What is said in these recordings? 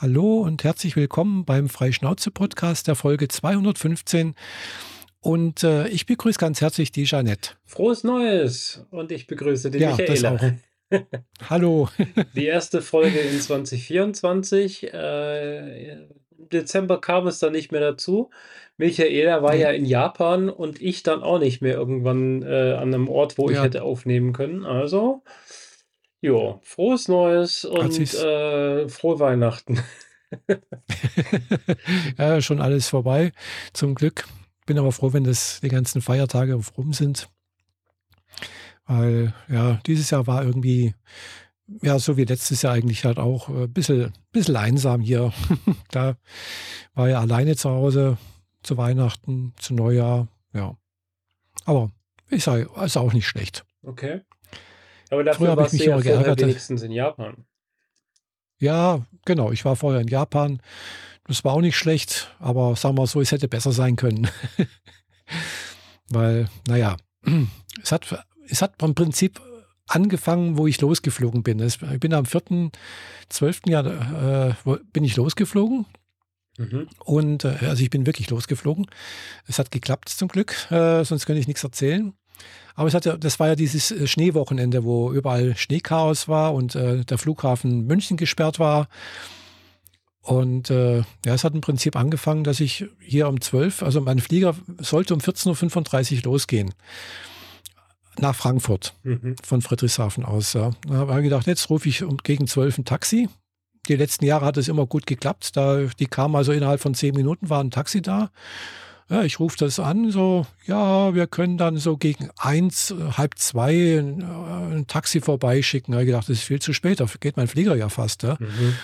Hallo und herzlich willkommen beim Freischnauze-Podcast der Folge 215. Und äh, ich begrüße ganz herzlich die Jeanette. Frohes Neues! Und ich begrüße die Ja, Michaela. das auch. Hallo. Die erste Folge in 2024. Äh, Im Dezember kam es dann nicht mehr dazu. Michaela war Nee. ja in Japan und ich dann auch nicht mehr irgendwann äh, an einem Ort, wo ich Ja. hätte aufnehmen können. Also, jo, frohes Neues und äh, frohe Weihnachten. ja, schon alles vorbei, zum Glück. Bin aber froh, wenn das die ganzen Feiertage rum sind. Weil, ja, dieses Jahr war irgendwie, ja, so wie letztes Jahr eigentlich halt auch äh, ein bisschen, bisschen einsam hier. da war ja alleine zu Hause zu Weihnachten, zu Neujahr, ja. Aber ich sage, ist auch nicht schlecht. Okay. Aber Früher dafür habe ich mich ja geärgert, wenigstens in Japan. Ja, genau. Ich war vorher in Japan. Das war auch nicht schlecht, aber sagen wir so, es hätte besser sein können. Weil, naja, es hat, es hat vom Prinzip angefangen, wo ich losgeflogen bin. Ich bin am 4.12. Jahr äh, bin ich losgeflogen Mhm. und äh, also ich bin wirklich losgeflogen. Es hat geklappt zum Glück, äh, sonst könnte ich nichts erzählen. Aber es hat ja, das war ja dieses äh, Schneewochenende, wo überall Schneechaos war und äh, der Flughafen München gesperrt war. Und äh, ja, es hat im Prinzip angefangen, dass ich hier um 12, also mein Flieger sollte um 14.35 Uhr losgehen. Nach Frankfurt Mhm. von Friedrichshafen aus. Ja. Da habe ich gedacht, jetzt rufe ich um gegen 12 ein Taxi. Die letzten Jahre hat es immer gut geklappt. Da, die kam also innerhalb von zehn Minuten, war ein Taxi da. Ja, ich rufe das an, so, ja, wir können dann so gegen eins, äh, halb zwei ein, äh, ein Taxi vorbeischicken. Da habe ich gedacht, das ist viel zu spät, da geht mein Flieger ja fast. Ja. Mhm.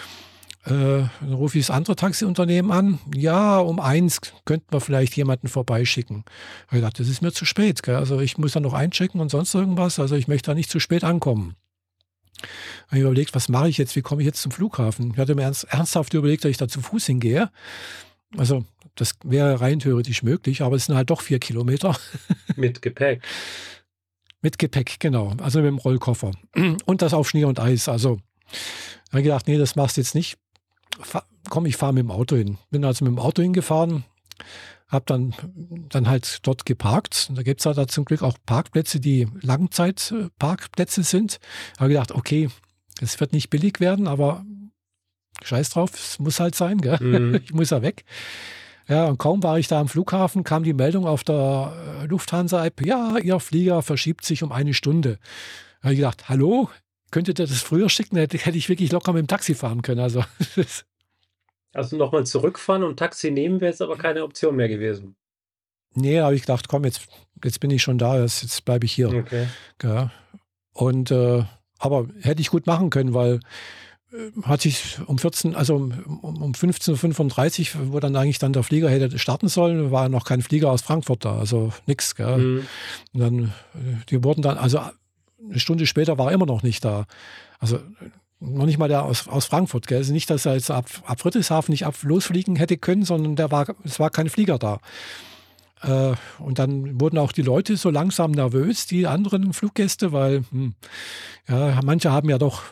Äh, dann rufe ich das andere Taxiunternehmen an. Ja, um eins könnten wir vielleicht jemanden vorbeischicken. Ich habe gedacht, das ist mir zu spät. Gell? Also ich muss da noch einchecken und sonst irgendwas. Also ich möchte da nicht zu spät ankommen. Habe ich überlegt, was mache ich jetzt? Wie komme ich jetzt zum Flughafen? Ich hatte mir ernst, ernsthaft überlegt, dass ich da zu Fuß hingehe. Also das wäre rein theoretisch möglich, aber es sind halt doch vier Kilometer. Mit Gepäck. Mit Gepäck, genau. Also mit dem Rollkoffer. Und das auf Schnee und Eis. Also habe ich gedacht, nee, das machst du jetzt nicht. Fa komm, ich fahre mit dem Auto hin. Bin also mit dem Auto hingefahren, habe dann, dann halt dort geparkt. Und da gibt es halt da zum Glück auch Parkplätze, die Langzeitparkplätze sind. Habe gedacht, okay, es wird nicht billig werden, aber scheiß drauf, es muss halt sein, gell? Mhm. ich muss ja weg. Ja, und kaum war ich da am Flughafen, kam die Meldung auf der äh, Lufthansa-App, ja, Ihr Flieger verschiebt sich um eine Stunde. Da habe ich gedacht, hallo, könntet ihr das früher schicken? Hätte, hätte ich wirklich locker mit dem Taxi fahren können. Also, Also nochmal zurückfahren und Taxi nehmen wäre jetzt aber keine Option mehr gewesen. nee, da habe ich gedacht, komm, jetzt, jetzt bin ich schon da, jetzt, jetzt bleibe ich hier. Okay. Ja. Und, äh, aber hätte ich gut machen können, weil hat sich um 14, also um, um um 15.35 Uhr, wo dann eigentlich dann der Flieger hätte starten sollen, war noch kein Flieger aus Frankfurt da, also nix. Mhm. Und dann, äh, die wurden dann, also eine Stunde später war er immer noch nicht da. Also noch nicht mal der aus, aus Frankfurt. Gell? Also nicht, dass er jetzt ab, ab Friedrichshafen nicht ab losfliegen hätte können, sondern der war, es war kein Flieger da. Äh, und dann wurden auch die Leute so langsam nervös, die anderen Fluggäste, weil hm, ja, manche haben ja doch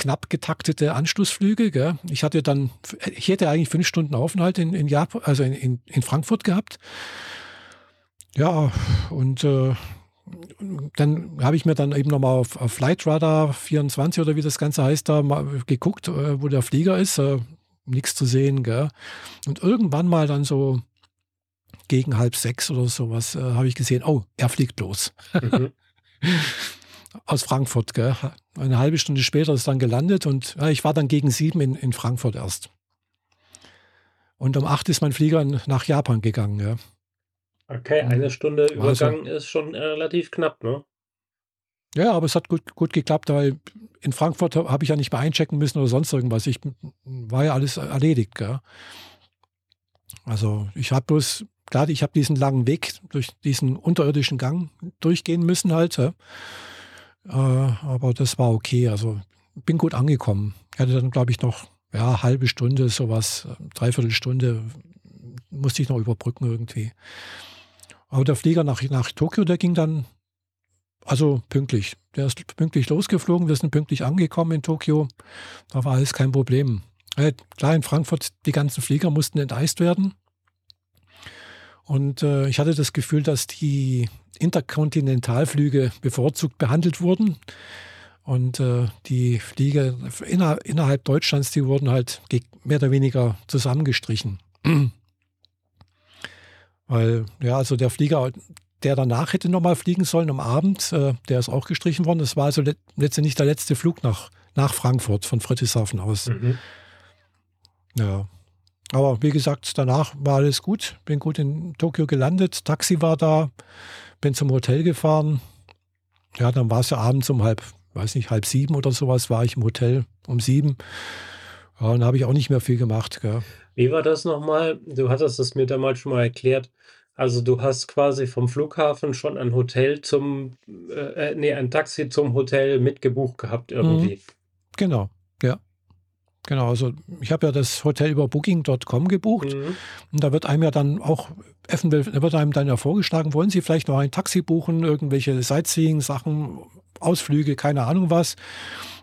knapp getaktete Anschlussflüge. Gell? Ich hatte dann, ich hätte eigentlich fünf Stunden Aufenthalt in, in Japan, also in, in, in Frankfurt gehabt. Ja, und äh, dann habe ich mir dann eben nochmal auf, auf Flight Radar 24 oder wie das Ganze heißt, da mal geguckt, äh, wo der Flieger ist. Äh, Nichts zu sehen. Gell? Und irgendwann mal dann so gegen halb sechs oder sowas äh, habe ich gesehen, oh, er fliegt los. Mhm. Aus Frankfurt. Gell? Eine halbe Stunde später ist dann gelandet und ja, ich war dann gegen sieben in, in Frankfurt erst. Und um acht ist mein Flieger nach Japan gegangen. Ja. Okay, eine Stunde Also- Übergang ist schon äh, relativ knapp, ne? Ja, aber es hat gut, gut geklappt, weil in Frankfurt habe ich ja nicht mehr einchecken müssen oder sonst irgendwas. Ich war ja alles erledigt. Gell? Also ich habe bloß, klar, ich habe diesen langen Weg durch diesen unterirdischen Gang durchgehen müssen halt. Ja? Äh, aber das war okay. Also bin gut angekommen. Ich hatte dann, glaube ich, noch ja, halbe Stunde, sowas, dreiviertel Stunde musste ich noch überbrücken irgendwie. Aber der Flieger nach, nach Tokio, der ging dann also pünktlich. Der ist pünktlich losgeflogen, wir sind pünktlich angekommen in Tokio. Da war alles kein Problem. Äh, klar, in Frankfurt, die ganzen Flieger mussten enteist werden. Und äh, ich hatte das Gefühl, dass die Interkontinentalflüge bevorzugt behandelt wurden. Und äh, die Flieger inner, innerhalb Deutschlands, die wurden halt mehr oder weniger zusammengestrichen. Weil, ja, also der Flieger, der danach hätte nochmal fliegen sollen am Abend, äh, der ist auch gestrichen worden. Das war also let letztendlich der letzte Flug nach, nach Frankfurt von Friedrichshafen aus. Mhm. Ja. Aber wie gesagt, danach war alles gut. Bin gut in Tokio gelandet. Taxi war da. Bin zum Hotel gefahren. Ja, dann war es ja abends um halb, weiß nicht, halb sieben oder sowas war ich im Hotel um sieben. Ja, und habe ich auch nicht mehr viel gemacht. Gell. Wie war das nochmal? Du hattest es mir damals schon mal erklärt. Also du hast quasi vom Flughafen schon ein Hotel zum, äh, äh nee, ein Taxi zum Hotel mitgebucht gehabt irgendwie. Mhm. Genau, ja. Genau, also ich habe ja das Hotel über Booking.com gebucht mhm. und da wird einem ja dann auch, eventuell wird einem dann ja vorgeschlagen, wollen Sie vielleicht noch ein Taxi buchen, irgendwelche Sightseeing-Sachen, Ausflüge, keine Ahnung was.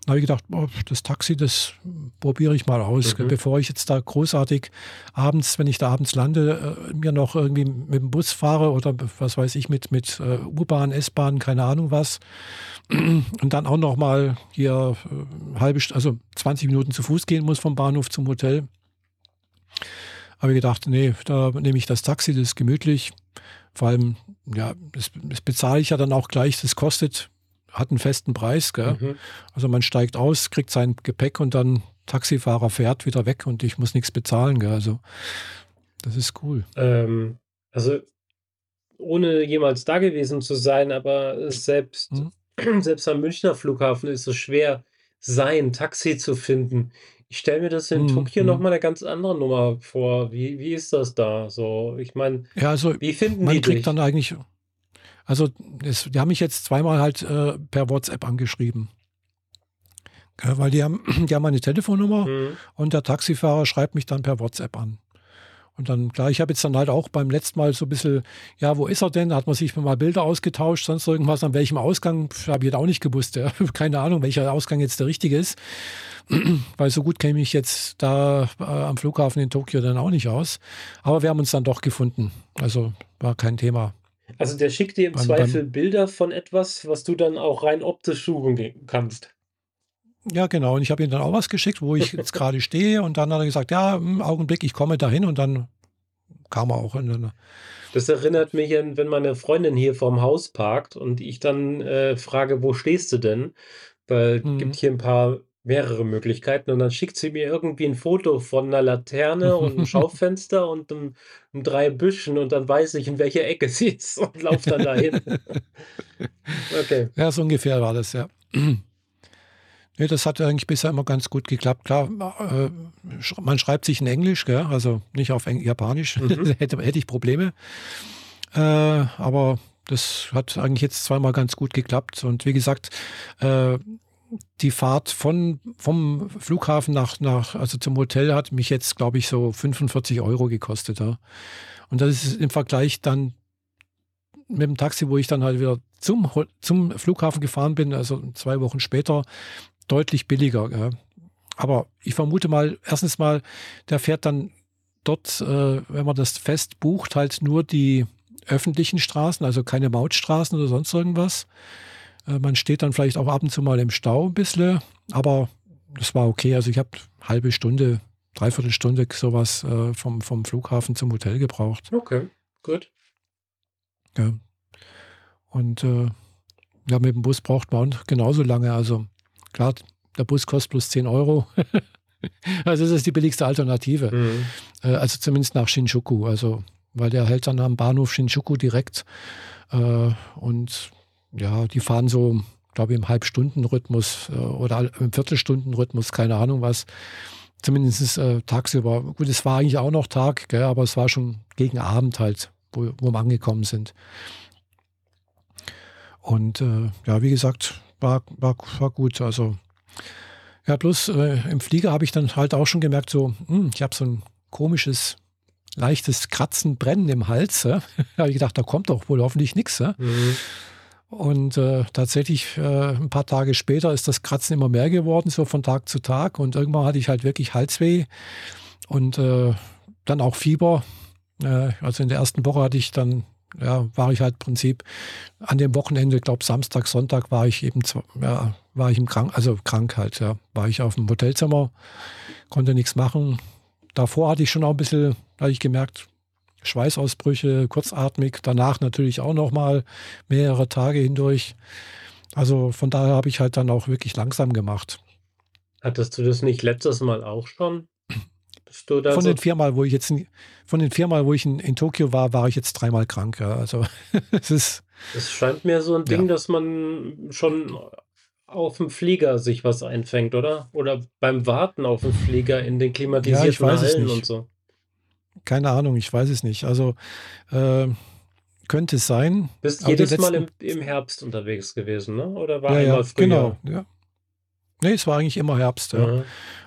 Da habe ich gedacht, oh, das Taxi, das probiere ich mal aus, mhm. bevor ich jetzt da großartig abends, wenn ich da abends lande, äh, mir noch irgendwie mit dem Bus fahre oder was weiß ich, mit, mit äh, U-Bahn, S-Bahn, keine Ahnung was. Und dann auch noch mal hier äh, halbe, also 20 Minuten zu Fuß gehen muss vom Bahnhof zum Hotel. Habe ich gedacht, nee, da nehme ich das Taxi, das ist gemütlich. Vor allem, ja, das, das bezahle ich ja dann auch gleich, das kostet hat einen festen Preis. Mhm. Also man steigt aus, kriegt sein Gepäck und dann Taxifahrer fährt wieder weg und ich muss nichts bezahlen. Gell? Also das ist cool. Ähm, also ohne jemals da gewesen zu sein, aber selbst, mhm. selbst am Münchner Flughafen ist es schwer, sein Taxi zu finden. Ich stelle mir das in mhm. Tokio mhm. nochmal eine ganz andere Nummer vor. Wie, wie ist das da? So, ich meine, ja, also wie finden man die kriegt dich? dann eigentlich also es, die haben mich jetzt zweimal halt äh, per WhatsApp angeschrieben. Ja, weil die haben, die haben meine Telefonnummer mhm. und der Taxifahrer schreibt mich dann per WhatsApp an. Und dann, klar, ich habe jetzt dann halt auch beim letzten Mal so ein bisschen, ja, wo ist er denn? Da hat man sich mal Bilder ausgetauscht, sonst irgendwas, an welchem Ausgang, habe ich jetzt auch nicht gewusst. Ja. Keine Ahnung, welcher Ausgang jetzt der richtige ist. Weil so gut käme ich jetzt da äh, am Flughafen in Tokio dann auch nicht aus. Aber wir haben uns dann doch gefunden. Also war kein Thema. Also der schickt dir im beim, Zweifel beim, Bilder von etwas, was du dann auch rein optisch suchen kannst. Ja, genau. Und ich habe ihm dann auch was geschickt, wo ich jetzt gerade stehe. Und dann hat er gesagt, ja, im Augenblick, ich komme dahin. Und dann kam er auch. In, das erinnert mich an, wenn meine Freundin hier vorm Haus parkt und ich dann äh, frage, wo stehst du denn? Weil es mhm. gibt hier ein paar mehrere Möglichkeiten und dann schickt sie mir irgendwie ein Foto von einer Laterne und einem Schaufenster und einem, einem drei Büschen und dann weiß ich, in welcher Ecke sie ist und laufe dann dahin. okay. Ja, so ungefähr war das, ja. Nee, das hat eigentlich bisher immer ganz gut geklappt. Klar, äh, man schreibt sich in Englisch, gell? also nicht auf Eng Japanisch, mhm. hätte, hätte ich Probleme. Äh, aber das hat eigentlich jetzt zweimal ganz gut geklappt. Und wie gesagt, äh, die Fahrt von, vom Flughafen nach, nach, also zum Hotel hat mich jetzt, glaube ich, so 45 Euro gekostet. Ja. Und das ist im Vergleich dann mit dem Taxi, wo ich dann halt wieder zum, zum Flughafen gefahren bin, also zwei Wochen später, deutlich billiger. Ja. Aber ich vermute mal, erstens mal, der fährt dann dort, äh, wenn man das fest bucht, halt nur die öffentlichen Straßen, also keine Mautstraßen oder sonst irgendwas. Äh, man steht dann vielleicht auch ab und zu mal im Stau ein bisschen, aber das war okay. Also ich habe eine halbe Stunde, dreiviertel Stunde sowas äh, vom, vom Flughafen zum Hotel gebraucht. Okay, gut. Ja. Und äh, ja, mit dem Bus braucht man genauso lange. Also klar, der Bus kostet plus 10 Euro. also das ist die billigste Alternative. Mhm. Äh, also zumindest nach Shinjuku. Also, weil der hält dann am Bahnhof Shinjuku direkt. Und ja, die fahren so, glaube ich, im Halbstundenrhythmus äh, oder im Viertelstundenrhythmus, keine Ahnung was. Zumindest äh, tagsüber. Gut, es war eigentlich auch noch Tag, gell, aber es war schon gegen Abend halt, wo, wo wir angekommen sind. Und äh, ja, wie gesagt, war, war, war gut. Also, ja, bloß äh, im Flieger habe ich dann halt auch schon gemerkt, so, hm, ich habe so ein komisches, leichtes Kratzen, Brennen im Hals. Da habe ich gedacht, da kommt doch wohl hoffentlich nichts. Ja. Mhm. Und äh, tatsächlich äh, ein paar Tage später ist das Kratzen immer mehr geworden, so von Tag zu Tag. Und irgendwann hatte ich halt wirklich Halsweh und äh, dann auch Fieber. Äh, also in der ersten Woche hatte ich dann, ja, war ich halt im Prinzip an dem Wochenende, glaube Samstag, Sonntag war ich eben, ja, war ich im Krank, also krank halt, ja, war ich auf dem Hotelzimmer, konnte nichts machen. Davor hatte ich schon auch ein bisschen, hatte ich gemerkt, Schweißausbrüche, kurzatmig, danach natürlich auch nochmal mehrere Tage hindurch. Also von daher habe ich halt dann auch wirklich langsam gemacht. Hattest du das nicht letztes Mal auch schon? von so den viermal, wo ich jetzt von den viermal, wo ich in, in Tokio war, war ich jetzt dreimal krank. Ja. Also es ist. Es scheint mir so ein Ding, ja. dass man schon auf dem Flieger sich was einfängt, oder? Oder beim Warten auf dem Flieger in den klimatisierten ja, Hallen und so. Keine Ahnung, ich weiß es nicht. Also äh, könnte es sein. Bist jedes letzten... Mal im, im, Herbst unterwegs gewesen, ne? Oder war ja, einmal ja, früher? Genau, ja. Nee, es war eigentlich immer Herbst, ja. Mhm.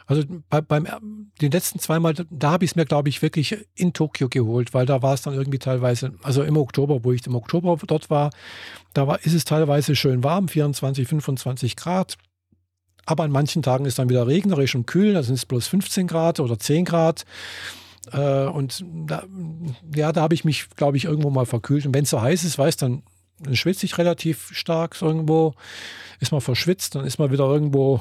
Also bei, beim den letzten zweimal, da habe ich es mir, glaube ich, wirklich in Tokio geholt, weil da war es dann irgendwie teilweise, also im Oktober, wo ich im Oktober dort war, da war, ist es teilweise schön warm, 24, 25 Grad. Aber an manchen Tagen ist dann wieder regnerisch und kühl, da sind es bloß 15 Grad oder 10 Grad. Äh, und da, ja, da habe ich mich, glaube ich, irgendwo mal verkühlt. Und wenn es so heiß ist, weiß dann, dann schwitze ich relativ stark irgendwo, ist man verschwitzt, dann ist man wieder irgendwo,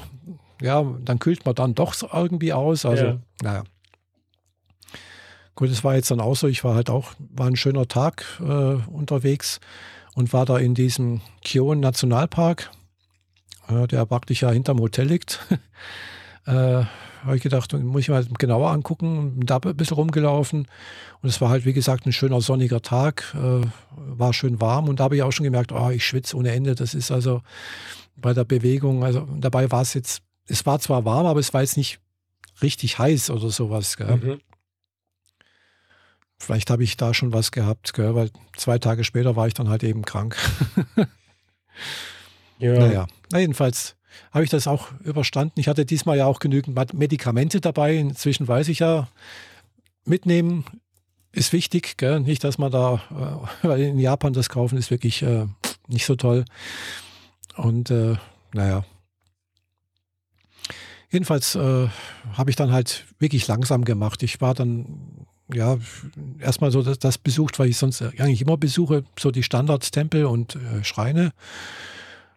ja, dann kühlt man dann doch irgendwie aus. Also, ja. naja. Gut, es war jetzt dann auch so, ich war halt auch, war ein schöner Tag äh, unterwegs und war da in diesem Kion Nationalpark, äh, der praktisch ja hinterm Hotel liegt. äh, habe ich gedacht, muss ich mal genauer angucken da ein bisschen rumgelaufen. Und es war halt, wie gesagt, ein schöner sonniger Tag, äh, war schön warm und da habe ich auch schon gemerkt, oh, ich schwitze ohne Ende. Das ist also bei der Bewegung, also dabei war es jetzt, es war zwar warm, aber es war jetzt nicht richtig heiß oder sowas. Mhm. Vielleicht habe ich da schon was gehabt, gell? weil zwei Tage später war ich dann halt eben krank. ja. Naja, na jedenfalls habe ich das auch überstanden. Ich hatte diesmal ja auch genügend Medikamente dabei. Inzwischen weiß ich ja, mitnehmen ist wichtig. Gell? Nicht, dass man da, äh, weil in Japan das kaufen ist wirklich äh, nicht so toll. Und äh, naja. Jedenfalls äh, habe ich dann halt wirklich langsam gemacht. Ich war dann ja, erstmal so das, das, besucht, weil ich sonst eigentlich immer besuche, so die Standardtempel und äh, Schreine.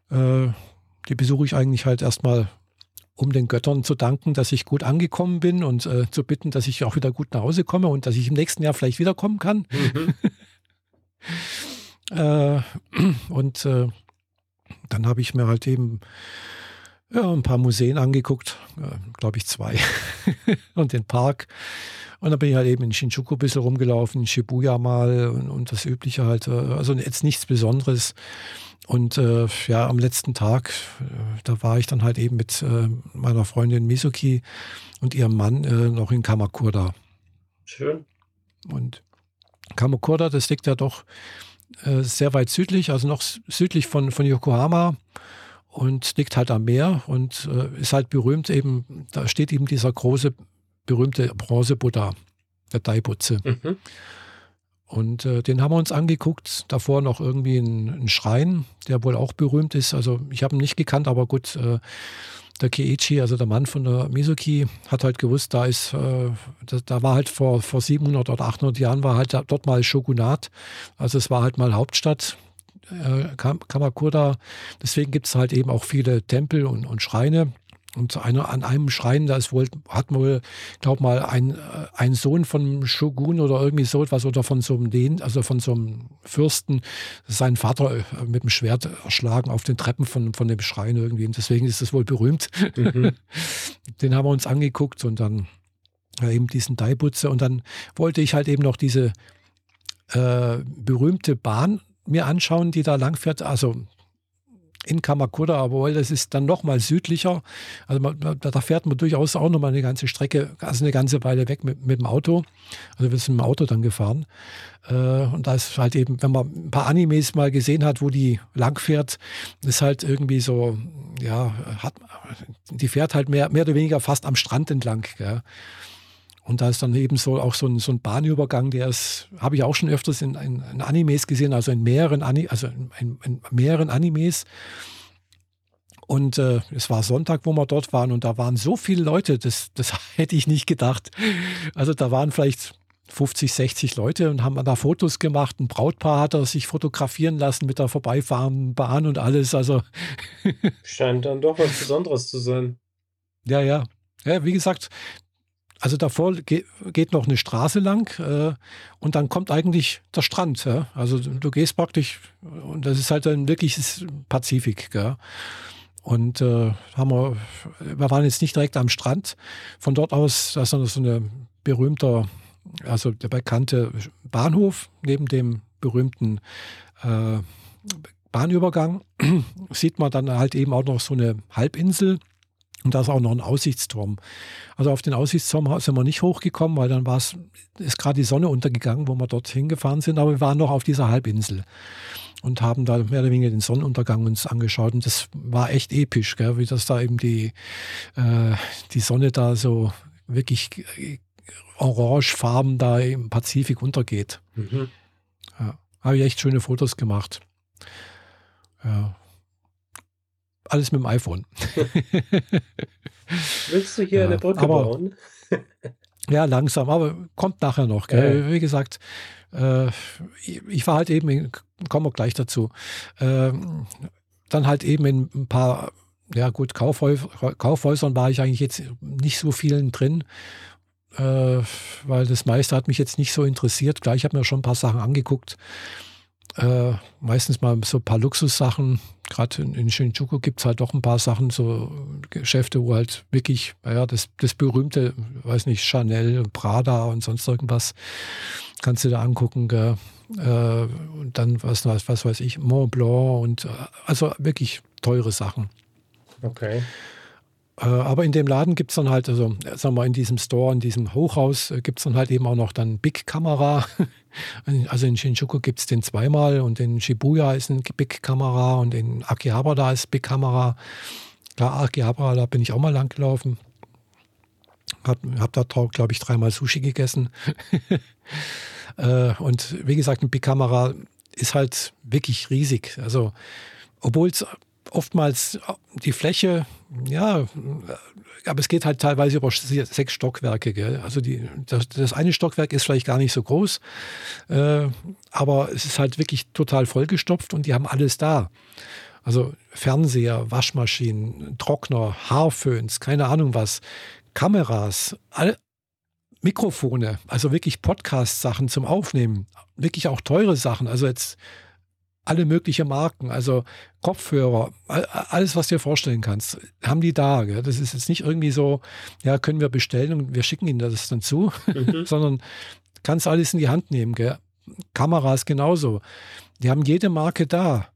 Äh, die besuche ich eigentlich halt erstmal, um den Göttern zu danken, dass ich gut angekommen bin und äh, zu bitten, dass ich auch wieder gut nach Hause komme und dass ich im nächsten Jahr vielleicht wiederkommen kann. Mhm. äh, und äh, dann habe ich mir halt eben ja, ein paar Museen angeguckt, äh, glaube ich zwei, und den Park. Und dann bin ich halt eben in Shinjuku ein bisschen rumgelaufen, in Shibuya mal und, und das Übliche halt. Äh, also jetzt nichts Besonderes. Und äh, ja, am letzten Tag, äh, da war ich dann halt eben mit äh, meiner Freundin Misuki und ihrem Mann äh, noch in Kamakura. Schön. Und Kamakura, das liegt ja doch sehr weit südlich, also noch südlich von, von Yokohama und liegt halt am Meer und ist halt berühmt eben, da steht eben dieser große, berühmte Bronze-Buddha, der Daibutze. Mhm. Und äh, den haben wir uns angeguckt. Davor noch irgendwie ein, ein, Schrein, der wohl auch berühmt ist. Also ich habe ihn nicht gekannt, aber gut, äh, der Keiichi, also der Mann von der Mizuki, hat halt gewusst, da ist, äh, da, da, war halt vor, vor 700 oder 800 Jahren war halt dort mal Shogunat. Also es war halt mal Hauptstadt äh, Kamakura. Deswegen gibt es halt eben auch viele Tempel und, und Schreine. Und einer, an einem Schrein, da ist wohl, hat wohl, glaub mal, ein, äh, ein Sohn von Shogun oder irgendwie so etwas oder von so einem also von so einem Fürsten, seinen Vater äh, mit dem Schwert erschlagen auf den Treppen von, von dem Schrein irgendwie. Und deswegen ist das wohl berühmt. Mhm. Den haben wir uns angeguckt und dann ja, eben diesen Daibutze. Und dann wollte ich halt eben noch diese äh, berühmte Bahn mir anschauen, die da langfährt. Also in Kamakura, obwohl das ist dann noch mal südlicher. Also man, da fährt man durchaus auch noch mal eine ganze Strecke, also eine ganze Weile weg mit, mit dem Auto. Also wir sind mit dem Auto dann gefahren. Äh, und da ist halt eben, wenn man ein paar Animes mal gesehen hat, wo die lang fährt, ist halt irgendwie so, ja, hat, die fährt halt mehr, mehr oder weniger fast am Strand entlang. Gell? Und da ist dann eben so auch so ein, so ein Bahnübergang, der ist, habe ich auch schon öfters in, in, in, Animes gesehen, also in mehreren, Ani, also in, in mehreren Animes. Und äh, es war Sonntag, wo wir dort waren und da waren so viele Leute, das, das hätte ich nicht gedacht. Also da waren vielleicht 50, 60 Leute und haben da Fotos gemacht. Ein Brautpaar hat er sich fotografieren lassen mit der vorbeifahrenden Bahn und alles. Also scheint dann doch was Besonderes zu sein. Ja, ja. Ja, wie gesagt, also davor geht noch eine Straße lang äh, und dann kommt eigentlich der Strand. Ja? Also du gehst praktisch, und das ist halt ein wirkliches Pazifik. Gell? Und äh, haben wir, wir waren jetzt nicht direkt am Strand. Von dort aus, da ist noch so eine berühmter, also der bekannte Bahnhof neben dem berühmten äh, Bahnübergang. Sieht man dann halt eben auch noch so eine Halbinsel und da ist auch noch ein Aussichtsturm. Also auf den Aussichtsturm sind wir nicht hochgekommen, weil dann war es, ist gerade die Sonne untergegangen, wo wir dort hingefahren sind, aber wir waren noch auf dieser Halbinsel und haben da mehr oder weniger den Sonnenuntergang uns angeschaut. Und das war echt episch, gell? wie das da eben die, äh, die Sonne da so wirklich orangefarben da im Pazifik untergeht. Mhm. Ja, habe ich echt schöne Fotos gemacht. Ja, alles mit dem iPhone. Willst du hier ja, eine Brücke aber, bauen? ja, langsam, aber kommt nachher noch. Ja. Wie gesagt, äh, ich war halt eben, in, kommen wir gleich dazu, äh, dann halt eben in ein paar, ja gut, Kaufhäus Kaufhäusern war ich eigentlich jetzt nicht so vielen drin. Äh, weil das meiste hat mich jetzt nicht so interessiert. Gleich habe mir schon ein paar Sachen angeguckt. Äh, meistens mal so ein paar Luxussachen. Gerade in, in Shinjuku gibt es halt doch ein paar Sachen, so Geschäfte, wo halt wirklich, naja, das, das berühmte, weiß nicht, Chanel, Prada und sonst irgendwas, kannst du da angucken. Gell? Äh, und dann, was, was, was weiß ich, Mont Blanc und äh, also wirklich teure Sachen. Okay. Äh, aber in dem Laden gibt es dann halt, also sagen wir in diesem Store, in diesem Hochhaus, äh, gibt es dann halt eben auch noch dann Big Kamera. Also in Shinjuku gibt es den zweimal und in Shibuya ist ein Big Kamera und in Akihabara ist Big Kamera. Klar, Akihabara, da bin ich auch mal lang gelaufen. Hab, hab da, glaube ich, dreimal Sushi gegessen. Äh, und wie gesagt, ein Big Kamera ist halt wirklich riesig. Also, obwohl es oftmals die Fläche, ja, aber es geht halt teilweise über sechs Stockwerke. Gell? Also die, das, das, eine Stockwerk ist vielleicht gar nicht so groß, äh, aber es ist halt wirklich total vollgestopft und die haben alles da. Also Fernseher, Waschmaschinen, Trockner, Haarföhns, keine Ahnung was, Kameras, all, Mikrofone, also wirklich Podcast-Sachen zum Aufnehmen, wirklich auch teure Sachen. Also jetzt alle möglichen Marken, also Kopfhörer, alles, was du dir vorstellen kannst, haben die da. Gell? Das ist jetzt nicht irgendwie so, ja, können wir bestellen und wir schicken ihnen das dann zu, mhm. sondern kannst alles in die Hand nehmen. Gell? Kameras genauso. Die haben jede Marke da.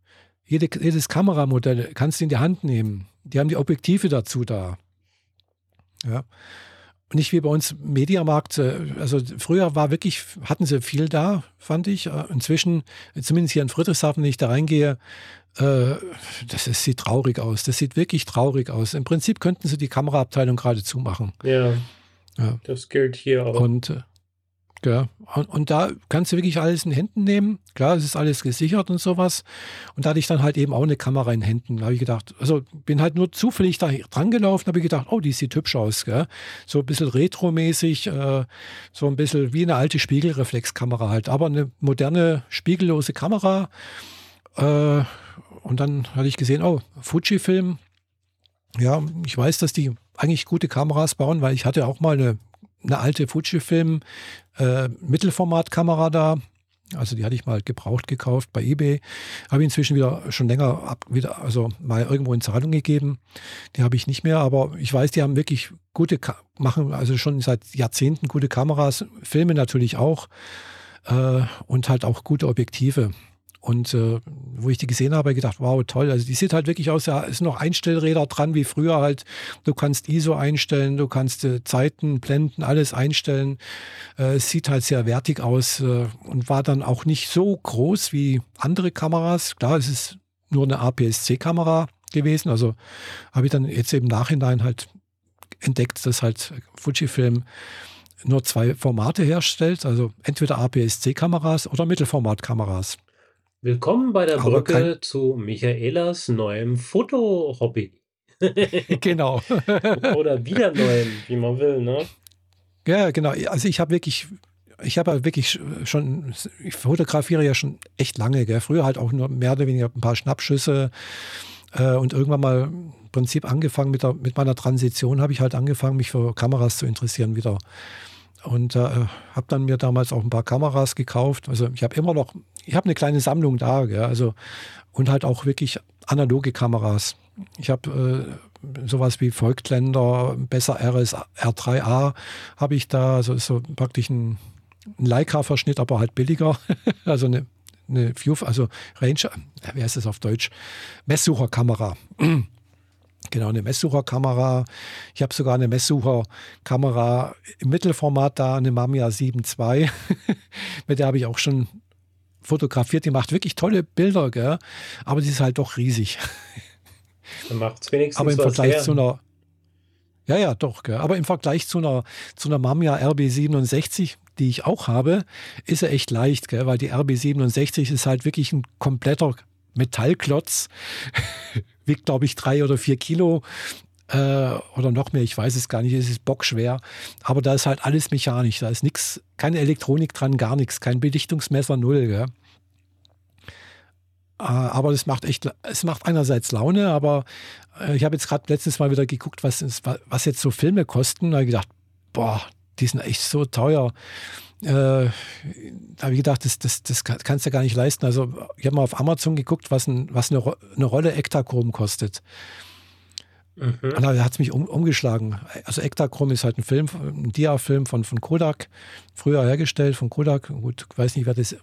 Jede, jedes Kameramodell kannst du in die Hand nehmen. Die haben die Objektive dazu da. Ja nicht wie bei uns Mediamarkt. Äh, also früher war wirklich, hatten sie viel da, fand ich. Äh, inzwischen, zumindest hier in Friedrichshafen, wenn ich da reingehe, äh, das, ist, sieht traurig aus. Das sieht wirklich traurig aus. Im Prinzip könnten sie die Kameraabteilung gerade zumachen. Ja, ja. Das gilt hier auch. Und ja. Und, und, da kannst du wirklich alles in Händen nehmen. Klar, es ist alles gesichert und sowas. Und da hatte ich dann halt eben auch eine Kamera in Händen. Da habe ich gedacht, also bin halt nur zufällig da dran gelaufen, habe ich gedacht, oh, die sieht hübsch aus. Gell? So ein bisschen retromäßig, äh, so ein bisschen wie eine alte Spiegelreflexkamera halt. Aber eine moderne, spiegellose Kamera. Äh, und dann hatte ich gesehen, oh, Fujifilm. Ja, ich weiß, dass die eigentlich gute Kameras bauen, weil ich hatte auch mal eine eine alte Fujifilm äh, Mittelformatkamera da. Also die hatte ich mal gebraucht gekauft bei eBay. Habe ich inzwischen wieder schon länger ab, wieder, also mal irgendwo in Zahlung gegeben. Die habe ich nicht mehr, aber ich weiß, die haben wirklich gute, machen also schon seit Jahrzehnten gute Kameras, Filme natürlich auch äh, und halt auch gute Objektive. Und äh, wo ich die gesehen habe, gedacht, wow, toll. Also die sieht halt wirklich aus, es sind noch Einstellräder dran, wie früher halt. Du kannst ISO einstellen, du kannst äh, Zeiten, Blenden, alles einstellen. Äh, es sieht halt sehr wertig aus äh, und war dann auch nicht so groß wie andere Kameras. Klar, es ist nur eine APS-C-Kamera gewesen. Also habe ich dann jetzt im Nachhinein halt entdeckt, dass halt Fujifilm nur zwei Formate herstellt, also entweder APS-C-Kameras oder Mittelformatkameras. Willkommen bei der Brücke kein... zu Michaelas neuem Foto-Hobby. genau. oder wieder neuem, wie man will, ne? Ja, genau. Also ich habe wirklich ich habe wirklich schon, ich fotografiere ja schon echt lange. Gell? Früher halt auch nur mehr oder weniger ein paar Schnappschüsse äh, und irgendwann mal im Prinzip angefangen mit, der, mit meiner Transition, habe ich halt angefangen, mich für Kameras zu interessieren wieder. Und äh, habe dann mir damals auch ein paar Kameras gekauft. Also ich habe immer noch, ich habe eine kleine Sammlung da, gell? also und halt auch wirklich analoge Kameras. Ich habe äh, sowas wie Volkländer, besser RS R3A habe ich da, also so praktisch ein ein Leica-Verschnitt, aber halt billiger. also eine, eine View, also Range, wie heißt das auf Deutsch? Messsucherkamera. Genau, eine Messsucherkamera. Ich habe sogar eine Messsucherkamera im Mittelformat da, eine Mamiya 7 II. Mit der habe ich auch schon fotografiert. Die macht wirklich tolle Bilder, gell? aber die ist halt doch riesig. Dann macht es wenigstens Aber im Vergleich her. zu einer ja, ja, doch. Gell. Aber im Vergleich zu einer, zu einer Mamiya RB67, die ich auch habe, ist er echt leicht, gell? weil die RB67 ist halt wirklich ein kompletter Metallklotz. Wiegt, glaube ich, drei oder vier Kilo äh, oder noch mehr, ich weiß es gar nicht, es ist bockschwer. Aber da ist halt alles mechanisch, da ist nichts, keine Elektronik dran, gar nichts, kein Belichtungsmesser, null. Gell? Äh, aber es macht echt, es macht einerseits Laune, aber äh, ich habe jetzt gerade letztens mal wieder geguckt, was, was jetzt so Filme kosten. Da habe ich gedacht, boah, die sind echt so teuer. Äh, da habe ich gedacht, das, das, das kannst du gar nicht leisten. Also ich habe mal auf Amazon geguckt, was, ein, was eine, eine Rolle Ektachrom kostet. Mhm. Und da hat es mich um, umgeschlagen. Also Ektachrom ist halt ein Film, ein Dia-Film von, von Kodak, früher hergestellt von Kodak. Gut, ich weiß nicht, wer das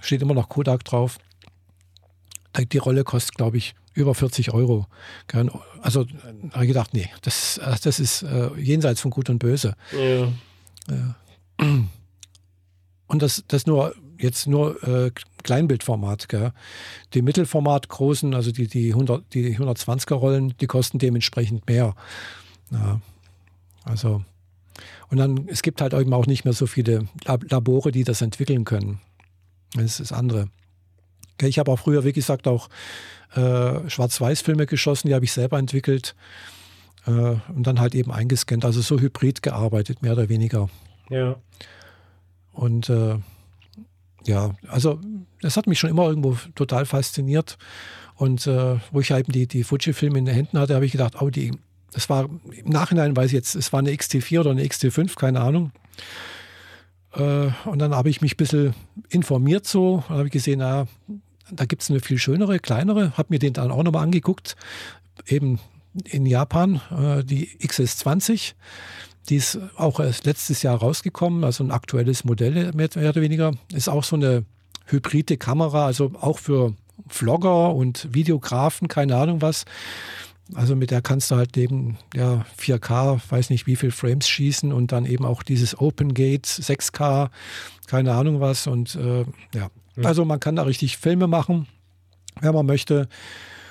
steht immer noch Kodak drauf. Die Rolle kostet, glaube ich, über 40 Euro. Also da habe ich gedacht, nee, das, das ist äh, jenseits von Gut und Böse. Ja. Und das, das nur jetzt nur äh, Kleinbildformat. Gell? Die Mittelformat großen, also die, die, 100, die 120er Rollen, die kosten dementsprechend mehr. Ja, also und dann, es gibt halt eben auch nicht mehr so viele Labore, die das entwickeln können. Das ist das andere. Ich habe auch früher, wie gesagt, auch äh, Schwarz-Weiß-Filme geschossen, die habe ich selber entwickelt äh, und dann halt eben eingescannt. Also so hybrid gearbeitet, mehr oder weniger. Ja. Und äh, ja, also das hat mich schon immer irgendwo total fasziniert. Und äh, wo ich halt die, die Fuji-Filme in den Händen hatte, habe ich gedacht, oh, die, das war im Nachhinein, weiß ich jetzt, es war eine XT4 oder eine XT5, keine Ahnung. Äh, und dann habe ich mich ein bisschen informiert so, und habe ich gesehen, na, da gibt es eine viel schönere, kleinere, habe mir den dann auch nochmal angeguckt, eben in Japan, äh, die XS20. Die ist auch erst letztes Jahr rausgekommen, also ein aktuelles Modell mehr, oder weniger. Ist auch so eine hybride Kamera, also auch für Vlogger und Videografen, keine Ahnung was. Also mit der kannst du halt eben ja 4K, weiß nicht wie viel Frames schießen und dann eben auch dieses Open Gate 6K, keine Ahnung was und äh, ja, also man kann da richtig Filme machen, wenn man möchte.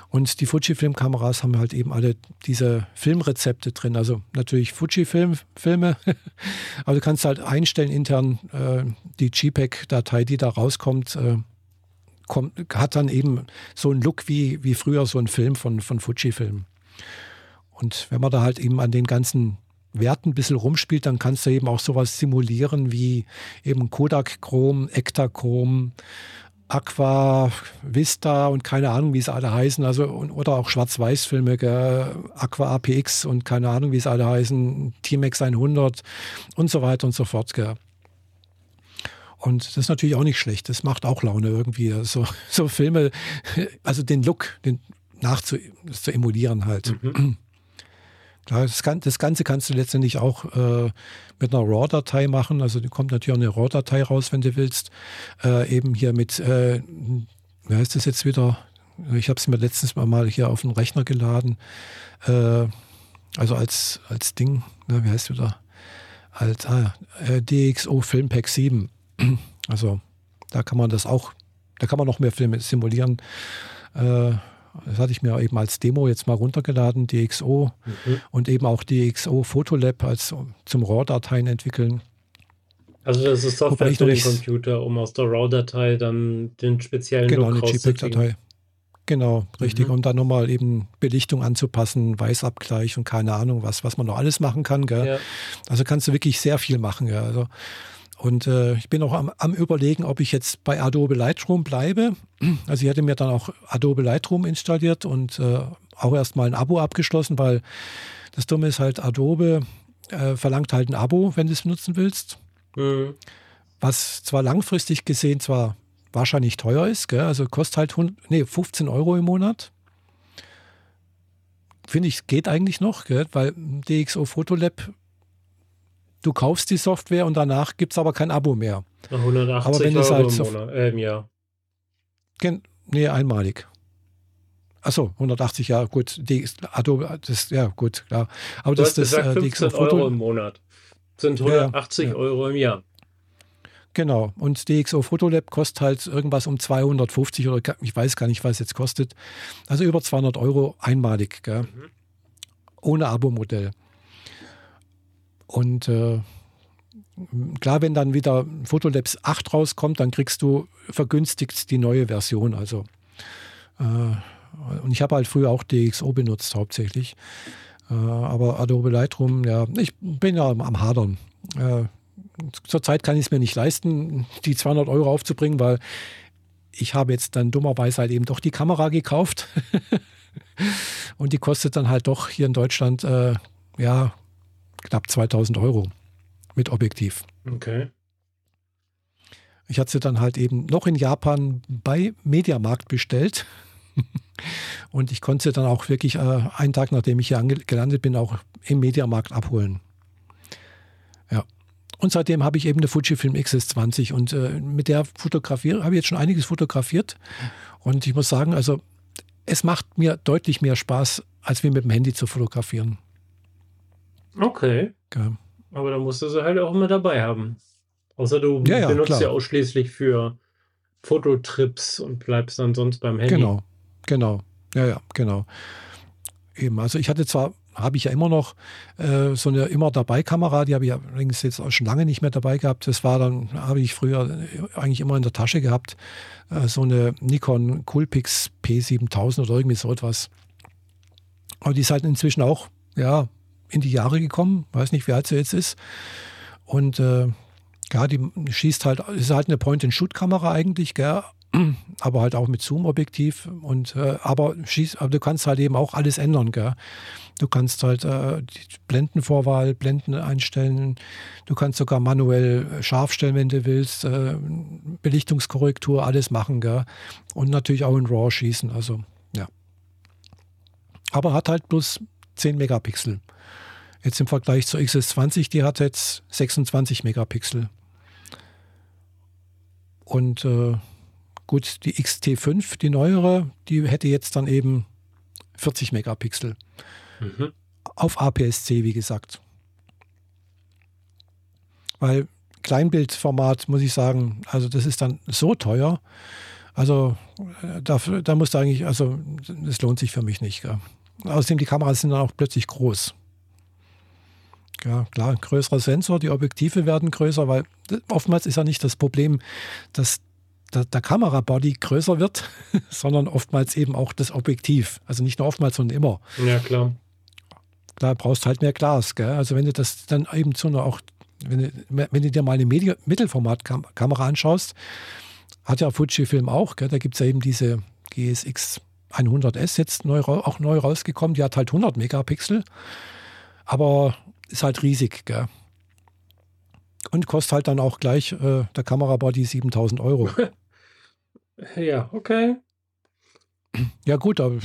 Und die Fujifilm-Kameras haben halt eben alle diese Filmrezepte drin. Also natürlich Fujifilm-Filme, aber du kannst halt einstellen intern äh, die JPEG-Datei, die da rauskommt, äh, kommt, hat dann eben so einen Look wie, wie früher so ein Film von, von Fujifilm. Und wenn man da halt eben an den ganzen Werten ein bisschen rumspielt, dann kannst du eben auch sowas simulieren wie eben Kodak Chrom, Ektachrom, Aqua, Vista und keine Ahnung, wie sie alle heißen, also oder auch Schwarz-Weiß-Filme, Aqua APX und keine Ahnung, wie sie alle heißen, T-Max 100 und so weiter und so fort. Gell. Und das ist natürlich auch nicht schlecht. Das macht auch Laune irgendwie. So, so Filme, also den Look, den nachzu zu emulieren halt. Mhm. Das, Ganze kannst du letztendlich auch äh, mit einer RAW-Datei machen. Also kommt natürlich auch eine RAW-Datei raus, wenn du willst. Äh, eben hier mit, äh, wie heißt das jetzt wieder? Ich habe es mir letztens mal hier auf den Rechner geladen. Äh, also als, als Ding, ne, wie heißt wieder? Als ah, äh, DxO Filmpack 7. Also da kann man das auch, da kann man noch mehr Filme simulieren. Das hatte ich mir eben als Demo jetzt mal runtergeladen, DxO mhm. und eben auch DxO Photolab als zum RAW-Dateien entwickeln. Also das ist Software für den Computer, um aus der RAW-Datei dann den speziellen genau, Look eine JPEG-Datei. Genau, richtig. Mhm. Und dann nochmal eben Belichtung anzupassen, Weißabgleich und keine Ahnung was, was man noch alles machen kann. Ja. Also kannst du wirklich sehr viel machen. Gell? Also, und äh, ich bin auch am, am, überlegen, ob ich jetzt bei Adobe Lightroom bleibe. Also ich hätte mir dann auch Adobe Lightroom installiert und äh, auch erstmal ein Abo abgeschlossen, weil das Dumme ist halt, Adobe äh, verlangt halt ein Abo, wenn du es benutzen willst. Mhm. Was zwar langfristig gesehen zwar wahrscheinlich teuer ist. Gell? Also kostet halt 100, nee, 15 Euro im Monat. Finde ich, geht eigentlich noch, gell? weil DxO Photolab, du kaufst die Software und danach gibt es aber kein Abo mehr. 180 aber wenn Euro halt im, Monat, äh, im Jahr. Nee, einmalig. Achso, 180 Jahre, gut. DX, Adobe, das, ja, gut, klar. Aber du das, ist das, 15 äh, Euro im Monat. Sind 180 ja, ja. Euro im Jahr. Genau. Und DxO Photolab kostet halt irgendwas um 250 oder ich weiß gar nicht, was es jetzt kostet. Also über 200 Euro einmalig, gell? Mhm. ohne Abo-Modell. Und äh, klar, wenn dann wieder Photolabs 8 rauskommt, dann kriegst du vergünstigt die neue Version. Also äh, und ich habe halt früher auch DxO benutzt hauptsächlich. Äh, aber Adobe Lightroom, ja, ich bin ja am, am Hadern. Äh, zurzeit kann ich es mir nicht leisten, die 200 Euro aufzubringen, weil ich habe jetzt dann dummerweise halt eben doch die Kamera gekauft. und die kostet dann halt doch hier in Deutschland, äh, ja, knapp 2000 Euro mit Objektiv. Okay. Ich hatte sie dann halt eben noch in Japan bei Mediamarkt bestellt. und ich konnte sie dann auch wirklich äh, einen Tag, nachdem ich hier gelandet bin, auch im Mediamarkt abholen. Und seitdem habe ich eben eine Fujifilm XS20 und äh, mit der fotografiere, habe ich jetzt schon einiges fotografiert. Und ich muss sagen, also es macht mir deutlich mehr Spaß, als wie mit dem Handy zu fotografieren. Okay. Ja. Aber da musst du sie halt auch immer dabei haben. Außer du ja, ja, benutzt klar. ja ausschließlich für Fototrips und bleibst dann sonst beim Handy. Genau, genau. Ja, ja, genau. Eben, also ich hatte zwar habe ich ja immer noch äh, so eine immer dabei Kamera, die habe ich allerdings jetzt auch schon lange nicht mehr dabei gehabt. Das war dann, habe ich früher eigentlich immer in der Tasche gehabt, äh, so eine Nikon Coolpix P7000 oder irgendwie so etwas. Aber die ist halt inzwischen auch, ja, in die Jahre gekommen, weiß nicht, wie alt sie jetzt ist. Und äh, ja, die schießt halt, ist halt eine Point-and-Shoot-Kamera eigentlich, gell? aber halt auch mit Zoom-Objektiv. Und äh, aber schieß, aber du kannst halt eben auch alles ändern, gell? Du kannst halt äh, die Blendenvorwahl, Blenden einstellen. Du kannst sogar manuell äh, scharf stellen, wenn du willst. Äh, Belichtungskorrektur, alles machen, gell? Und natürlich auch in RAW schießen. Also, ja. Aber hat halt bloß 10 Megapixel. Jetzt im Vergleich zur XS20, die hat jetzt 26 Megapixel. Und äh, gut, die XT5, die neuere, die hätte jetzt dann eben 40 Megapixel. Mhm. Auf APS-C, wie gesagt. Weil Kleinbildformat, muss ich sagen, also das ist dann so teuer. Also äh, da, da musst du eigentlich, also das lohnt sich für mich nicht. Gell. Außerdem, die Kameras sind dann auch plötzlich groß. Ja, klar, größerer Sensor, die Objektive werden größer, weil oftmals ist ja nicht das Problem, dass der, der Kamerabody größer wird, sondern oftmals eben auch das Objektiv. Also nicht nur oftmals, sondern immer. Ja, klar. Da brauchst du halt mehr Glas. Gell? Also wenn du das dann eben zu einer auch, wenn du, wenn du dir mal eine Medi Mittelformatkamera anschaust, hat ja Fujifilm auch, gell? da gibt es ja eben diese GSX 100S jetzt neu, auch neu rausgekommen, die hat halt 100 Megapixel, aber ist halt riesig. Gell? Und kostet halt dann auch gleich äh, der Kamerabody 7000 Euro. ja, okay. Ja gut, aber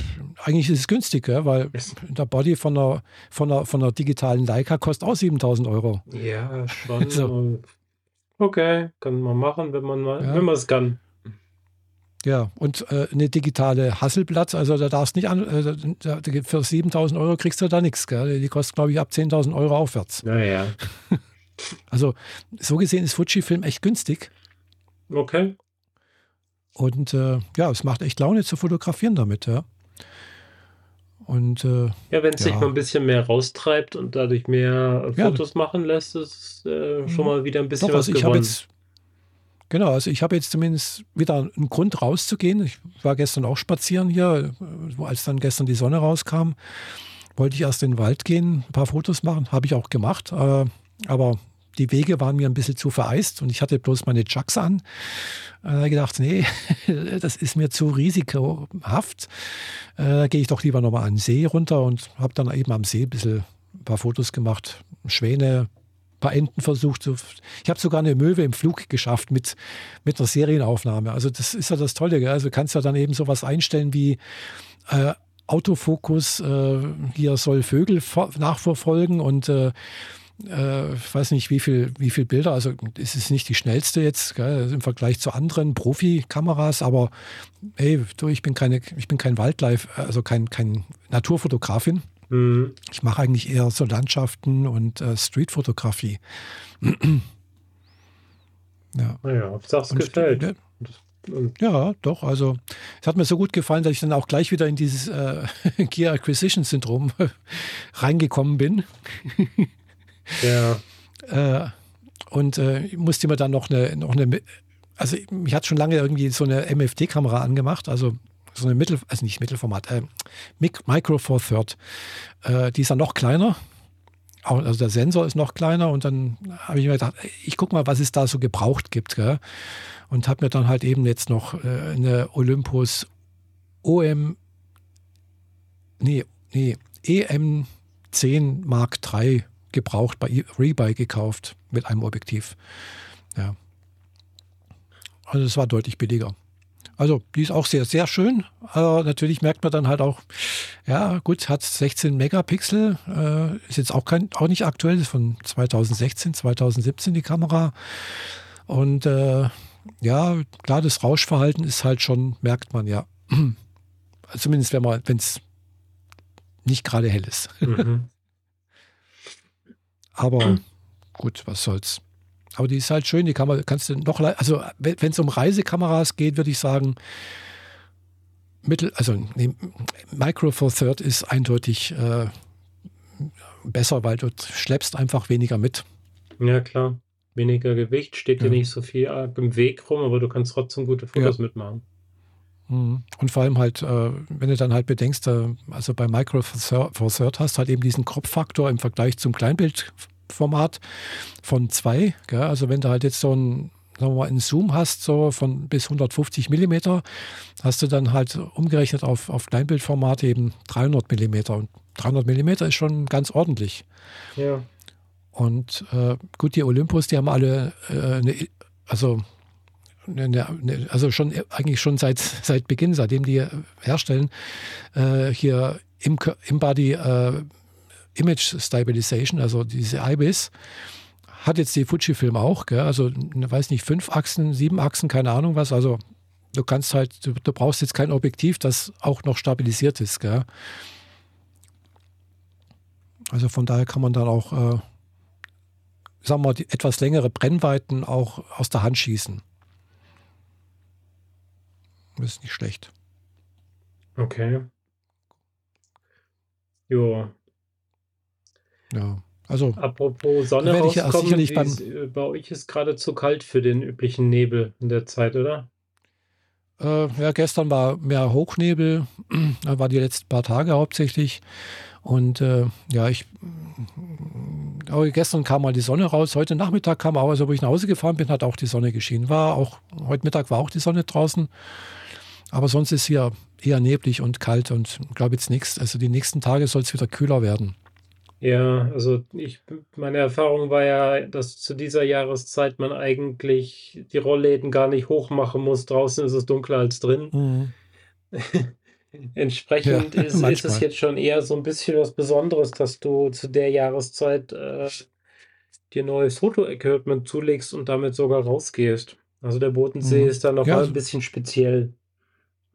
eigentlich ist es günstig, gell? weil der Body von der, von, der, von der digitalen Leica kostet auch 7000 Euro. Ja, schon. so. Okay, kann man machen, wenn man mal, ja. wenn man es kann. Ja, und äh, eine digitale Hasselblatt, also da darfst nicht an, äh, für 7000 Euro kriegst du da nichts, gell? Die kostet, glaube ich, ab 10.000 Euro aufwärts. Naja. also, so gesehen ist Fujifilm echt günstig. Okay. Und äh, ja, es macht echt Laune zu fotografieren damit, ja. Und, äh, ja, wenn es ja. sich mal ein bisschen mehr raustreibt und dadurch mehr Fotos ja. machen lässt, ist äh, schon mhm. mal wieder ein bisschen Doch, was also gewonnen. Jetzt, genau, also ich habe jetzt zumindest wieder einen Grund rauszugehen. Ich war gestern auch spazieren hier, als dann gestern die Sonne rauskam. Wollte ich erst in den Wald gehen, ein paar Fotos machen, habe ich auch gemacht. Äh, aber die Wege waren mir ein bisschen zu vereist und ich hatte bloß meine Chucks an. Da habe ich gedacht, nee, das ist mir zu risikohaft. Äh, da gehe ich doch lieber nochmal an den See runter und habe dann eben am See ein bisschen ein paar Fotos gemacht. Schwäne, paar Enten versucht. Ich habe sogar eine Möwe im Flug geschafft mit, mit einer Serienaufnahme. Also das ist ja das Tolle. Gell? Also kannst ja dann eben sowas einstellen wie äh, Autofokus, äh, hier soll Vögel nachverfolgen und äh, äh, ich weiß nicht, wie viel, wie viel Bilder, also es ist nicht die schnellste jetzt gell, im Vergleich zu anderen Profikameras, aber hey, du, ich bin keine, ich bin kein Wildlife, also kein, kein Naturfotografin. Mhm. Ich mache eigentlich eher so Landschaften und äh, Streetfotografie. ja. Naja, ob es gefällt. Ja, ja, doch. Also es hat mir so gut gefallen, dass ich dann auch gleich wieder in dieses äh, Gear Acquisition Syndrom reingekommen bin. Ja. Äh, und äh, musste mir dann noch eine, noch eine, also mich hat schon lange irgendwie so eine MFD-Kamera angemacht, also so eine Mittel, also nicht Mittelformat, äh, Micro Four Third. Äh, die ist dann noch kleiner. Also der Sensor ist noch kleiner und dann habe ich mir gedacht, ich gucke mal, was es da so gebraucht gibt. Gell? Und habe mir dann halt eben jetzt noch äh, eine Olympus OM, nee, nee, EM10 Mark III gebraucht bei Rebuy gekauft mit einem Objektiv. Ja. Also es war deutlich billiger. Also die ist auch sehr, sehr schön. Aber natürlich merkt man dann halt auch, ja gut, hat 16 Megapixel, äh, ist jetzt auch, kein, auch nicht aktuell, ist von 2016, 2017 die Kamera. Und äh, ja, klar, das Rauschverhalten ist halt schon, merkt man ja. Zumindest wenn man, wenn es nicht gerade hell ist. Mhm. Aber mhm. gut, was soll's. Aber die ist halt schön, die kann man, kannst du noch, also wenn es um Reisekameras geht, würde ich sagen, Mittel, also nee, Micro Four Third ist eindeutig äh, besser, weil du schleppst einfach weniger mit. Ja, klar. Weniger Gewicht, steht ja. dir nicht so viel im Weg rum, aber du kannst trotzdem gute Fotos ja. mitmachen. Mhm. Und vor allem halt, äh, wenn du dann halt bedenkst, äh, also bei Micro Four Third hast halt eben diesen Crop-Faktor im Vergleich zum Kleinbildformat von zwei. Also wenn du halt jetzt so ein sagen wir mal, einen Zoom hast, so von bis 150 Millimeter, hast du dann halt umgerechnet auf, auf Kleinbildformat eben 300 Millimeter. Und 300 Millimeter ist schon ganz ordentlich. Ja. Und äh, gut, die Olympus, die haben alle äh, eine, also also schon eigentlich schon seit, seit Beginn, seitdem die herstellen, äh, hier im, im Body äh, Image Stabilization, also diese IBIS, hat jetzt die Fujifilm auch, gell? also weiß nicht, fünf Achsen, sieben Achsen, keine Ahnung was, also du kannst halt, du, du brauchst jetzt kein Objektiv, das auch noch stabilisiert ist. Gell? Also von daher kann man dann auch, äh, sagen wir mal, etwas längere Brennweiten auch aus der Hand schießen. Das ist nicht schlecht. Okay. Jo. Ja. Also, Apropos Sonne rauskommen, ich beim, äh, bei euch ist gerade zu kalt für den üblichen Nebel in der Zeit, oder? Äh, ja, gestern war mehr Hochnebel, war die letzten paar Tage hauptsächlich. Und äh, ja, ich aber gestern kam mal die Sonne raus, heute Nachmittag kam auch, also wo ich nach Hause gefahren bin, hat auch die Sonne geschienen. War auch, heute Mittag war auch die Sonne draußen. Aber sonst ist hier eher neblig und kalt und glaube jetzt nichts. Also die nächsten Tage soll es wieder kühler werden. Ja, also ich, meine Erfahrung war ja, dass zu dieser Jahreszeit man eigentlich die Rollläden gar nicht hochmachen muss. Draußen ist es dunkler als drin. Mhm. Entsprechend ja, ist, ist, es jetzt schon eher so ein bisschen was Besonderes, dass du zu der Jahreszeit äh, dir neues Fotoequipment zulegst und damit sogar rausgehst. Also der Bodensee mhm. ist da noch ja, mal ein bisschen speziell.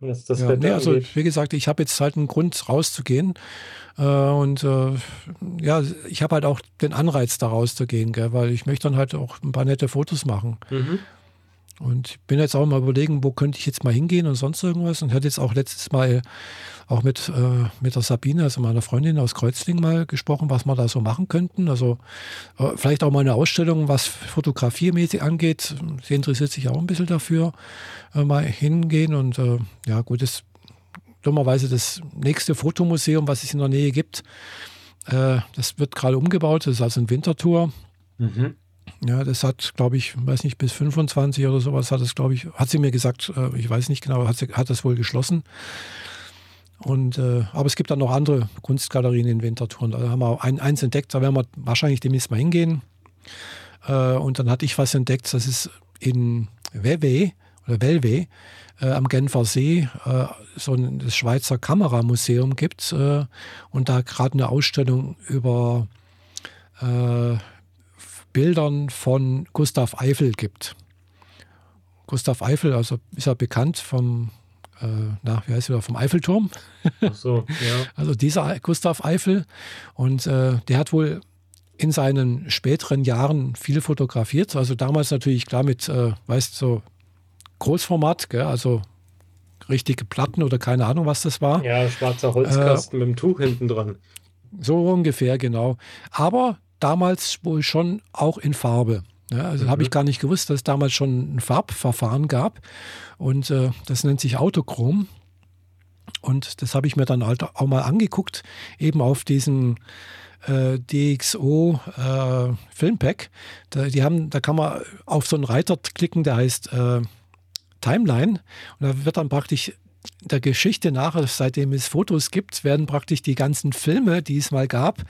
Was das ja, nee, also wie gesagt, ich habe jetzt halt einen Grund rauszugehen. Äh, und äh, ja, ich habe halt auch den Anreiz, da rauszugehen, gell, weil ich möchte dann halt auch ein paar nette Fotos machen. Mhm. Und bin jetzt auch mal überlegen, wo könnte ich jetzt mal hingehen und sonst irgendwas. Und hatte jetzt auch letztes Mal auch mit, äh, mit der Sabine, also meiner Freundin aus Kreuzling, mal gesprochen, was wir da so machen könnten. Also äh, vielleicht auch mal eine Ausstellung, was fotografiemäßig angeht. Sie interessiert sich auch ein bisschen dafür, äh, mal hingehen. Und äh, ja, gut, das dummerweise das nächste Fotomuseum, was es in der Nähe gibt. Äh, das wird gerade umgebaut. Das ist also ein Wintertour. Mhm. Ja, das hat, glaube ich, weiß nicht, bis 25 oder sowas hat es, glaube ich, hat sie mir gesagt, äh, ich weiß nicht genau, hat, sie, hat das wohl geschlossen. Und, äh, aber es gibt dann noch andere Kunstgalerien in Winterthur. Da haben wir ein, eins entdeckt, da werden wir wahrscheinlich demnächst mal hingehen. Äh, und dann hatte ich was entdeckt, das ist in Vevey oder Velve äh, am Genfer See äh, so ein das Schweizer Kameramuseum gibt äh, und da gerade eine Ausstellung über äh, Bildern von Gustav Eiffel gibt. Gustav Eiffel, also ist er bekannt vom, äh, na, wie heißt er, vom Eiffelturm. Ach so, ja. Also dieser Gustav Eiffel. Und äh, der hat wohl in seinen späteren Jahren viel fotografiert. Also damals natürlich klar mit, äh, weißt du, so Großformat, gell? also richtige Platten oder keine Ahnung, was das war. Ja, schwarzer Holzkasten äh, mit dem Tuch hinten dran. So ungefähr, genau. Aber damals wohl schon auch in Farbe. Ja, also mhm. habe ich gar nicht gewusst, dass es damals schon ein Farbverfahren gab. Und äh, das nennt sich Autochrom. Und das habe ich mir dann halt auch mal angeguckt, eben auf diesem äh, DxO äh, Filmpack. Da, die haben, da kann man auf so einen Reiter klicken, der heißt äh, Timeline. Und da wird dann praktisch der Geschichte nach, seitdem es Fotos gibt, werden praktisch die ganzen Filme, die es mal gab,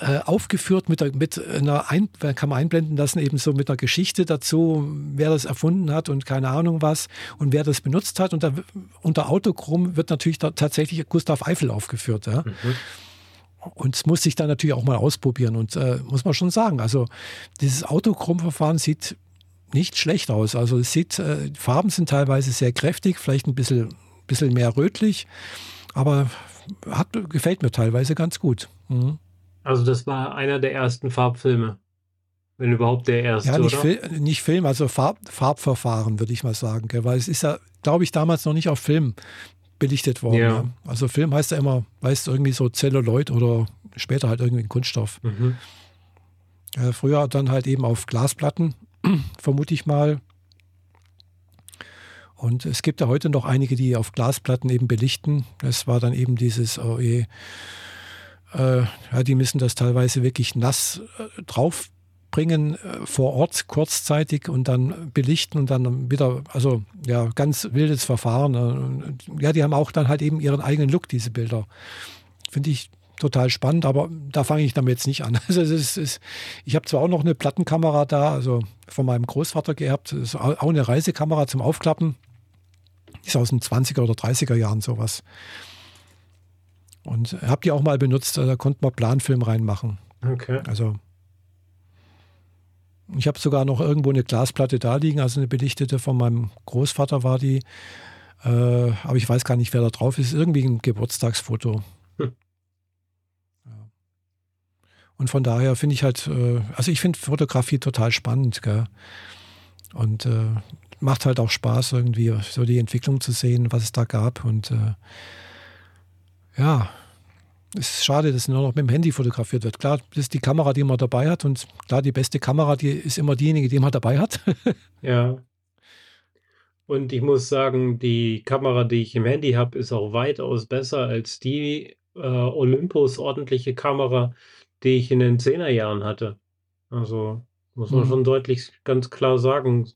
äh, aufgeführt mit, der, mit einer, Ein kann man einblenden lassen, eben so mit einer Geschichte dazu, wer das erfunden hat und keine Ahnung was und wer das benutzt hat. Und da, unter Autochrom wird natürlich tatsächlich Gustav Eiffel aufgeführt. Ja? Mhm. Und es muss sich dann natürlich auch mal ausprobieren. Und äh, muss man schon sagen, also dieses Autochrom-Verfahren sieht nicht schlecht aus. Also es sieht, äh, Farben sind teilweise sehr kräftig, vielleicht ein bisschen, bisschen mehr rötlich, aber hat, gefällt mir teilweise ganz gut. Mhm. Also das war einer der ersten Farbfilme. Wenn überhaupt der erste, ja, nicht, oder? Fil nicht Film, also Farb Farbverfahren, würde ich mal sagen. Gell? Weil es ist ja, glaube ich, damals noch nicht auf Film belichtet worden. Ja. Ja. Also Film heißt ja immer, weißt du, irgendwie so Zelluloid oder später halt irgendwie ein Kunststoff. Mhm. Äh, früher dann halt eben auf Glasplatten, vermute ich mal. Und es gibt ja heute noch einige, die auf Glasplatten eben belichten. Das war dann eben dieses, oh je, äh, ja, die müssen das teilweise wirklich nass äh, draufbringen äh, vor Ort kurzzeitig und dann belichten und dann wieder, also ja, ganz wildes Verfahren. Ja, die haben auch dann halt eben ihren eigenen Look, diese Bilder. Finde ich total spannend, aber da fange ich damit jetzt nicht an. Also es ist, es, ich habe zwar auch noch eine Plattenkamera da, also von meinem Großvater gehabt, ist auch eine Reisekamera zum Aufklappen. Ist aus den 20er oder 30er Jahren sowas. Und habe die auch mal benutzt, da konnte man Planfilm reinmachen. Okay. Also ich habe sogar noch irgendwo eine Glasplatte da liegen, also eine belichtete von meinem Großvater war die. Äh, aber ich weiß gar nicht, wer da drauf ist. Irgendwie ein Geburtstagsfoto. Hm. Und von daher finde ich halt, äh, also ich finde Fotografie total spannend. Gell? Und äh, macht halt auch Spaß, irgendwie so die Entwicklung zu sehen, was es da gab. Und äh, ja, es ist schade, dass nur noch mit dem Handy fotografiert wird. Klar, das ist die Kamera, die man dabei hat. Und klar, die beste Kamera, die ist immer diejenige, die man dabei hat. ja. Und ich muss sagen, die Kamera, die ich im Handy habe, ist auch weitaus besser als die äh, Olympus ordentliche Kamera, die ich in den 10er Jahren hatte. Also muss man mhm. schon deutlich ganz klar sagen.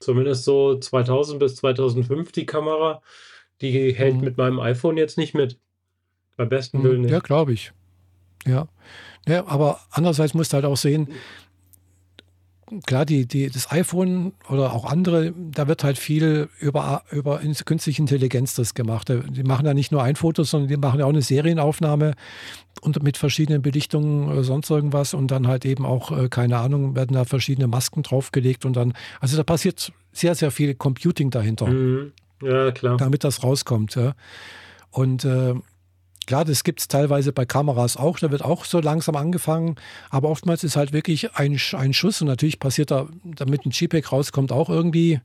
Zumindest so 2000 bis 2005 die Kamera, die hält mhm. mit meinem iPhone jetzt nicht mit. Beim besten hm, Willen nicht. Ja, glaube ich. Ja. ja. Aber andererseits musst du halt auch sehen, klar, die, die, das iPhone oder auch andere, da wird halt viel über, über künstliche Intelligenz das gemacht. Die machen ja nicht nur ein Foto, sondern die machen ja auch eine Serienaufnahme und mit verschiedenen Belichtungen sonst irgendwas und dann halt eben auch, äh, keine Ahnung, werden da verschiedene Masken draufgelegt und dann, also da passiert sehr, sehr viel Computing dahinter. Mhm. Ja, klar. Damit das rauskommt. Ja. Und äh, Klar, das gibt es teilweise bei Kameras auch, da wird auch so langsam angefangen, aber oftmals ist halt wirklich ein, ein Schuss und natürlich passiert da, damit ein JPEG rauskommt, auch irgendwie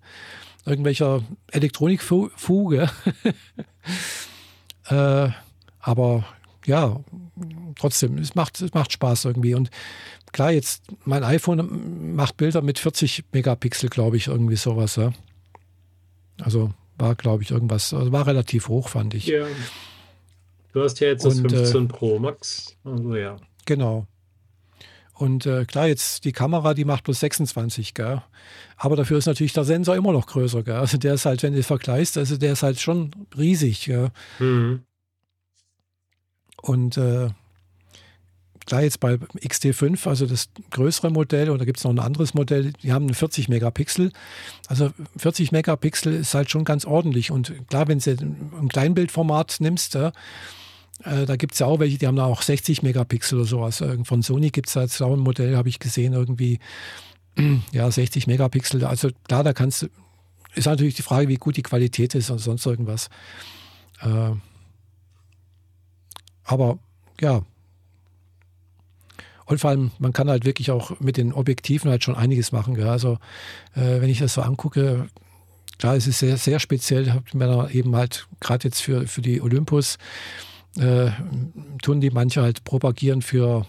irgendwelcher Elektronikfuge. äh, aber ja, trotzdem, es macht, es macht Spaß irgendwie. Und klar, jetzt mein iPhone macht Bilder mit 40 Megapixel, glaube ich, irgendwie sowas. Ja. Also war, glaube ich, irgendwas, also war relativ hoch, fand ich. Ja. Du hast ja jetzt das und, 15 äh, Pro Max. Also ja. Genau. Und äh, klar, jetzt die Kamera, die macht bloß 26, gell? Aber dafür ist natürlich der Sensor immer noch größer, gell? Also der ist halt, wenn du vergleichst, also der ist halt schon riesig, gell? Mhm. Und äh, klar, jetzt bei XT5, also das größere Modell, oder gibt es noch ein anderes Modell, die haben 40 Megapixel. Also 40 Megapixel ist halt schon ganz ordentlich. Und klar, wenn du im Kleinbildformat nimmst, ja, äh, da gibt es ja auch welche, die haben da auch 60 Megapixel oder sowas. Von Sony gibt es da jetzt auch ein Modell, habe ich gesehen, irgendwie, ja, 60 Megapixel. Also klar, da kannst du, ist natürlich die Frage, wie gut die Qualität ist oder sonst irgendwas. Äh, aber ja. Und vor allem, man kann halt wirklich auch mit den Objektiven halt schon einiges machen. Gell? Also, äh, wenn ich das so angucke, klar, es ist sehr, sehr speziell, hat mir da eben halt gerade jetzt für, für die Olympus, äh, tun die manche halt propagieren für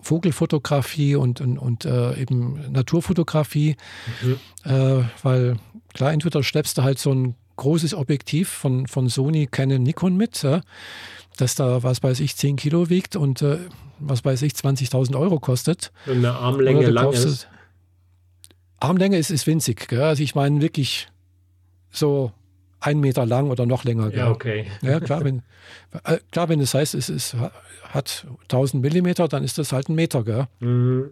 Vogelfotografie und, und, und äh, eben Naturfotografie, mhm. äh, weil klar, entweder schleppst du halt so ein großes Objektiv von, von Sony, Canon, Nikon mit, ja, das da, was weiß ich, 10 Kilo wiegt und äh, was weiß ich, 20.000 Euro kostet. Und eine Armlänge lang ist. Armlänge ist, ist winzig, gell? also ich meine wirklich so ein Meter lang oder noch länger. Ja, okay. Ja, klar, wenn, äh, klar, wenn es heißt, es ist, hat 1000 Millimeter, dann ist das halt ein Meter. Gell? Mhm.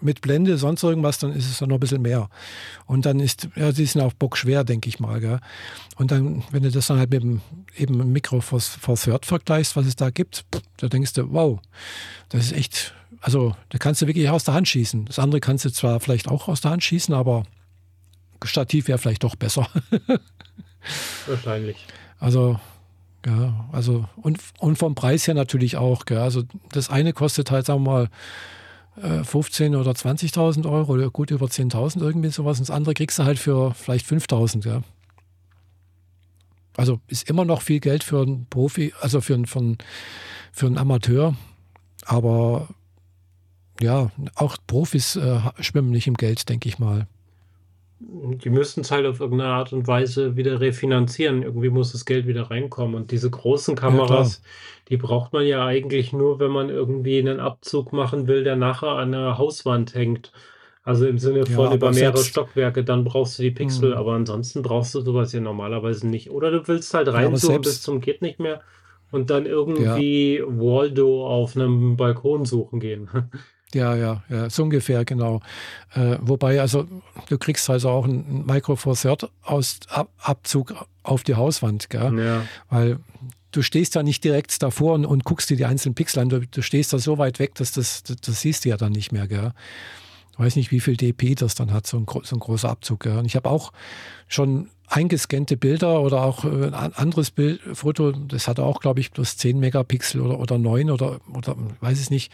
Mit Blende, sonst irgendwas, dann ist es dann noch ein bisschen mehr. Und dann ist, ja, die sind auch bockschwer, denke ich mal. Gell? Und dann, wenn du das dann halt mit dem eben Micro Four Third vergleichst, was es da gibt, da denkst du, wow, das ist echt, also da kannst du wirklich aus der Hand schießen. Das andere kannst du zwar vielleicht auch aus der Hand schießen, aber Stativ wäre vielleicht doch besser. Wahrscheinlich. Also, ja, also, und, und vom Preis her natürlich auch. Gell? Also, das eine kostet halt, sagen wir mal, 15 äh, oder 20.000 Euro oder gut über 10.000 irgendwie sowas. Und das andere kriegst du halt für vielleicht 5.000. Ja. Also ist immer noch viel Geld für einen Profi, also für, einen, für, für einen Amateur. Aber ja, auch Profis äh, schwimmen nicht im Geld, denke ich mal. Die müssten es halt auf irgendeine Art und Weise wieder refinanzieren. Irgendwie muss das Geld wieder reinkommen. Und diese großen Kameras, ja, die braucht man ja eigentlich nur, wenn man irgendwie einen Abzug machen will, der nachher an der Hauswand hängt. Also im Sinne von ja, über mehrere Stockwerke, dann brauchst du die Pixel, mhm. aber ansonsten brauchst du sowas ja normalerweise nicht. Oder du willst halt reinzoomen ja, bis zum geht nicht mehr und dann irgendwie Waldo auf einem Balkon suchen gehen. Ja, ja, ja, so ungefähr, genau. Äh, wobei, also du kriegst also auch einen Micro Four Third aus Ab Abzug auf die Hauswand, gell? Ja. Weil du stehst ja nicht direkt davor und, und guckst dir die einzelnen Pixel an. Du, du, stehst da so weit weg, dass das, das, das siehst du ja dann nicht mehr, gell? Ich weiß nicht, wie viel dp das dann hat, so ein, so ein großer Abzug. Gell? Und ich habe auch schon eingescannte Bilder oder auch äh, ein anderes Bild, Foto, das hatte auch, glaube ich, plus 10 Megapixel oder, oder 9 oder, oder weiß ich nicht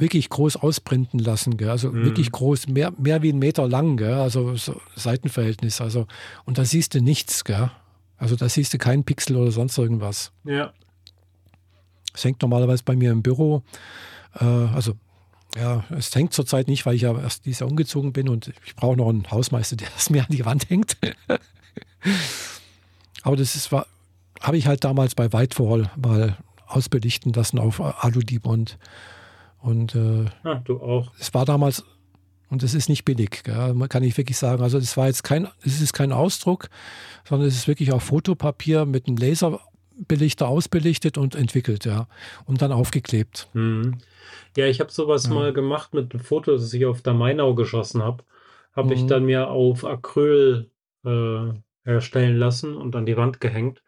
wirklich groß ausprinten lassen, gell? also mhm. wirklich groß, mehr, mehr wie ein Meter lang, gell? also so Seitenverhältnis. Also, und da siehst du nichts, gell? also da siehst du keinen Pixel oder sonst irgendwas. Ja. Es hängt normalerweise bei mir im Büro, äh, also ja, es hängt zurzeit nicht, weil ich ja erst dieses Jahr umgezogen bin und ich brauche noch einen Hausmeister, der es mir an die Wand hängt. Aber das ist, habe ich halt damals bei Whitefall mal ausbelichten lassen auf Alu-Dibond. Und äh, ah, du auch. Es war damals, und es ist nicht billig, gell, kann ich wirklich sagen. Also es war jetzt kein, es ist kein Ausdruck, sondern es ist wirklich auch Fotopapier mit einem Laserbelichter ausbelichtet und entwickelt, ja. Und dann aufgeklebt. Mhm. Ja, ich habe sowas ja. mal gemacht mit einem Foto, das ich auf der Mainau geschossen habe. Habe mhm. ich dann mir auf Acryl äh, herstellen lassen und an die Wand gehängt.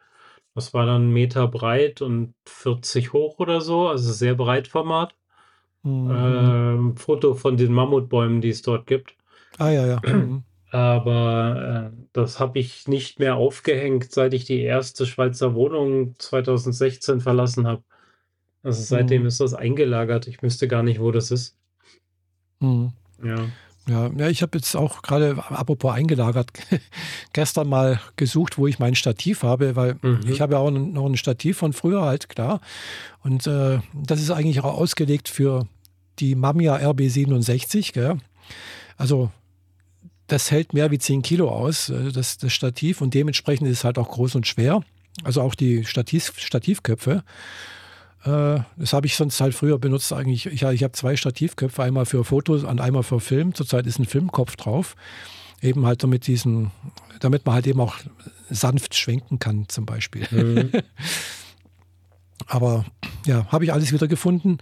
Das war dann einen Meter breit und 40 hoch oder so, also sehr breit Format. Mhm. Ähm, Foto von den Mammutbäumen, die es dort gibt. Ah, ja, ja. Mhm. aber äh, das habe ich nicht mehr aufgehängt, seit ich die erste Schweizer Wohnung 2016 verlassen habe. Also seitdem mhm. ist das eingelagert. Ich wüsste gar nicht, wo das ist. Mhm. Ja. Ja, ja, ich habe jetzt auch gerade, apropos eingelagert, gestern mal gesucht, wo ich mein Stativ habe, weil mhm. ich habe ja auch noch ein Stativ von früher halt, klar. Und äh, das ist eigentlich auch ausgelegt für die Mamiya RB67, gell? Also das hält mehr wie 10 Kilo aus, äh, das, das Stativ, und dementsprechend ist es halt auch groß und schwer. Also auch die Stativ, Stativköpfe. Äh, das habe ich sonst halt früher benutzt eigentlich. Ich, ich habe zwei Stativköpfe, einmal für Fotos und einmal für Film. Zurzeit ist ein Filmkopf drauf. Eben halt damit diesen, damit man halt eben auch sanft schwenken kann, zum Beispiel. Mhm. Aber ja, habe ich alles wieder gefunden.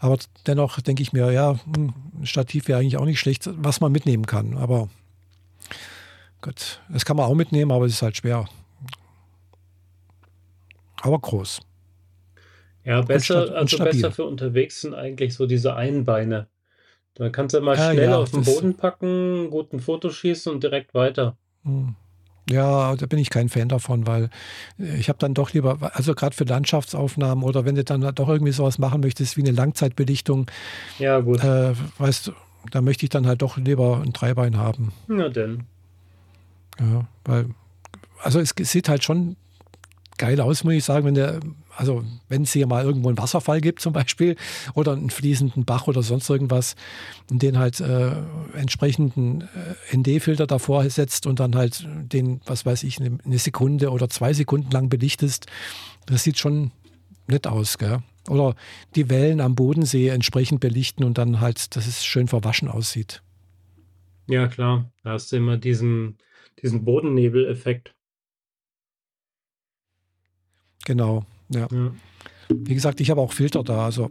Aber dennoch denke ich mir, ja, hm, ein Stativ wäre eigentlich auch nicht schlecht, was man mitnehmen kann. Aber Gott, das kann man auch mitnehmen, aber es ist halt schwer. Aber groß. Ja, besser, also besser für unterwegs sind eigentlich so diese Einbeine. Da kannst du mal ja, schnell ja, auf den Boden packen, guten Foto schießen und direkt weiter. Hm. Ja, da bin ich kein Fan davon, weil äh, ich habe dann doch lieber, also gerade für Landschaftsaufnahmen oder wenn du dann doch irgendwie sowas machen möchtest wie eine Langzeitbelichtung, ja, gut. Äh, weißt du, da möchte ich dann halt doch lieber ein Dreibein haben. Na denn. Ja, weil, also es sieht halt schon geil aus, muss ich sagen, wenn der, also wenn es hier mal irgendwo einen Wasserfall gibt zum Beispiel oder einen fließenden Bach oder sonst irgendwas und den halt äh, entsprechenden äh, ND-Filter davor setzt und dann halt den, was weiß ich, eine, eine Sekunde oder zwei Sekunden lang belichtest, das sieht schon nett aus, gell? Oder die Wellen am Bodensee entsprechend belichten und dann halt, dass es schön verwaschen aussieht. Ja, klar. Da hast du immer diesen, diesen Bodennebel-Effekt. Genau, ja. ja. Wie gesagt, ich habe auch Filter da. Also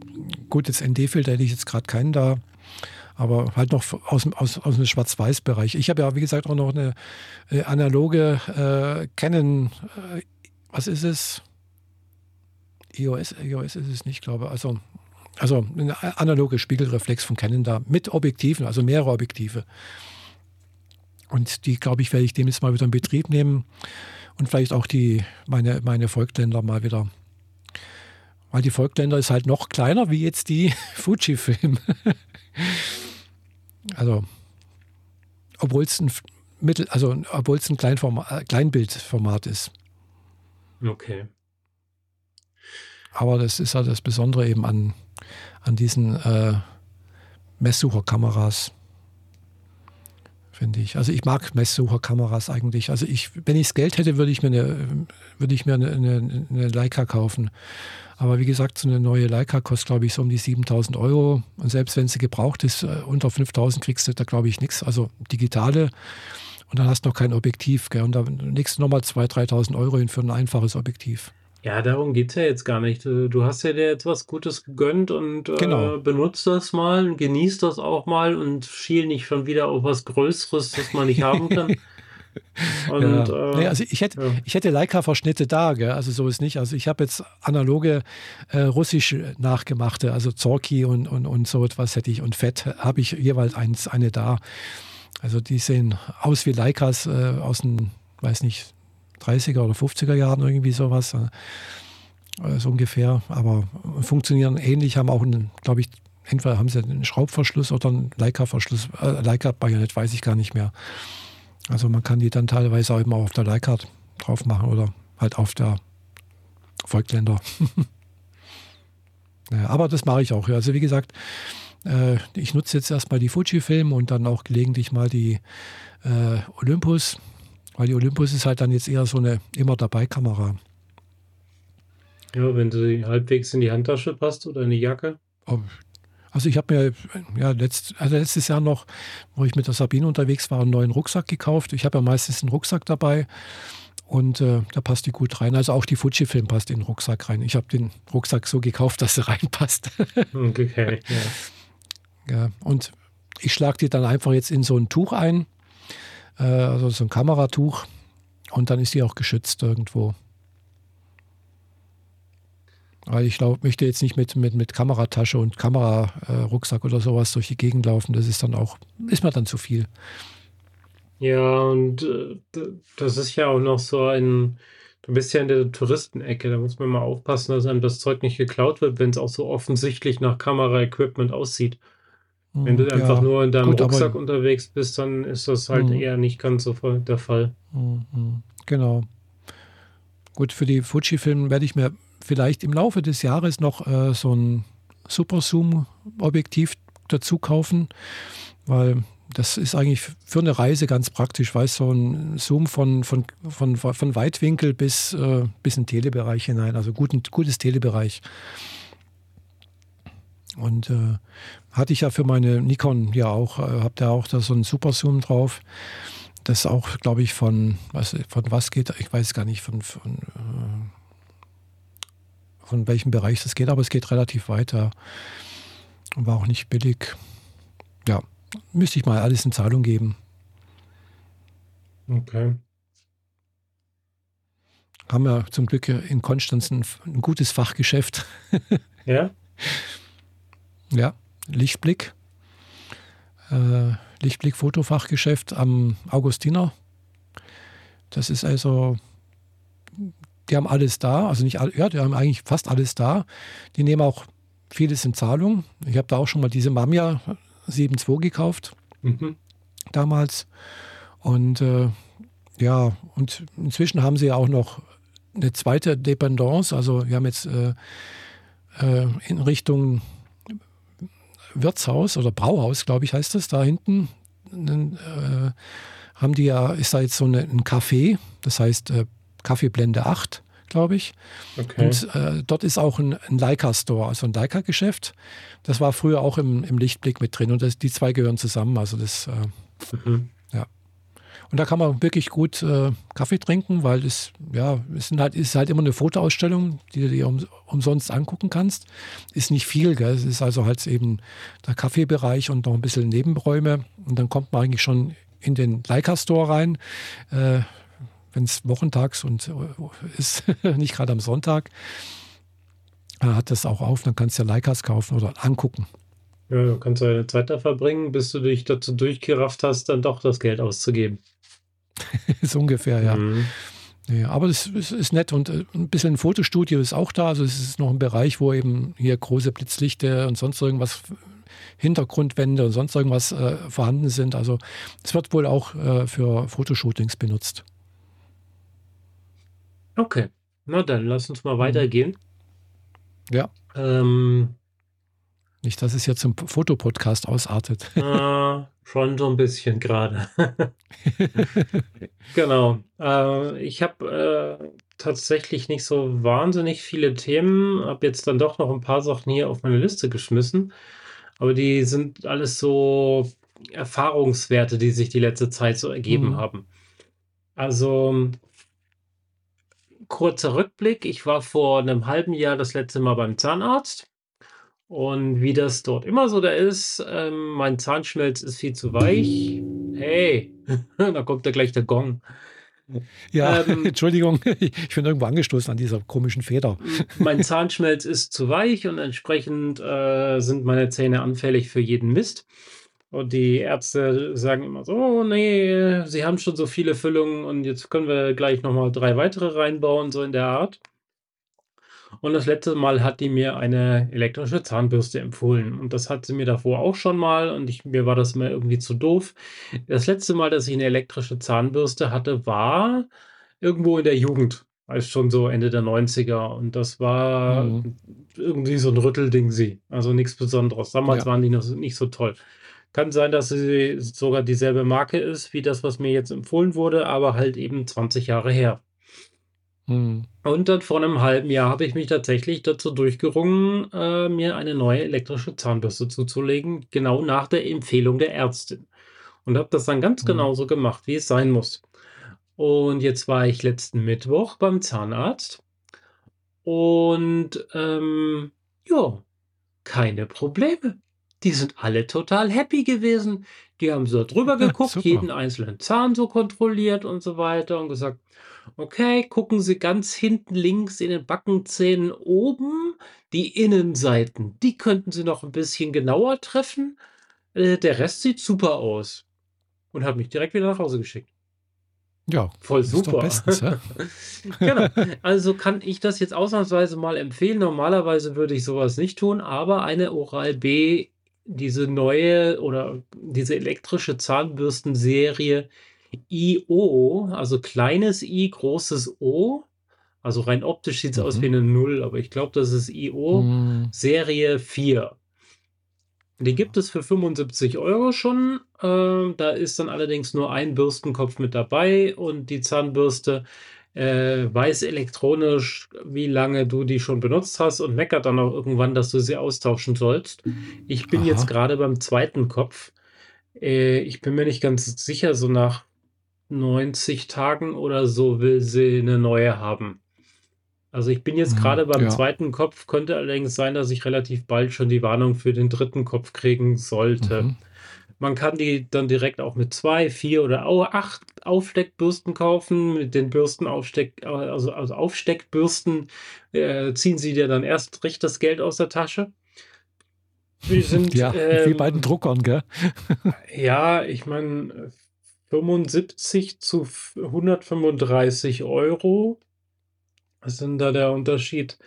gut, jetzt ND-Filter hätte ich jetzt gerade keinen da, aber halt noch aus, aus, aus dem Schwarz-Weiß-Bereich. Ich habe ja, wie gesagt, auch noch eine äh, analoge äh, Canon, äh, was ist es? EOS, EOS ist es nicht, glaube ich. Also, also eine analoge Spiegelreflex von Canon da mit Objektiven, also mehrere Objektive. Und die, glaube ich, werde ich demnächst mal wieder in Betrieb nehmen und vielleicht auch die, meine, meine Volkländer mal wieder. Weil die Volkländer ist halt noch kleiner wie jetzt die Fujifilm. also, obwohl es ein Mittel, also obwohl es ein Kleinformat, äh, Kleinbildformat ist. Okay. Aber das ist ja das Besondere eben an, an diesen äh, Messsucherkameras finde ich. Also ich mag Messsucherkameras eigentlich. Also ich, wenn ich das Geld hätte, würde ich mir eine, würde ich mir eine, eine, eine Leica kaufen. Aber wie gesagt, so eine neue Leica kostet, glaube ich, so um die 7000 Euro. Und selbst wenn sie gebraucht ist, äh, unter 5000 kriegst du da, glaube ich, nichts. Also digitale. Und dann hast du noch kein Objektiv. Gell? Und da legst du nochmal 2.000, 3.000 Euro hin für ein einfaches Objektiv. Ja, darum geht es ja jetzt gar nicht. Du hast ja dir jetzt was Gutes gegönnt und äh, genau. benutzt das mal, genießt das auch mal und schiel nicht schon wieder auf was Größeres, das man nicht haben kann. Und, ja. äh, nee, also ich hätte, ja. ich hätte Leica-Verschnitte da, gell? also so ist nicht. Also ich habe jetzt analoge äh, russisch nachgemachte, also Zorki und, und, und so etwas hätte ich und Fett habe ich jeweils eins, eine da. Also die sehen aus wie Leicas äh, aus dem, weiß nicht, 30er oder 50er Jahren irgendwie sowas. Äh, so ungefähr. Aber funktionieren ähnlich, haben auch, glaube ich, entweder haben sie einen Schraubverschluss oder einen Leica-Verschluss. Äh, Leica-Bajonett weiß ich gar nicht mehr. Also man kann die dann teilweise auch immer auf der Leica drauf machen oder halt auf der Volkländer. ja, aber das mache ich auch. Also wie gesagt, äh, ich nutze jetzt erstmal die Fujifilm und dann auch gelegentlich mal die äh, Olympus. Weil die Olympus ist halt dann jetzt eher so eine immer dabei Kamera. Ja, wenn du die halbwegs in die Handtasche passt oder in die Jacke. Also ich habe mir ja letzt, also letztes Jahr noch, wo ich mit der Sabine unterwegs war, einen neuen Rucksack gekauft. Ich habe ja meistens einen Rucksack dabei und äh, da passt die gut rein. Also auch die Fujifilm passt in den Rucksack rein. Ich habe den Rucksack so gekauft, dass er reinpasst. okay. Ja. ja. Und ich schlage die dann einfach jetzt in so ein Tuch ein äh, also so ein Kameratuch und dann ist die auch geschützt irgendwo. Weil ich glaub, möchte jetzt nicht mit, mit, mit Kameratasche und Kamerarucksack oder sowas durch die Gegend laufen. Das ist dann auch, ist mir dann zu viel. Ja, und äh, das ist ja auch noch so ein, du bist ja in der Touristenecke, da muss man mal aufpassen, dass einem das Zeug nicht geklaut wird, wenn es auch so offensichtlich nach Kameraequipment aussieht. Wenn Hm, du einfach ja, nur in deinem gut, Rucksack unterwegs bist, dann ist das halt hm, eher nicht ganz so der Fall. hm, hm, genau. Gut, für die Fujifilm werde ich mir vielleicht im Laufe des Jahres noch äh, so ein Super Zoom-Objektiv dazu kaufen, weil das ist eigentlich für eine Reise ganz praktisch, weil so ein Zoom von, von, von, von Weitwinkel bis, äh, bis in den Telebereich hinein, also guten, gutes Telebereich. Und äh, hatte ich ja für meine Nikon ja auch, äh, habe da auch da so einen Super Zoom drauf. Das auch, glaube ich, von was, von was geht, ich weiß gar nicht, von, von, äh, von welchem Bereich das geht, aber es geht relativ weiter und war auch nicht billig. Ja, müsste ich mal alles in Zahlung geben. Okay. Haben wir zum Glück in Konstanz ein, ein gutes Fachgeschäft. Ja? ja, Lichtblick. Äh, Lichtblick Fotofachgeschäft am Augustiner. Das ist also, die haben alles da, also nicht alle, ja, die haben eigentlich fast alles da. Die nehmen auch vieles in Zahlung. Ich habe da auch schon mal diese Mamiya 7.2 gekauft, Mhm. damals. Und äh, ja, und inzwischen haben sie ja auch noch eine zweite Dependance. Also wir haben jetzt äh, äh, in Richtung Wirtshaus oder Brauhaus, glaube ich, heißt das, da hinten, äh, haben die ja, ist da jetzt so eine, ein Café, das heißt äh, Kaffeeblende 8, glaube ich. Okay. Und äh, dort ist auch ein, ein Leica-Store, also ein Leica-Geschäft. Das war früher auch im, im Lichtblick mit drin und das, die zwei gehören zusammen. Also das, äh, Mhm. Und da kann man wirklich gut äh, Kaffee trinken, weil es, ja, es halt, ist halt immer eine Fotoausstellung, die du dir um, umsonst angucken kannst. Ist nicht viel, gell? Es ist also halt eben der Kaffeebereich und noch ein bisschen Nebenräume. Und dann kommt man eigentlich schon in den Leica-Store rein. Äh, wenn es wochentags und äh, ist, nicht gerade am Sonntag, hat das auch auf, dann kannst du ja Leicas kaufen oder angucken. Ja, du kannst deine Zeit da verbringen, bis du dich dazu durchgerafft hast, dann doch das Geld auszugeben. so ungefähr, ja. Mhm. ja aber das ist, ist nett und äh, ein bisschen ein Fotostudio ist auch da. Also es ist noch ein Bereich, wo eben hier große Blitzlichter und sonst irgendwas, Hintergrundwände und sonst irgendwas äh, vorhanden sind. Also es wird wohl auch äh, für Fotoshootings benutzt. Okay. Na dann, lass uns mal Mhm. weitergehen. Ja, Ähm, nicht, dass es jetzt zum Fotopodcast ausartet. äh, schon so ein bisschen gerade. Genau. Äh, ich habe äh, tatsächlich nicht so wahnsinnig viele Themen, habe jetzt dann doch noch ein paar Sachen hier auf meine Liste geschmissen, aber die sind alles so Erfahrungswerte, die sich die letzte Zeit so ergeben Mhm. haben. Also kurzer Rückblick. Ich war vor einem halben Jahr das letzte Mal beim Zahnarzt. Und wie das dort immer so da ist, ähm, mein Zahnschmelz ist viel zu weich. Hey, da kommt ja gleich der Gong. Ja, Ähm, Entschuldigung, ich bin irgendwo angestoßen an dieser komischen Feder. mein Zahnschmelz ist zu weich und entsprechend äh, sind meine Zähne anfällig für jeden Mist. Und die Ärzte sagen immer so, oh nee, sie haben schon so viele Füllungen und jetzt können wir gleich nochmal drei weitere reinbauen, so in der Art. Und das letzte Mal hat die mir eine elektrische Zahnbürste empfohlen. Und das hat sie mir davor auch schon mal und ich, mir war das immer irgendwie zu doof. Das letzte Mal, dass ich eine elektrische Zahnbürste hatte, war irgendwo in der Jugend. Also schon so Ende der 90er. Und das war Mhm. irgendwie so ein Rüttelding sie. Also nichts Besonderes. Damals Ja. waren die noch nicht so toll. Kann sein, dass sie sogar dieselbe Marke ist, wie das, was mir jetzt empfohlen wurde, aber halt eben 20 Jahre her. Mhm. Und dann vor einem halben Jahr habe ich mich tatsächlich dazu durchgerungen, äh, mir eine neue elektrische Zahnbürste zuzulegen, genau nach der Empfehlung der Ärztin. Und habe das dann ganz Mhm. genauso gemacht, wie es sein muss. Und jetzt war ich letzten Mittwoch beim Zahnarzt und ähm, ja, keine Probleme. Die sind alle total happy gewesen. Die haben so drüber geguckt, Super. jeden einzelnen Zahn so kontrolliert und so weiter und gesagt, okay, gucken Sie ganz hinten links in den Backenzähnen oben, die Innenseiten, die könnten Sie noch ein bisschen genauer treffen. Äh, der Rest sieht super aus. und hat mich direkt wieder nach Hause geschickt. Ja, Voll super. bestens, ja? Genau. Also kann ich das jetzt ausnahmsweise mal empfehlen. Normalerweise würde ich sowas nicht tun, aber eine Oral-B, diese neue oder diese elektrische Zahnbürstenserie IO, also kleines I, großes O. Also rein optisch sieht es aus Mhm. wie eine Null, aber ich glaube, das ist IO Hm, Serie 4. Die gibt es für 75 Euro schon. Ähm, da ist dann allerdings nur ein Bürstenkopf mit dabei und die Zahnbürste äh, weiß elektronisch, wie lange du die schon benutzt hast und meckert dann auch irgendwann, dass du sie austauschen sollst. Ich bin Aha. jetzt gerade beim zweiten Kopf. Äh, ich bin mir nicht ganz sicher, so nach 90 Tagen oder so will sie eine neue haben. Also ich bin jetzt Mhm, gerade beim ja. zweiten Kopf, könnte allerdings sein, dass ich relativ bald schon die Warnung für den dritten Kopf kriegen sollte. Mhm. Man kann die dann direkt auch mit zwei, vier oder au- acht Aufsteckbürsten kaufen. Mit den Bürstenaufsteck, also, also Aufsteckbürsten äh, ziehen sie dir dann erst recht das Geld aus der Tasche. Wir sind, Ja, wie bei den ähm, Druckern, gell? ja, ich meine, 75 zu 135 Euro. Was ist denn da der Unterschied?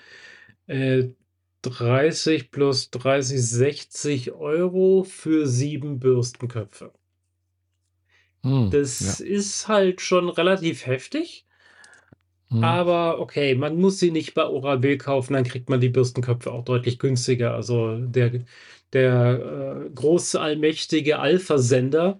Äh, 30 plus 30, 60 Euro für sieben Bürstenköpfe. Hm, Das ja. ist halt schon relativ heftig, Hm. aber okay, man muss sie nicht bei Oral-B kaufen, dann kriegt man die Bürstenköpfe auch deutlich günstiger. Also der, der äh, große, allmächtige Alpha-Sender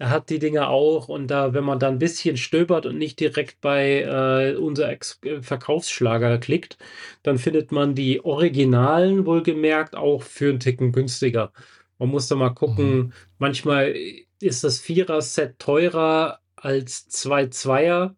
hat die Dinger auch und da, wenn man da ein bisschen stöbert und nicht direkt bei äh, unser Ex äh, Verkaufsschlager klickt, dann findet man die Originalen wohlgemerkt auch für einen Ticken günstiger. Man muss da mal gucken, Mhm. manchmal ist das Vierer-Set teurer als zwei Zweier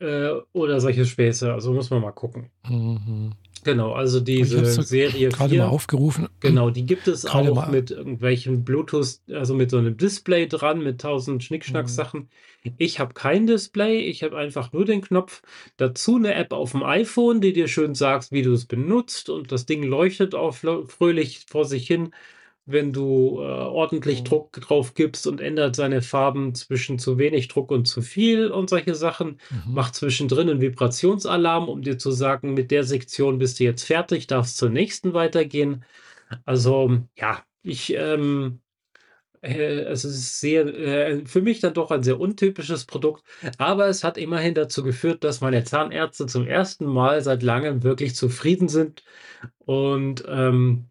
äh, oder solche Späße. Also muss man mal gucken. Mhm. Genau, also Ich diese es Serie gerade mal 4. aufgerufen. Genau, die gibt es Gerade auch mal. mit irgendwelchen Bluetooth, also mit so einem Display dran, mit tausend Mhm. Schnickschnack-Sachen. Ich habe kein Display, ich habe einfach nur den Knopf. Dazu eine App auf dem iPhone, die dir schön sagt, wie du es benutzt und das Ding leuchtet auch fröhlich vor sich hin, wenn du äh, ordentlich Mhm. Druck drauf gibst und ändert seine Farben zwischen zu wenig Druck und zu viel und solche Sachen. Mhm. Macht zwischendrin einen Vibrationsalarm, um dir zu sagen, mit der Sektion bist du jetzt fertig, darfst zur nächsten weitergehen. Also ja, ich, ähm, äh, es ist sehr, äh, für mich dann doch ein sehr untypisches Produkt, aber es hat immerhin dazu geführt, dass meine Zahnärzte zum ersten Mal seit langem wirklich zufrieden sind. Und ähm,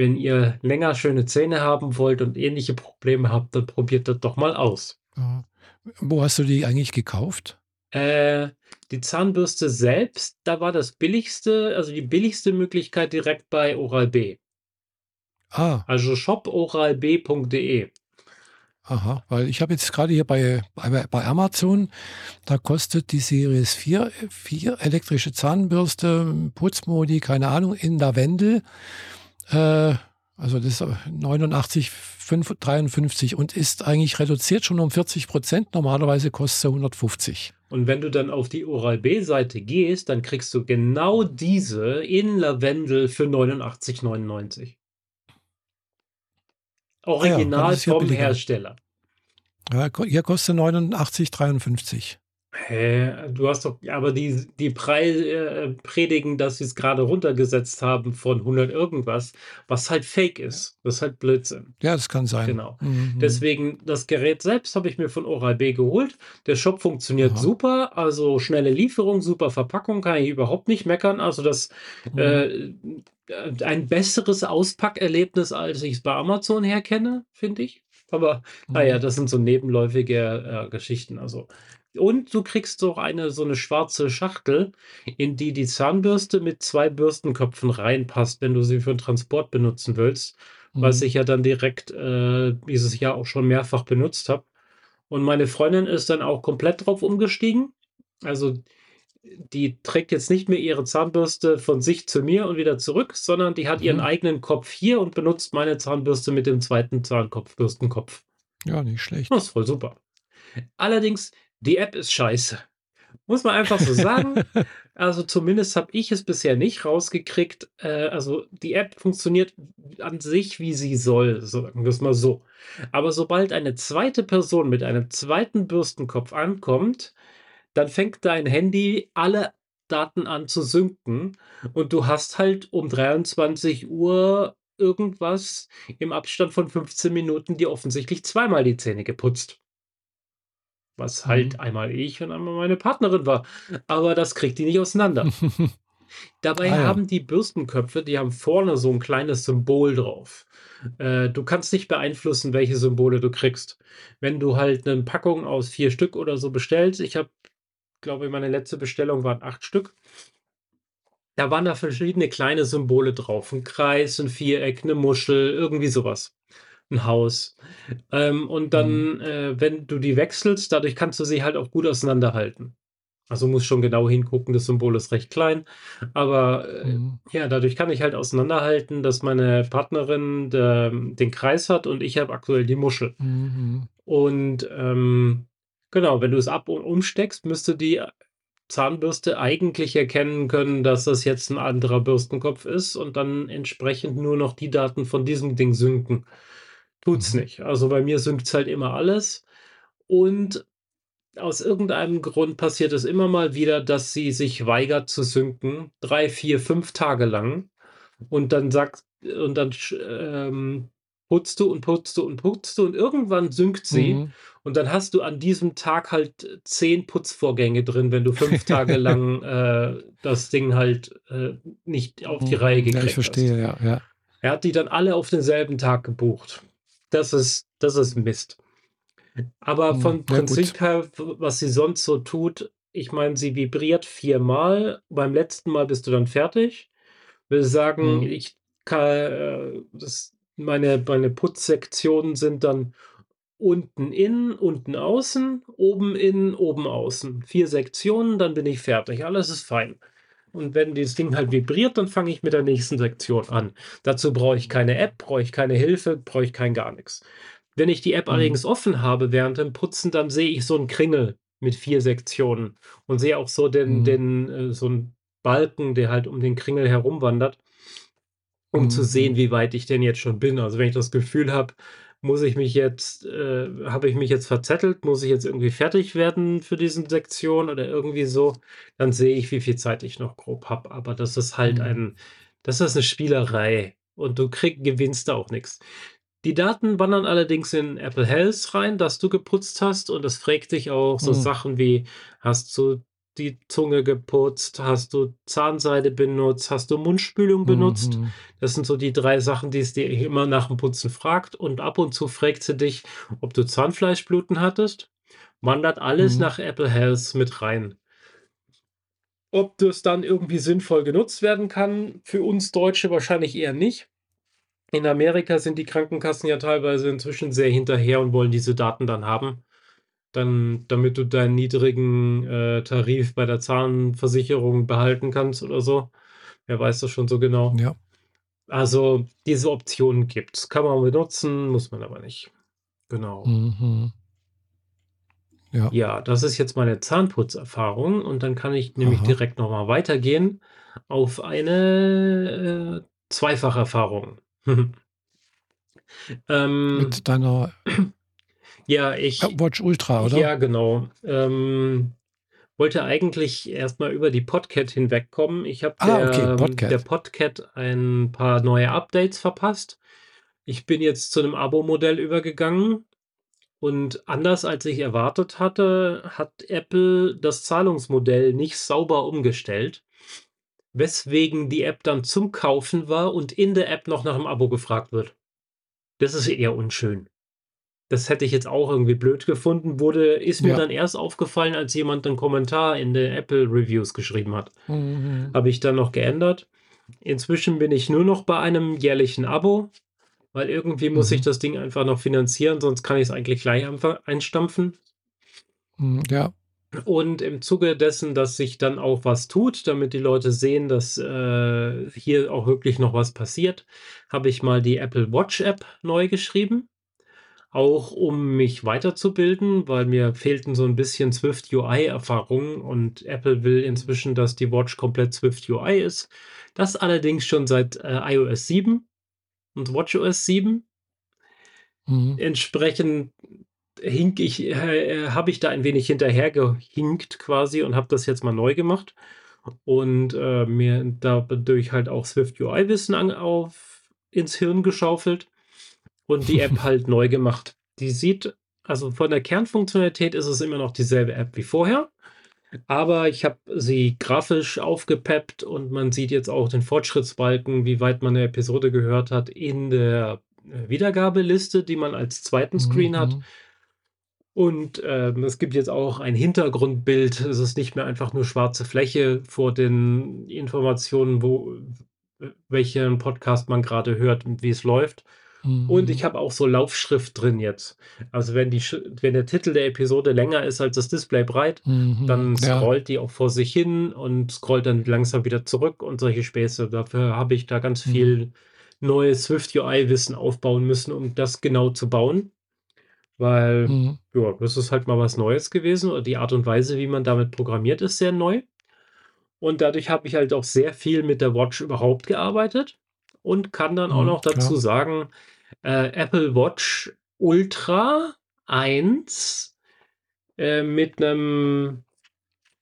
wenn ihr länger schöne Zähne haben wollt und ähnliche Probleme habt, dann probiert das doch mal aus. Ja. Wo hast du die eigentlich gekauft? Äh, die Zahnbürste selbst, da war das billigste, also die billigste Möglichkeit direkt bei Oral-B. Ah, Also shoporalb.de. aha, weil ich habe jetzt gerade hier bei, bei, bei Amazon, da kostet die Series 4, 4 elektrische Zahnbürste, Putzmodi, keine Ahnung, in Lavendel. Äh, also das ist 89, 5, 53 und ist eigentlich reduziert schon um 40 Prozent. Normalerweise kostet sie 150. Und wenn du dann auf die Oral-B-Seite gehst, dann kriegst du genau diese in Lavendel für 89,99. Ah ja, Original es ja vom. Hersteller. Ja, hier kostet 89, 53. Hä? Du hast doch, aber die, die Preise äh, predigen, dass sie es gerade runtergesetzt haben von 100 irgendwas, was halt fake ist. Das ist halt Blödsinn. Ja, das kann sein. Genau. Mhm. Deswegen, das Gerät selbst habe ich mir von Oral-B geholt. Der Shop funktioniert Aha. super, also schnelle Lieferung, super Verpackung, kann ich überhaupt nicht meckern. Also das Mhm. äh, ein besseres Auspackerlebnis, als ich es bei Amazon herkenne, finde ich. Aber naja, Mhm. das sind so nebenläufige äh, Geschichten. Also. Und du kriegst doch eine so eine schwarze Schachtel, in die die Zahnbürste mit zwei Bürstenköpfen reinpasst, wenn du sie für den Transport benutzen willst was Mhm. ich ja dann direkt äh, dieses Jahr auch schon mehrfach benutzt habe. Und meine Freundin ist dann auch komplett drauf umgestiegen. Also die trägt jetzt nicht mehr ihre Zahnbürste von sich zu mir und wieder zurück, sondern die hat ihren Mhm. eigenen Kopf hier und benutzt meine Zahnbürste mit dem zweiten Zahnkopf, Bürstenkopf. Ja, nicht schlecht. Das ist voll super. Allerdings, die App ist scheiße. Muss man einfach so sagen. Also zumindest habe ich es bisher nicht rausgekriegt. Äh, also die App funktioniert an sich, wie sie soll, sagen wir es mal so. Aber sobald eine zweite Person mit einem zweiten Bürstenkopf ankommt, dann fängt dein Handy alle Daten an zu synken und du hast halt um 23 Uhr irgendwas im Abstand von 15 Minuten dir offensichtlich zweimal die Zähne geputzt. Was halt Mhm. einmal ich und einmal meine Partnerin war. Aber das kriegt die nicht auseinander. Dabei Ah ja. haben die Bürstenköpfe, die haben vorne so ein kleines Symbol drauf. Äh, du kannst nicht beeinflussen, welche Symbole du kriegst. Wenn du halt eine Packung aus vier Stück oder so bestellst, ich habe, glaube ich, meine letzte Bestellung waren acht Stück. Da waren da verschiedene kleine Symbole drauf. Ein Kreis, ein Viereck, eine Muschel, irgendwie sowas. Ein Haus. Ähm, und Mhm. dann, äh, wenn du die wechselst, dadurch kannst du sie halt auch gut auseinanderhalten. Also musst schon genau hingucken, das Symbol ist recht klein. Aber äh, Mhm. ja, dadurch kann ich halt auseinanderhalten, dass meine Partnerin der, den Kreis hat und ich habe aktuell die Muschel. Mhm. Und ähm, genau, wenn du es ab und umsteckst, müsste die Zahnbürste eigentlich erkennen können, dass das jetzt ein anderer Bürstenkopf ist und dann entsprechend nur noch die Daten von diesem Ding synken. Tut's Mhm. nicht. Also bei mir synkt's halt immer alles. Und aus irgendeinem Grund passiert es immer mal wieder, dass sie sich weigert zu synken, drei, vier, fünf Tage lang. Und dann sagt, und dann ähm, putzt du und putzt du und putzt du und irgendwann synkt sie. Mhm. Und dann hast du an diesem Tag halt zehn Putzvorgänge drin, wenn du fünf Tage lang äh, das Ding halt äh, nicht auf die Reihe Mhm. Ja, gekriegt ich verstehe, ja, ja. Er hat die dann alle auf denselben Tag gebucht. Das ist, das ist Mist. Aber Mhm. vom Ja, gut. Prinzip her, was sie sonst so tut, ich meine, sie vibriert viermal. Beim letzten Mal bist du dann fertig. Will sagen, Mhm. ich kann, äh, das, meine, meine Putzsektionen sind dann unten innen, unten außen, oben innen, oben außen. Vier Sektionen, dann bin ich fertig. Alles ist fein. Und wenn das Ding halt vibriert, dann fange ich mit der nächsten Sektion an. Dazu brauche ich keine App, brauche ich keine Hilfe, brauche ich kein gar nichts. Wenn ich die App Mhm. allerdings offen habe während dem Putzen, dann sehe ich so einen Kringel mit vier Sektionen und sehe auch so den, Mhm. den, äh, so einen Balken, der halt um den Kringel herumwandert, um zu Mhm. sehen, wie weit ich denn jetzt schon bin. Also wenn ich das Gefühl habe, muss ich mich jetzt, äh, habe ich mich jetzt verzettelt, muss ich jetzt irgendwie fertig werden für diesen Sektion oder irgendwie so, dann sehe ich, wie viel Zeit ich noch grob habe. Aber das ist halt Mhm. ein, das ist eine Spielerei und du krieg, gewinnst da auch nichts. Die Daten wandern allerdings in Apple Health rein, dass du geputzt hast und es fragt dich auch so Mhm. Sachen wie, hast du die Zunge geputzt, hast du Zahnseide benutzt, hast du Mundspülung benutzt? Mhm. Das sind so die drei Sachen, die es dir immer nach dem Putzen fragt. Und ab und zu fragt sie dich, ob du Zahnfleischbluten hattest. Wandert alles Mhm. nach Apple Health mit rein. Ob das dann irgendwie sinnvoll genutzt werden kann, für uns Deutsche wahrscheinlich eher nicht. In Amerika sind die Krankenkassen ja teilweise inzwischen sehr hinterher und wollen diese Daten dann haben. Dann, damit du deinen niedrigen äh, Tarif bei der Zahnversicherung behalten kannst oder so. Wer weiß das schon so genau. Ja. Also diese Optionen gibt's. Kann man benutzen, muss man aber nicht. Genau. Mhm. Ja. Ja, das ist jetzt meine Zahnputzerfahrung und dann kann ich nämlich Aha. direkt noch mal weitergehen auf eine, äh, Zweifacherfahrung. Ähm, Mit deiner ja, ich Watch Ultra, oder? ja, genau. Ähm, wollte eigentlich erst mal über die Podcat hinwegkommen. Ich habe Ah, okay, der der Podcat. Ein paar neue Updates verpasst. Ich bin jetzt zu 'nem Abo-Modell übergegangen und anders als ich erwartet hatte, hat Apple das Zahlungsmodell nicht sauber umgestellt, weswegen die App dann zum Kaufen war und in der App noch nach 'm Abo gefragt wird. Das ist eher unschön. Das hätte ich jetzt auch irgendwie blöd gefunden, wurde ist mir Ja. dann erst aufgefallen, als jemand 'n Kommentar in den Apple Reviews geschrieben hat. Mhm. Habe ich dann noch geändert. Inzwischen bin ich nur noch bei einem jährlichen Abo, weil irgendwie muss ich Mhm. das Ding einfach noch finanzieren, sonst kann ich's eigentlich gleich einfach einstampfen. Mhm, ja. Und im Zuge dessen, dass sich dann auch was tut, damit die Leute sehen, dass, äh, hier auch wirklich noch was passiert, habe ich mal die Apple Watch App neu geschrieben. Auch um mich weiterzubilden, weil mir fehlten so ein bisschen Swift UI-Erfahrungen und Apple will inzwischen, dass die Watch komplett Swift UI ist. Das allerdings schon seit äh, iOS 7 und WatchOS 7. Mhm. Entsprechend hink ich, äh, habe ich da ein wenig hinterhergehinkt quasi und habe das jetzt mal neu gemacht und äh, mir dadurch halt auch Swift UI-Wissen auf ins Hirn geschaufelt und die App halt neu gemacht. Die sieht, also von der Kernfunktionalität ist es immer noch dieselbe App wie vorher. Aber ich habe sie grafisch aufgepeppt und man sieht jetzt auch den Fortschrittsbalken, wie weit man eine Episode gehört hat, in der äh, Wiedergabeliste, die man als zweiten Screen mhm. hat. Und ähm, es gibt jetzt auch ein Hintergrundbild. Es ist nicht mehr einfach nur schwarze Fläche vor den Informationen, wo welchen Podcast man gerade hört und wie es läuft, Mhm. Und ich habe auch so Laufschrift drin jetzt. Also wenn, die, wenn der Titel der Episode länger ist als das Display breit, mhm. dann scrollt ja. die auch vor sich hin und scrollt dann langsam wieder zurück und solche Späße. Dafür habe ich da ganz mhm. viel neues Swift UI-Wissen aufbauen müssen, um das genau zu bauen. Weil, mhm. ja, das ist halt mal was Neues gewesen. Und die Art und Weise, wie man damit programmiert, ist sehr neu. Und dadurch habe ich halt auch sehr viel mit der Watch überhaupt gearbeitet und kann dann auch mhm, noch dazu klar. sagen, äh, Apple Watch Ultra 1 äh, mit einem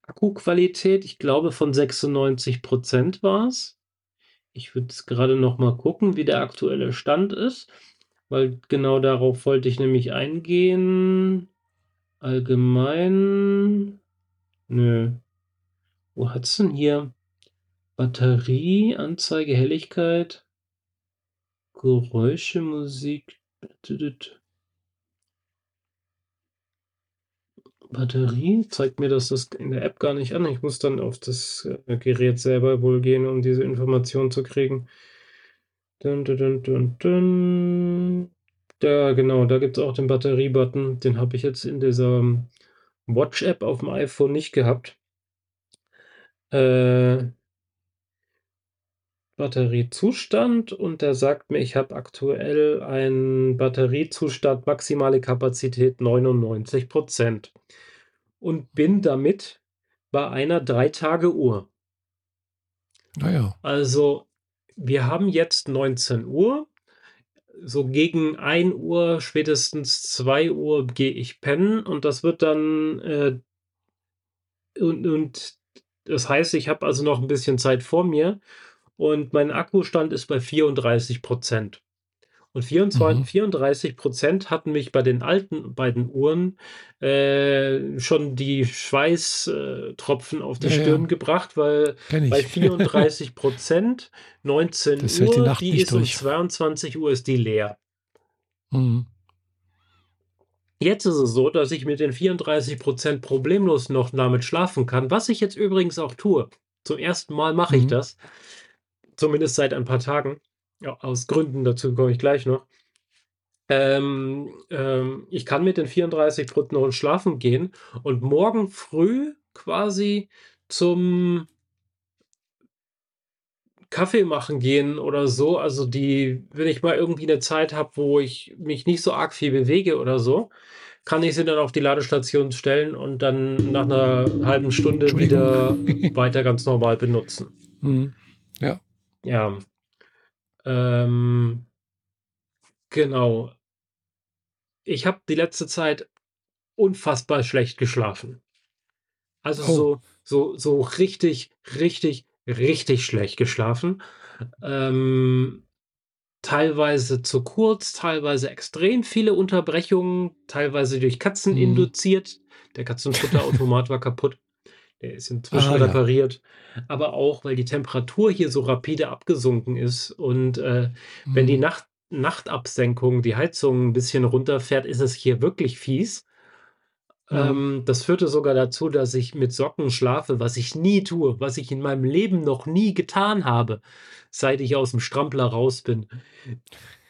Akkuqualität, ich glaube von 96 Prozent war es. Ich würde jetzt gerade noch mal gucken, wie der aktuelle Stand ist, weil genau darauf wollte ich nämlich eingehen. Allgemein. Nö. Wo hat es denn hier? Batterie, Anzeige, Helligkeit. Geräusche, Musik. Batterie zeigt mir das, das in der App gar nicht an. Ich muss dann auf das äh, Gerät selber wohl gehen, um diese Information zu kriegen. Dun, dun, dun, dun, Da, genau, da gibt es auch den Batterie-Button. Den habe ich jetzt in dieser ähm, Watch-App auf dem iPhone nicht gehabt. Äh, Batteriezustand und der sagt mir, ich habe aktuell einen Batteriezustand maximale Kapazität 99% und bin damit bei einer drei Tage Uhr. Naja. Also wir haben jetzt 19 Uhr. So gegen 1 Uhr, spätestens 2 Uhr gehe ich pennen und das wird dann äh, und, und das heißt, ich habe also noch ein bisschen Zeit vor mir und mein Akkustand ist bei 34 Prozent. Und 24, mhm. 34 Prozent hatten mich bei den alten beiden Uhren äh, schon die Schweißtropfen äh, auf die ja, Stirn ja. gebracht, weil bei 34 Prozent 19 das Uhr, die, die ist durch. um 22 Uhr ist die leer. Mhm. Jetzt ist es so, dass ich mit den 34 Prozent problemlos noch damit schlafen kann, was ich jetzt übrigens auch tue. Zum ersten Mal mache mhm. ich das. Zumindest seit ein paar Tagen. Aus Gründen, dazu komme ich gleich noch. Ähm, ähm, ich kann mit den 34 Prozent schlafen gehen und morgen früh quasi zum Kaffee machen gehen oder so. Also die, wenn ich mal irgendwie eine Zeit habe, wo ich mich nicht so arg viel bewege oder so, kann ich sie dann auf die Ladestation stellen und dann nach einer halben Stunde wieder weiter ganz normal benutzen. Mhm. Ja. Ähm, genau. Ich habe die letzte Zeit unfassbar schlecht geschlafen. Also Oh. so so so richtig, richtig, richtig schlecht geschlafen. Ähm, teilweise zu kurz, teilweise extrem viele Unterbrechungen, teilweise durch Katzen Mhm. induziert. Der Katzenfutterautomat war kaputt. Der ist inzwischen Ah, ja. repariert. Aber auch, weil die Temperatur hier so rapide abgesunken ist und, äh, wenn die mhm. Nacht Nachtabsenkung, die Heizung ein bisschen runterfährt, ist es hier wirklich fies. Ja. Ähm, das führte sogar dazu, dass ich mit Socken schlafe, was ich nie tue, was ich in meinem Leben noch nie getan habe, seit ich aus dem Strampler raus bin.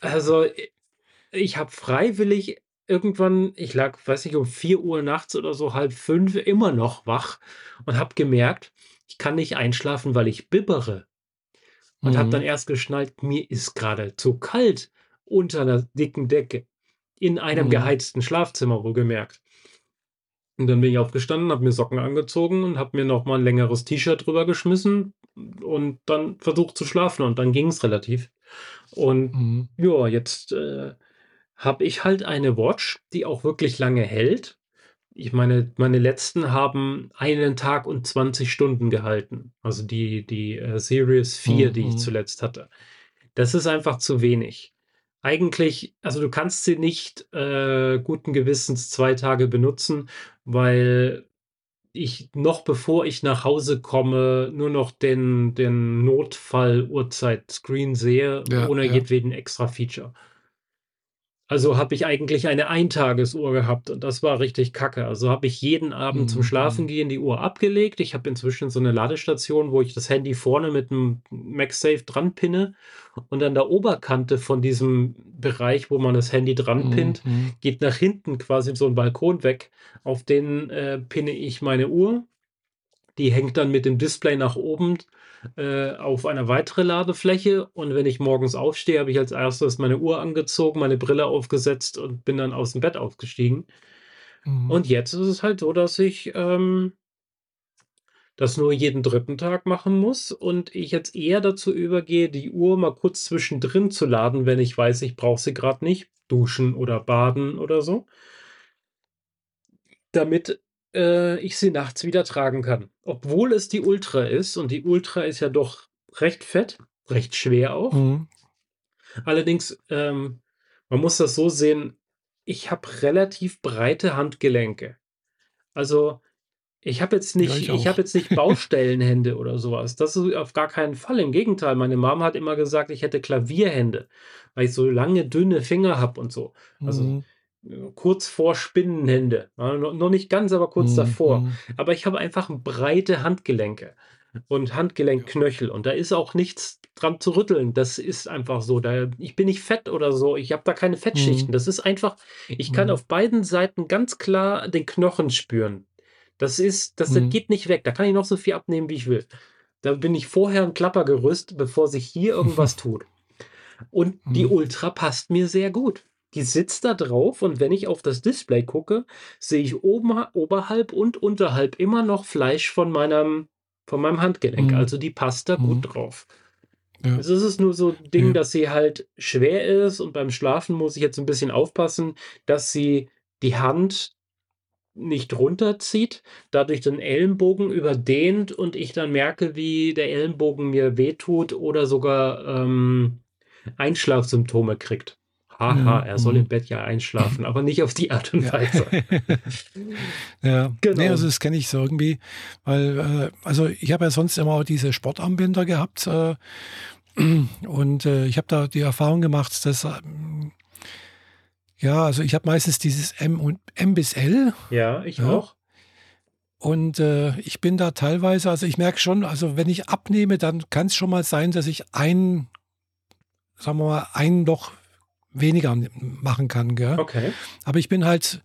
Also, ich habe freiwillig irgendwann, ich lag, weiß nicht, um 4 Uhr nachts oder so, halb fünf, immer noch wach und habe gemerkt, ich kann nicht einschlafen, weil ich bibbere. Und mhm. habe dann erst geschnallt, mir ist gerade zu kalt unter einer dicken Decke. In einem Mhm. geheizten Schlafzimmer, wohlgemerkt. Und dann bin ich aufgestanden, habe mir Socken angezogen und habe mir noch mal 'n längeres T-Shirt drüber geschmissen und dann versucht zu schlafen und dann ging's relativ. Und Mhm. ja, jetzt, äh, habe ich halt eine Watch, die auch wirklich lange hält. Ich meine, meine letzten haben einen Tag und 20 Stunden gehalten. Also die die, äh, Series 4, die ich Mhm. zuletzt hatte. Das ist einfach zu wenig. Eigentlich also, du kannst sie nicht, äh, guten Gewissens 2 Tage benutzen, weil ich noch bevor ich nach Hause komme, nur noch den den Notfall-Uhrzeit-Screen sehe, Ja, ohne ja. jedweden Extra-Feature. Also, habe ich eigentlich eine Eintagesuhr gehabt und das war richtig kacke. Also, habe ich jeden Abend zum Mhm, mhm. Schlafengehen die Uhr abgelegt. Ich habe inzwischen so 'ne Ladestation, wo ich das Handy vorne mit 'm MagSafe dran pinne und an der Oberkante von diesem Bereich, wo man das Handy dran Mhm, pinnt, mhm. geht nach hinten quasi so 'n Balkon weg. Auf den, äh, pinne ich meine Uhr. Die hängt dann mit dem Display nach oben, äh, auf eine weitere Ladefläche und wenn ich morgens aufstehe, habe ich als Erstes meine Uhr angezogen, meine Brille aufgesetzt und bin dann aus'm Bett aufgestiegen. Mhm. Und jetzt ist es halt so, dass ich, ähm das nur jeden 3. Tag machen muss und ich jetzt eher dazu übergehe, die Uhr mal kurz zwischendrin zu laden, wenn ich weiß, ich brauche sie grad nicht, duschen oder baden oder so damit, äh, ich sie nachts wieder tragen kann. Obwohl es die Ultra ist und die Ultra ist ja doch recht fett, recht schwer auch. Mhm. Allerdings, ähm, man muss das so sehen, ich habe relativ breite Handgelenke. Also, ich habe jetzt Ja, nicht ich ich habe jetzt nicht Baustellenhände oder so was. Das ist auf gar keinen Fall. Im Gegenteil, meine Mom hat immer gesagt, ich hätte Klavierhände, weil ich so lange, dünne Finger habe und so. Also, Mhm. Kurz vor Spinnenhände. Ja, noch nicht ganz, aber kurz Mhm, davor. mhm. Aber ich habe einfach breite Handgelenke und. Handgelenkknöchel und da ist auch nichts dran zu rütteln. Das ist einfach so. Da ich bin nicht fett oder so. Ich habe da keine Mhm. Fettschichten. Das ist einfach ich kann Mhm. auf beiden Seiten ganz klar den Knochen spüren. Das ist das Mhm. geht nicht weg. Da kann ich noch so viel abnehmen, wie ich will. Da bin ich vorher 'n Klappergerüst, bevor sich hier irgendwas tut. Und die Mhm. Ultra passt mir sehr gut. Die sitzt da drauf und wenn ich auf das Display gucke, sehe ich oben oberhalb und unterhalb immer noch Fleisch von meinem von meinem Handgelenk. Mhm. Also, die passt da gut Mhm. drauf. Ja. Es ist nur so 'n Ding, Ja. dass sie halt schwer ist und beim Schlafen muss ich jetzt 'n bisschen aufpassen, dass sie die Hand nicht runterzieht, dadurch den Ellenbogen überdehnt und ich dann merke, wie der Ellenbogen mir wehtut oder sogar, ähm, Einschlafsymptome kriegt. Ha ha, Mhm, er soll im mhm. Bett ja einschlafen, aber nicht auf die Art und. Weise. Ja. Ne, also, Genau. das kenne ich so irgendwie, weil, äh also, ich habe ja sonst immer diese Sportarmbänder gehabt, äh, und, äh, ich habe da die Erfahrung gemacht, dass, ähm ja, also, ich habe meistens dieses M und M bis L, Ja, ich ja? auch. Und, äh, ich bin da teilweise also, ich merke schon, also, wenn ich abnehme, dann kann's schon mal sein, dass ich ein sagen wir mal, ein Loch weniger machen kann, gell? Okay. Aber ich bin halt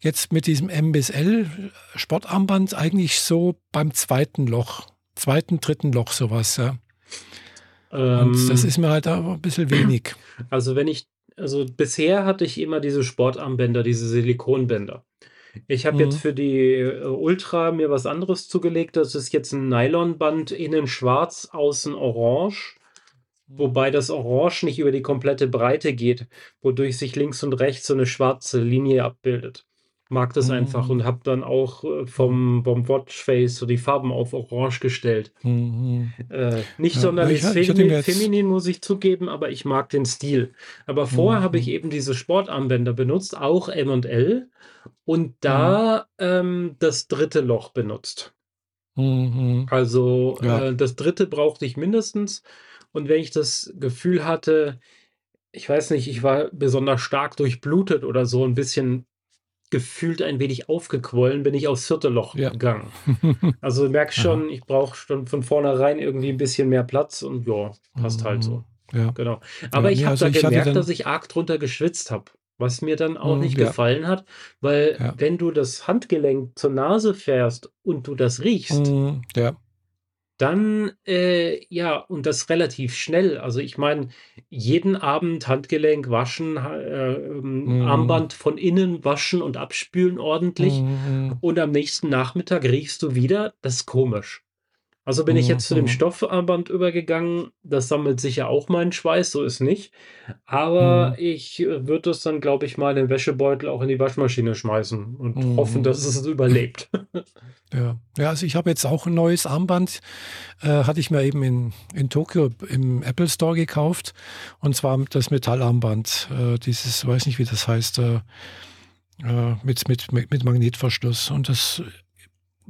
jetzt mit diesem M bis L Sportarmband eigentlich so beim 2. Loch, 2., 3. Loch, so was, ja. Und das Ähm ist mir halt aber 'n bisschen wenig. Also, wenn ich also, bisher hatte ich immer diese Sportarmbänder, diese Silikonbänder. Ich habe jetzt Mhm. für die, äh, Ultra mir was anderes zugelegt. Das ist jetzt 'n Nylonband, innen schwarz, außen orange. Wobei das Orange nicht über die komplette Breite geht, wodurch sich links und rechts so 'ne schwarze Linie abbildet. Mag das einfach Mhm. und habe dann auch, äh, Mhm. vom vom Watchface so die Farben auf orange gestellt. Mhm. Äh, nicht Ja, sonderlich ich ich jetzt feminin, muss ich zugeben, aber ich mag den Stil. Aber vorher habe ich Mhm. eben diese Sportarmbänder benutzt, auch M und L und Mhm. da, ähm, das 3. Loch benutzt. Mhm. Also, Ja. äh, das 3. brauchte ich mindestens und wenn ich das Gefühl hatte ich weiß nicht, ich war besonders stark durchblutet oder so 'n bisschen gefühlt ein wenig aufgequollen, bin ich aufs 4. Loch Ja. gegangen. Also, du merkst Aha. schon, ich brauche schon von vornherein irgendwie 'n bisschen mehr Platz und ja, passt halt so. Mhm. Ja. Genau. Ja, Aber ich ne, habe also, da ich gemerkt, dass ich arg drunter geschwitzt habe, was mir dann auch Mhm, nicht ja. gefallen hat, weil Ja. wenn du das Handgelenk zur Nase fährst und du das riechst Mhm, ja. Dann, äh, ja, und das relativ schnell. Also ich meine, jeden Abend Handgelenk waschen, äh, ähm, Mhm. Armband von innen waschen und abspülen ordentlich Mhm. und am nächsten Nachmittag riechst du wieder, das ist komisch. Also bin ich jetzt zu dem Mhm. Stoffarmband übergegangen. Das sammelt sicher auch meinen Schweiß, so ist nicht. Aber Mhm. ich, äh, würde das dann, glaube ich, mal in den Wäschebeutel auch in die Waschmaschine schmeißen und hoffen, Mhm. dass es überlebt. Ja. Ja, also ich habe jetzt auch ein neues Armband, äh, hatte ich mir eben in in Tokio im Apple Store gekauft und zwar das Metallarmband, äh, dieses weiß nicht, wie das heißt, äh, äh, mit mit mit Magnetverschluss und das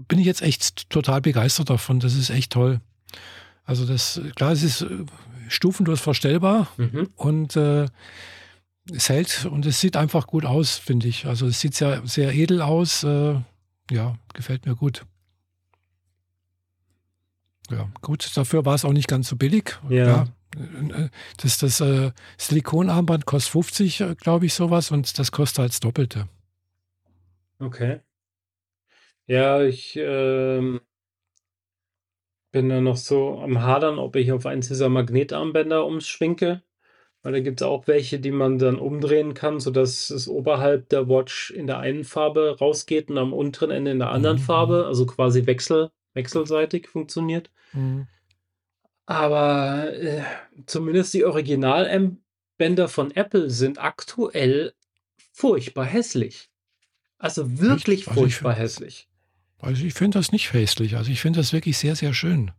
bin ich jetzt echt total begeistert davon. Das ist echt toll. Also das klar, es ist, äh, stufenlos verstellbar Mhm. und, äh, es hält und es sieht einfach gut aus, finde ich. Also, es sieht sehr sehr edel aus, äh, ja, gefällt mir gut. Ja, gut, dafür war es auch nicht ganz so billig. Ja. Ja, äh, das das, äh, Silikonarmband kostet 50, äh, glaube ich, so was und das kostet halt das Doppelte. Okay. Ja, ich, ähm bin da noch so am Hadern, ob ich auf eins dieser Magnetarmbänder umschwenke, weil da gibt's auch welche, die man dann umdrehen kann, sodass es oberhalb der Watch in der einen Farbe rausgeht und am unteren Ende in der anderen Mhm, mhm, Farbe, also quasi wechsel wechselseitig funktioniert. mhm. Aber, äh, zumindest die Original M Bänder von Apple sind aktuell furchtbar hässlich. Also Echt? wirklich Also, ich fi furchtbar hässlich. Also, ich finde das nicht hässlich. Also, ich finde das wirklich sehr, sehr schön.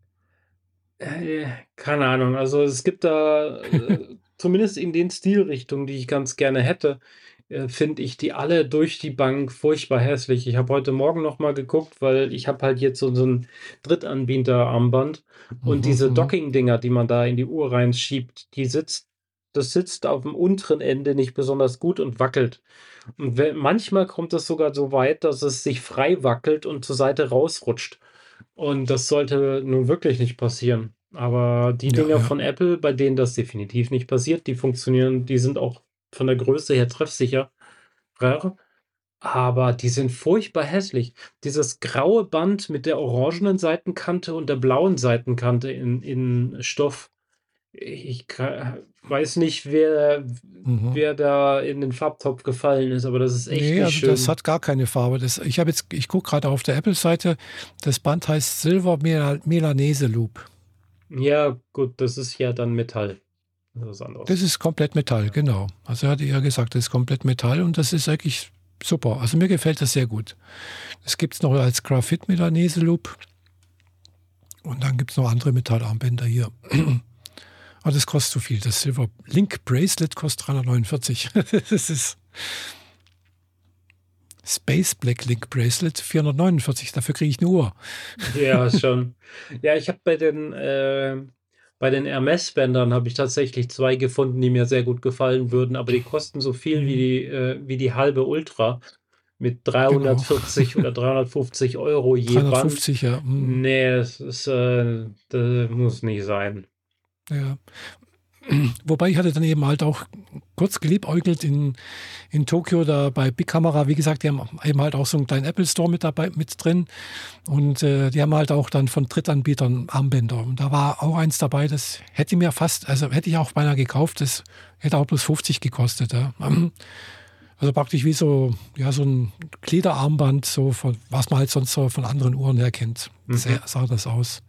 Äh, keine Ahnung. Also, es gibt da, äh, zumindest in den Stilrichtungen, die ich ganz gerne hätte, äh, finde ich die alle durch die Bank furchtbar hässlich. Ich habe heute Morgen noch mal geguckt, weil ich habe halt jetzt so so 'n Drittanbieter-Armband und Mhm, diese mhm. Docking-Dinger, die man da in die Uhr reinschiebt, die sitzt das sitzt aufm unteren Ende nicht besonders gut und wackelt. Und we manchmal kommt es sogar so weit, dass es sich frei wackelt und zur Seite rausrutscht. Und das sollte nun wirklich nicht passieren. Aber die Dinger ja. von Apple, bei denen das definitiv nicht passiert, die funktionieren die sind auch von der Größe her treffsicher, aber die sind furchtbar hässlich. Dieses graue Band mit der orangenen Seitenkante und der blauen Seitenkante in in Stoff. Ich ka weiß nicht, wer Mhm. wer da in den Farbtopf gefallen ist, aber das ist echt Ne, nicht also das schön. hat gar keine Farbe. Das ich habe jetzt ich gucke grade auf der Apple-Seite, das Band heißt Silver Mela Melanese Loop. Ja, gut, das ist ja dann Metall. Das ist. Das ist komplett Metall, genau. Also, er hatte ja gesagt, das ist komplett Metall und das ist eigentlich super. Also, mir gefällt das sehr gut. Das gibt's noch als Graphit Melanese Loop. Und dann gibt's noch andere Metallarmbänder hier. Aber das kostet zu viel. Das Silver Link Bracelet kostet 349. Das ist Space Black Link Bracelet 449. Dafür kriege ich 'ne Uhr. Ja, schon. Ja, ich habe bei den, äh bei den Hermès-Bändern habe ich tatsächlich 2 gefunden, die mir sehr gut gefallen würden, aber die kosten so viel wie die äh, wie die halbe Ultra mit Genau. 340 oder 350 € je Band. 350, ja. Mhm. Ne, das ist, äh das muss nicht sein. Ja. Wobei ich hatte dann eben halt auch kurz geliebäugelt in in Tokio da bei Big Camera. Wie gesagt, die haben eben halt auch so 'n kleinen Apple Store mit dabei mit drin und, äh, die haben halt auch dann von Drittanbietern Armbänder. Und da war auch eins dabei, das hätte mir fast also, hätte ich auch beinahe gekauft. Das hätte auch bloß 50 gekostet, ja. Also, praktisch wie so ja, so 'n Gliederarmband, so von was man halt sonst so von anderen Uhren her kennt. Sehr Mhm. sah das aus.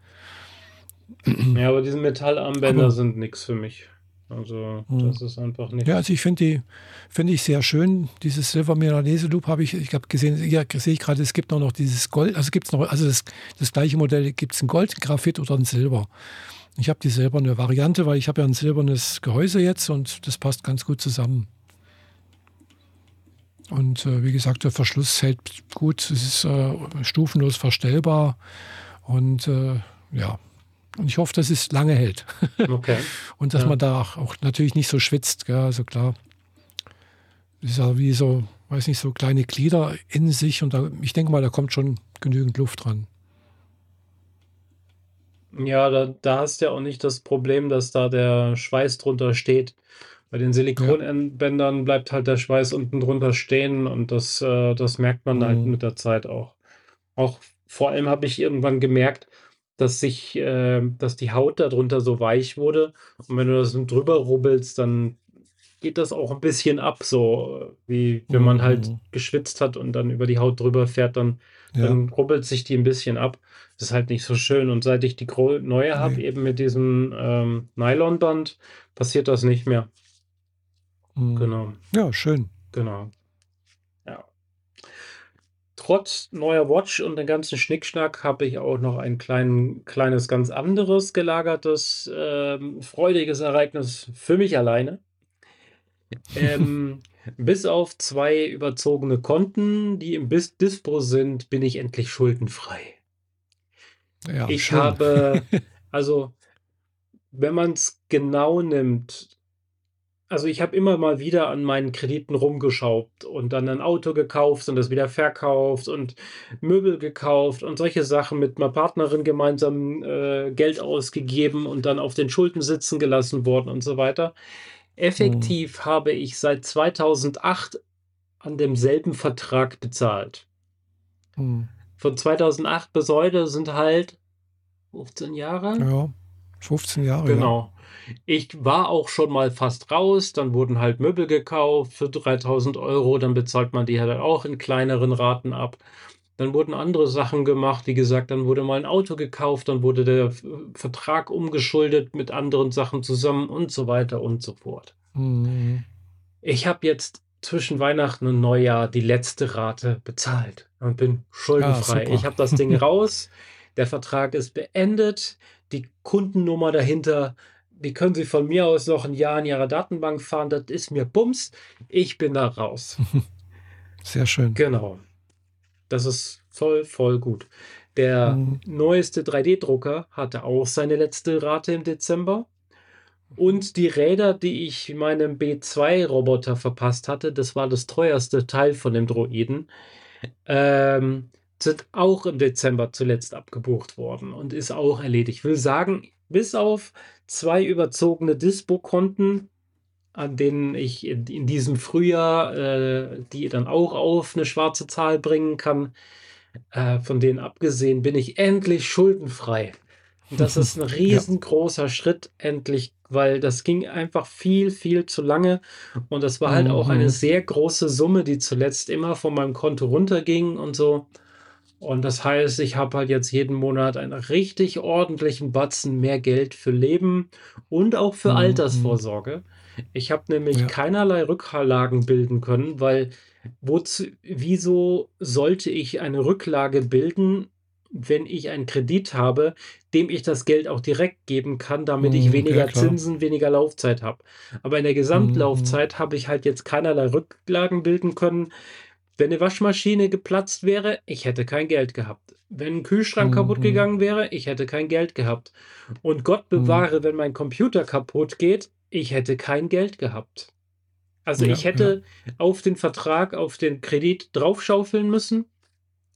Ja, aber diese Metallarmbänder Aber sind nix für mich. Also, Mhm. das ist einfach Ja, nichts. also, ich finde die finde ich sehr schön. Dieses Silver Milanese Loop habe ich ich habe gesehen ja, sehe ich grade, es gibt auch noch dieses Gold also, gibt's noch also, das das gleiche Modell gibt's in Gold, Graphit oder in Silber. Ich habe die silberne Variante, weil ich habe ja 'n silbernes Gehäuse jetzt und das passt ganz gut zusammen. Und, äh, wie gesagt, der Verschluss hält gut. Es ist, äh, stufenlos verstellbar und, äh, ja. Und ich hoffe, dass es lange hält. Okay, Und dass ja. man da auch auch natürlich nicht so schwitzt, gell, also klar. Ist ja wie so, weiß nicht, so kleine Glieder in sich und da ich denke mal, da kommt schon genügend Luft dran. Ja, da da hast du ja auch nicht das Problem, dass da der Schweiß drunter steht. Bei den Ja. Silikon End Bändern bleibt halt der Schweiß unten drunter stehen und das äh, das merkt man halt Mhm. mit der Zeit auch. Auch vor allem habe ich irgendwann gemerkt, dass sich, äh, dass die Haut darunter so weich wurde. Und wenn du das drüber rubbelst, dann geht das auch ein bisschen ab, so wie wenn man halt mhm. geschwitzt hat und dann über die Haut drüber fährt, dann, ja. dann rubbelt sich die ein bisschen ab. Das ist halt nicht so schön. Und seit ich die neue habe, nee. eben mit diesem ähm, Nylonband, passiert das nicht mehr. Mhm. Genau. Ja, schön. Genau. Trotz neuer Watch und den ganzen Schnickschnack habe ich auch noch ein klein, kleines, ganz anderes gelagertes, ähm, freudiges Ereignis für mich alleine. Ähm, bis auf zwei überzogene Konten, die im Bis Dispo sind, bin ich endlich schuldenfrei. Ja, ich schön. habe, also, wenn man es genau nimmt, also ich habe immer mal wieder an meinen Krediten rumgeschraubt und dann ein Auto gekauft und das wieder verkauft und Möbel gekauft und solche Sachen mit meiner Partnerin gemeinsam äh, Geld ausgegeben und dann auf den Schulden sitzen gelassen worden und so weiter. Effektiv hm. habe ich seit 2008 an demselben Vertrag bezahlt. Hm. Von 2008 bis heute sind halt 15 Jahre. Ja, 15 Jahre. Genau. Ja. Ich war auch schon mal fast raus, dann wurden halt Möbel gekauft für 3000 Euro, dann bezahlt man die halt auch in kleineren Raten ab. Dann wurden andere Sachen gemacht, wie gesagt, dann wurde mal ein Auto gekauft, dann wurde der Vertrag umgeschuldet mit anderen Sachen zusammen und so weiter und so fort. Mhm. Ich habe jetzt zwischen Weihnachten und Neujahr die letzte Rate bezahlt und bin schuldenfrei. Ah, ich habe das Ding raus, der Vertrag ist beendet, die Kundennummer dahinter, die können Sie von mir aus noch ein Jahr in Ihrer Datenbank fahren, das ist mir Bums, ich bin da raus. Sehr schön. Genau. Das ist voll, voll gut. Der mhm. neueste 3D-Drucker hatte auch seine letzte Rate im Dezember. Und die Räder, die ich meinem B2-Roboter verpasst hatte, das war das teuerste Teil von dem Droiden, ähm, sind auch im Dezember zuletzt abgebucht worden und ist auch erledigt. Ich will sagen, bis auf zwei überzogene Dispo-Konten an denen ich in, in diesem Frühjahr äh, die dann auch auf eine schwarze Zahl bringen kann. Äh, von denen abgesehen bin ich endlich schuldenfrei. Und das ist ein riesengroßer ja. Schritt endlich, weil das ging einfach viel, viel zu lange. Und das war halt mhm. auch eine mhm. sehr große Summe, die zuletzt immer von meinem Konto runterging und so. Und das heißt, ich habe halt jetzt jeden Monat einen richtig ordentlichen Batzen mehr Geld für Leben und auch für mhm. Altersvorsorge. Ich habe nämlich Ja. keinerlei Rücklagen bilden können, weil wozu, wieso sollte ich eine Rücklage bilden, wenn ich einen Kredit habe, dem ich das Geld auch direkt geben kann, damit ich Mhm, ja weniger klar. Zinsen, weniger Laufzeit habe. Aber in der Mhm, mhm. Gesamtlaufzeit habe ich halt jetzt keinerlei Rücklagen bilden können. Wenn eine Waschmaschine geplatzt wäre, ich hätte kein Geld gehabt. Wenn ein Kühlschrank kaputt Mhm. gegangen wäre, ich hätte kein Geld gehabt. Und Gott Mhm. bewahre, wenn mein Computer kaputt geht, ich hätte kein Geld gehabt. Also Ja, ich hätte auf den Vertrag, auf den Kredit draufschaufeln müssen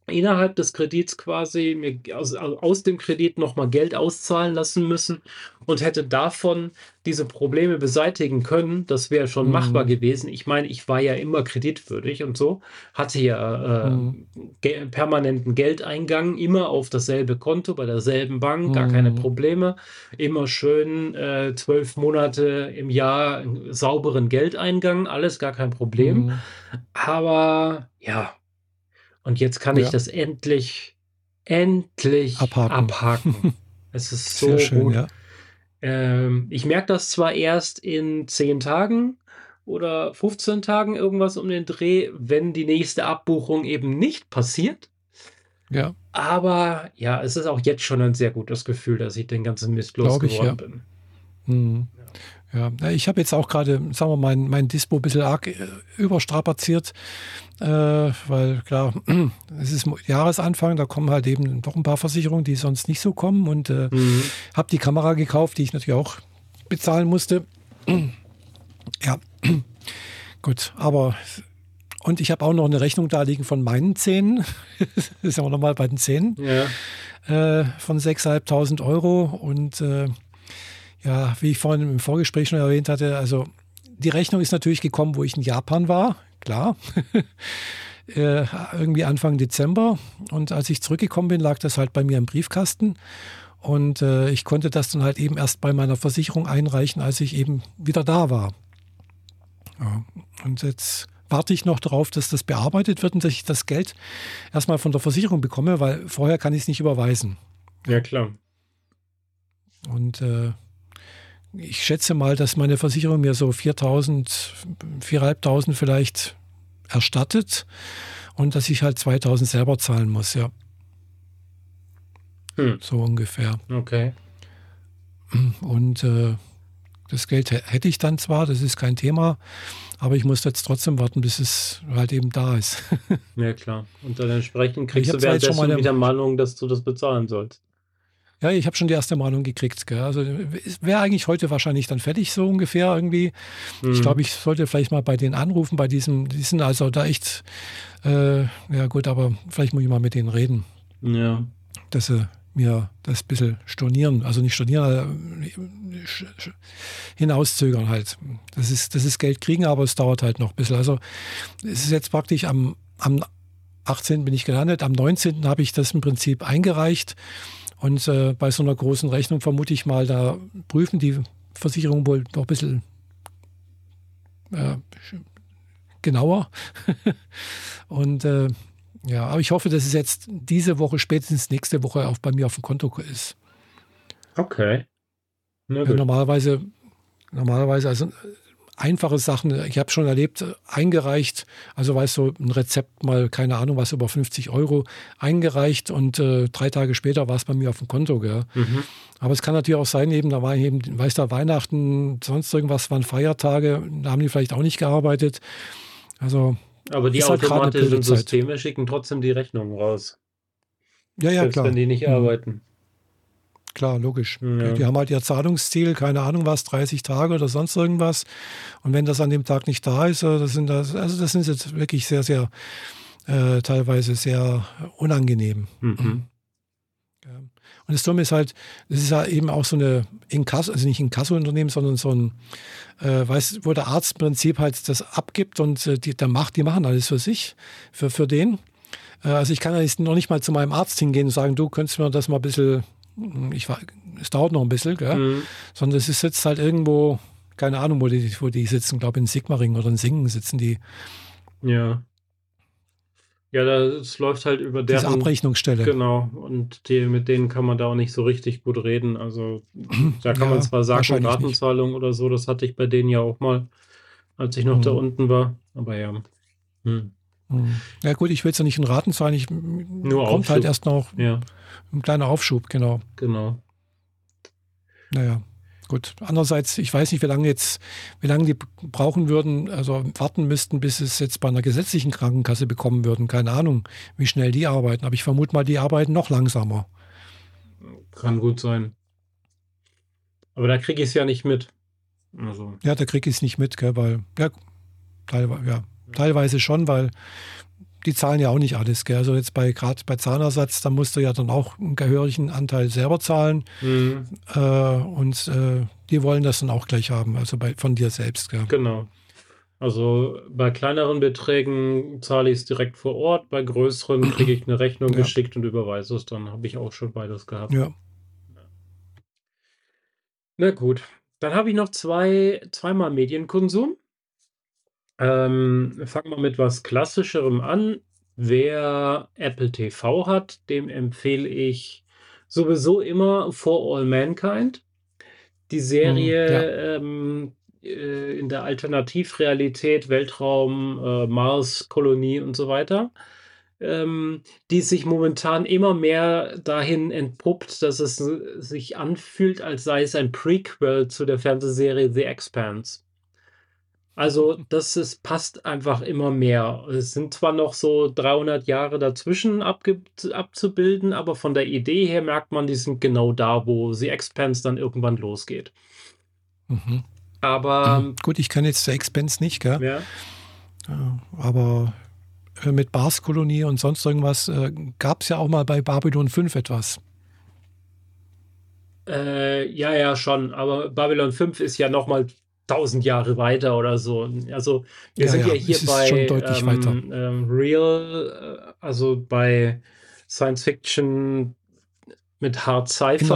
innerhalb des Kredits quasi mir aus, aus dem Kredit nochmal Geld auszahlen lassen müssen und hätte davon diese Probleme beseitigen können. Das wäre schon mhm. machbar gewesen. Ich meine, ich war ja immer kreditwürdig und so, hatte ja äh, mhm. ge permanenten Geldeingang, immer auf dasselbe Konto, bei derselben Bank, mhm. gar keine mhm. Probleme. Immer schön äh, zwölf Monate im Jahr sauberen Geldeingang, alles gar kein Problem. Mhm. Aber ja, und jetzt kann ja. ich das endlich, endlich abhaken. abhaken. es ist so schön, gut. Ja. Ähm, ich merke das zwar erst in 10 Tagen oder 15 Tagen irgendwas um den Dreh, wenn die nächste Abbuchung eben nicht passiert. Ja. Aber ja, es ist auch jetzt schon ein sehr gutes Gefühl, dass ich den ganzen Mist losgeworden ich, ja. bin. Hm. Ja, ich habe jetzt auch gerade, sagen wir mal, mein, mein Dispo ein bisschen arg äh, überstrapaziert, äh, weil klar, es ist Jahresanfang, da kommen halt eben doch ein paar Versicherungen, die sonst nicht so kommen und äh, mhm. habe die Kamera gekauft, die ich natürlich auch bezahlen musste. ja, gut, aber und ich habe auch noch eine Rechnung da liegen von meinen Zähnen. das ist ja auch nochmal bei den Zähnen. Ja. Äh, von 6.500 Euro und äh, ja, wie ich vorhin im Vorgespräch schon erwähnt hatte, also die Rechnung ist natürlich gekommen, wo ich in Japan war, klar. äh, irgendwie Anfang Dezember. Und als ich zurückgekommen bin, lag das halt bei mir im Briefkasten. Und äh, ich konnte das dann halt eben erst bei meiner Versicherung einreichen, als ich eben wieder da war. Ja. Und jetzt warte ich noch darauf, dass das bearbeitet wird und dass ich das Geld erstmal von der Versicherung bekomme, weil vorher kann ich es nicht überweisen. Ja, klar. Und äh, ich schätze mal, dass meine Versicherung mir so 4.000, 4.500 vielleicht erstattet und dass ich halt 2.000 selber zahlen muss, ja. Hm. So ungefähr. Okay. Und äh, das Geld hätte ich dann zwar, das ist kein Thema, aber ich muss jetzt trotzdem warten, bis es halt eben da ist. ja, klar. Und dann entsprechend kriegst du währenddessen schon wieder Mahnung, dass du das bezahlen sollst. Ja, ich habe schon die erste Mahnung gekriegt. Gell? Also wäre eigentlich heute wahrscheinlich dann fertig, so ungefähr irgendwie. Mhm. Ich glaube, ich sollte vielleicht mal bei denen anrufen, bei diesem, die sind also da echt, äh, ja gut, aber vielleicht muss ich mal mit denen reden. Ja. Dass sie mir das ein bisschen stornieren, also nicht stornieren, äh, hinauszögern halt. Das ist, das ist Geld kriegen, aber es dauert halt noch ein bisschen. Also es ist jetzt praktisch am, am 18. bin ich gelandet, am 19. habe ich das im Prinzip eingereicht und äh, bei so einer großen Rechnung vermute ich mal, da prüfen die Versicherungen wohl noch ein bisschen äh, genauer. und äh, ja, aber ich hoffe, dass es jetzt diese Woche, spätestens nächste Woche auch bei mir auf dem Konto ist. Okay. Normalerweise, normalerweise, also einfache Sachen, ich habe schon erlebt, eingereicht, also weißt du, ein Rezept mal, keine Ahnung, was über 50 Euro eingereicht und äh, drei Tage später war es bei mir auf dem Konto. Gell? Mhm. Aber es kann natürlich auch sein, eben, da war eben, weißt du, Weihnachten, sonst irgendwas waren Feiertage, da haben die vielleicht auch nicht gearbeitet. Also aber die halt automatischen Systeme schicken trotzdem die Rechnungen raus. Ja, ja, Selbst klar. wenn die nicht mhm. arbeiten. Klar, logisch. Ja. Die, haben halt ihr Zahlungsziel, keine Ahnung was, 30 Tage oder sonst irgendwas. Und wenn das an dem Tag nicht da ist, äh, das sind das, also das sind jetzt wirklich sehr, sehr äh, teilweise sehr unangenehm. Mhm. Ja. Und das Dumme ist halt, das ist ja eben auch so eine Inkasso, also nicht Inkasso-Unternehmen, sondern so ein, äh, weiß, wo der Arzt im Prinzip halt das abgibt und äh, die, der macht, die machen alles für sich, für, für den. Äh, also ich kann ja noch nicht mal zu meinem Arzt hingehen und sagen, du könntest mir das mal ein bisschen, ich, es dauert noch ein bisschen? Mhm. sondern es ist jetzt halt irgendwo, keine Ahnung, wo die, wo die sitzen, glaube in Sigmaring oder in Singen sitzen die. Ja. Ja, das läuft halt über deren Diese Abrechnungsstelle. Genau. Und die, mit denen kann man da auch nicht so richtig gut reden. Also da kann ja, man zwar sagen, Ratenzahlung oder so, das hatte ich bei denen ja auch mal, als ich noch mhm. da unten war. Aber ja. Hm. Mhm. Ja gut, ich will es ja nicht in Raten zahlen. Ich, Nur kommt halt Aufschub. halt erst noch ja. Ein kleiner Aufschub, genau. Genau. Naja. Gut, andererseits, ich weiß nicht, wie lange jetzt, wie lange die brauchen würden, also warten müssten, bis es jetzt bei einer gesetzlichen Krankenkasse bekommen würden. Keine Ahnung, wie schnell die arbeiten. Aber ich vermute mal, die arbeiten noch langsamer. Kann gut sein. Aber da kriege ich es ja nicht mit. Also. Ja, da kriege ich es nicht mit, gell, weil, ja, teilweise, ja, teilweise schon, weil die zahlen ja auch nicht alles. Gell? Also jetzt bei gerade bei Zahnersatz, da musst du ja dann auch einen gehörigen Anteil selber zahlen. Mhm. Äh, und äh, die wollen das dann auch gleich haben, also bei, von dir selbst. Gell? Genau. Also bei kleineren Beträgen zahle ich es direkt vor Ort, bei größeren kriege ich eine Rechnung ja. geschickt und überweise es. Dann habe ich auch schon beides gehabt. Ja. Na gut. Dann habe ich noch zwei, zweimal Medienkonsum. Ähm, fangen wir mit was Klassischerem an. Wer Apple TV hat, dem empfehle ich sowieso immer For All Mankind. Die Serie mhm, ja. ähm, äh, in der Alternativrealität, Weltraum, äh, Mars, Kolonie und so weiter, ähm, die sich momentan immer mehr dahin entpuppt, dass es sich anfühlt, als sei es ein Prequel zu der Fernsehserie The Expanse. Also, das ist, passt einfach immer mehr. Es sind zwar noch so 300 Jahre dazwischen abzubilden, aber von der Idee her merkt man, die sind genau da, wo The Expanse dann irgendwann losgeht. Mhm. Aber. Mhm. Gut, ich kann jetzt The Expanse nicht, gell? Ja. Aber äh, mit Bars-Kolonie und sonst irgendwas äh, gab es ja auch mal bei Babylon 5 etwas. Äh, ja, ja, schon. Aber Babylon 5 ist ja nochmal tausend Jahre weiter oder so. Also wir ja, sind ja, ja hier bei ähm, ähm, Real, äh, also bei Science Fiction mit Hard Sci-Fi.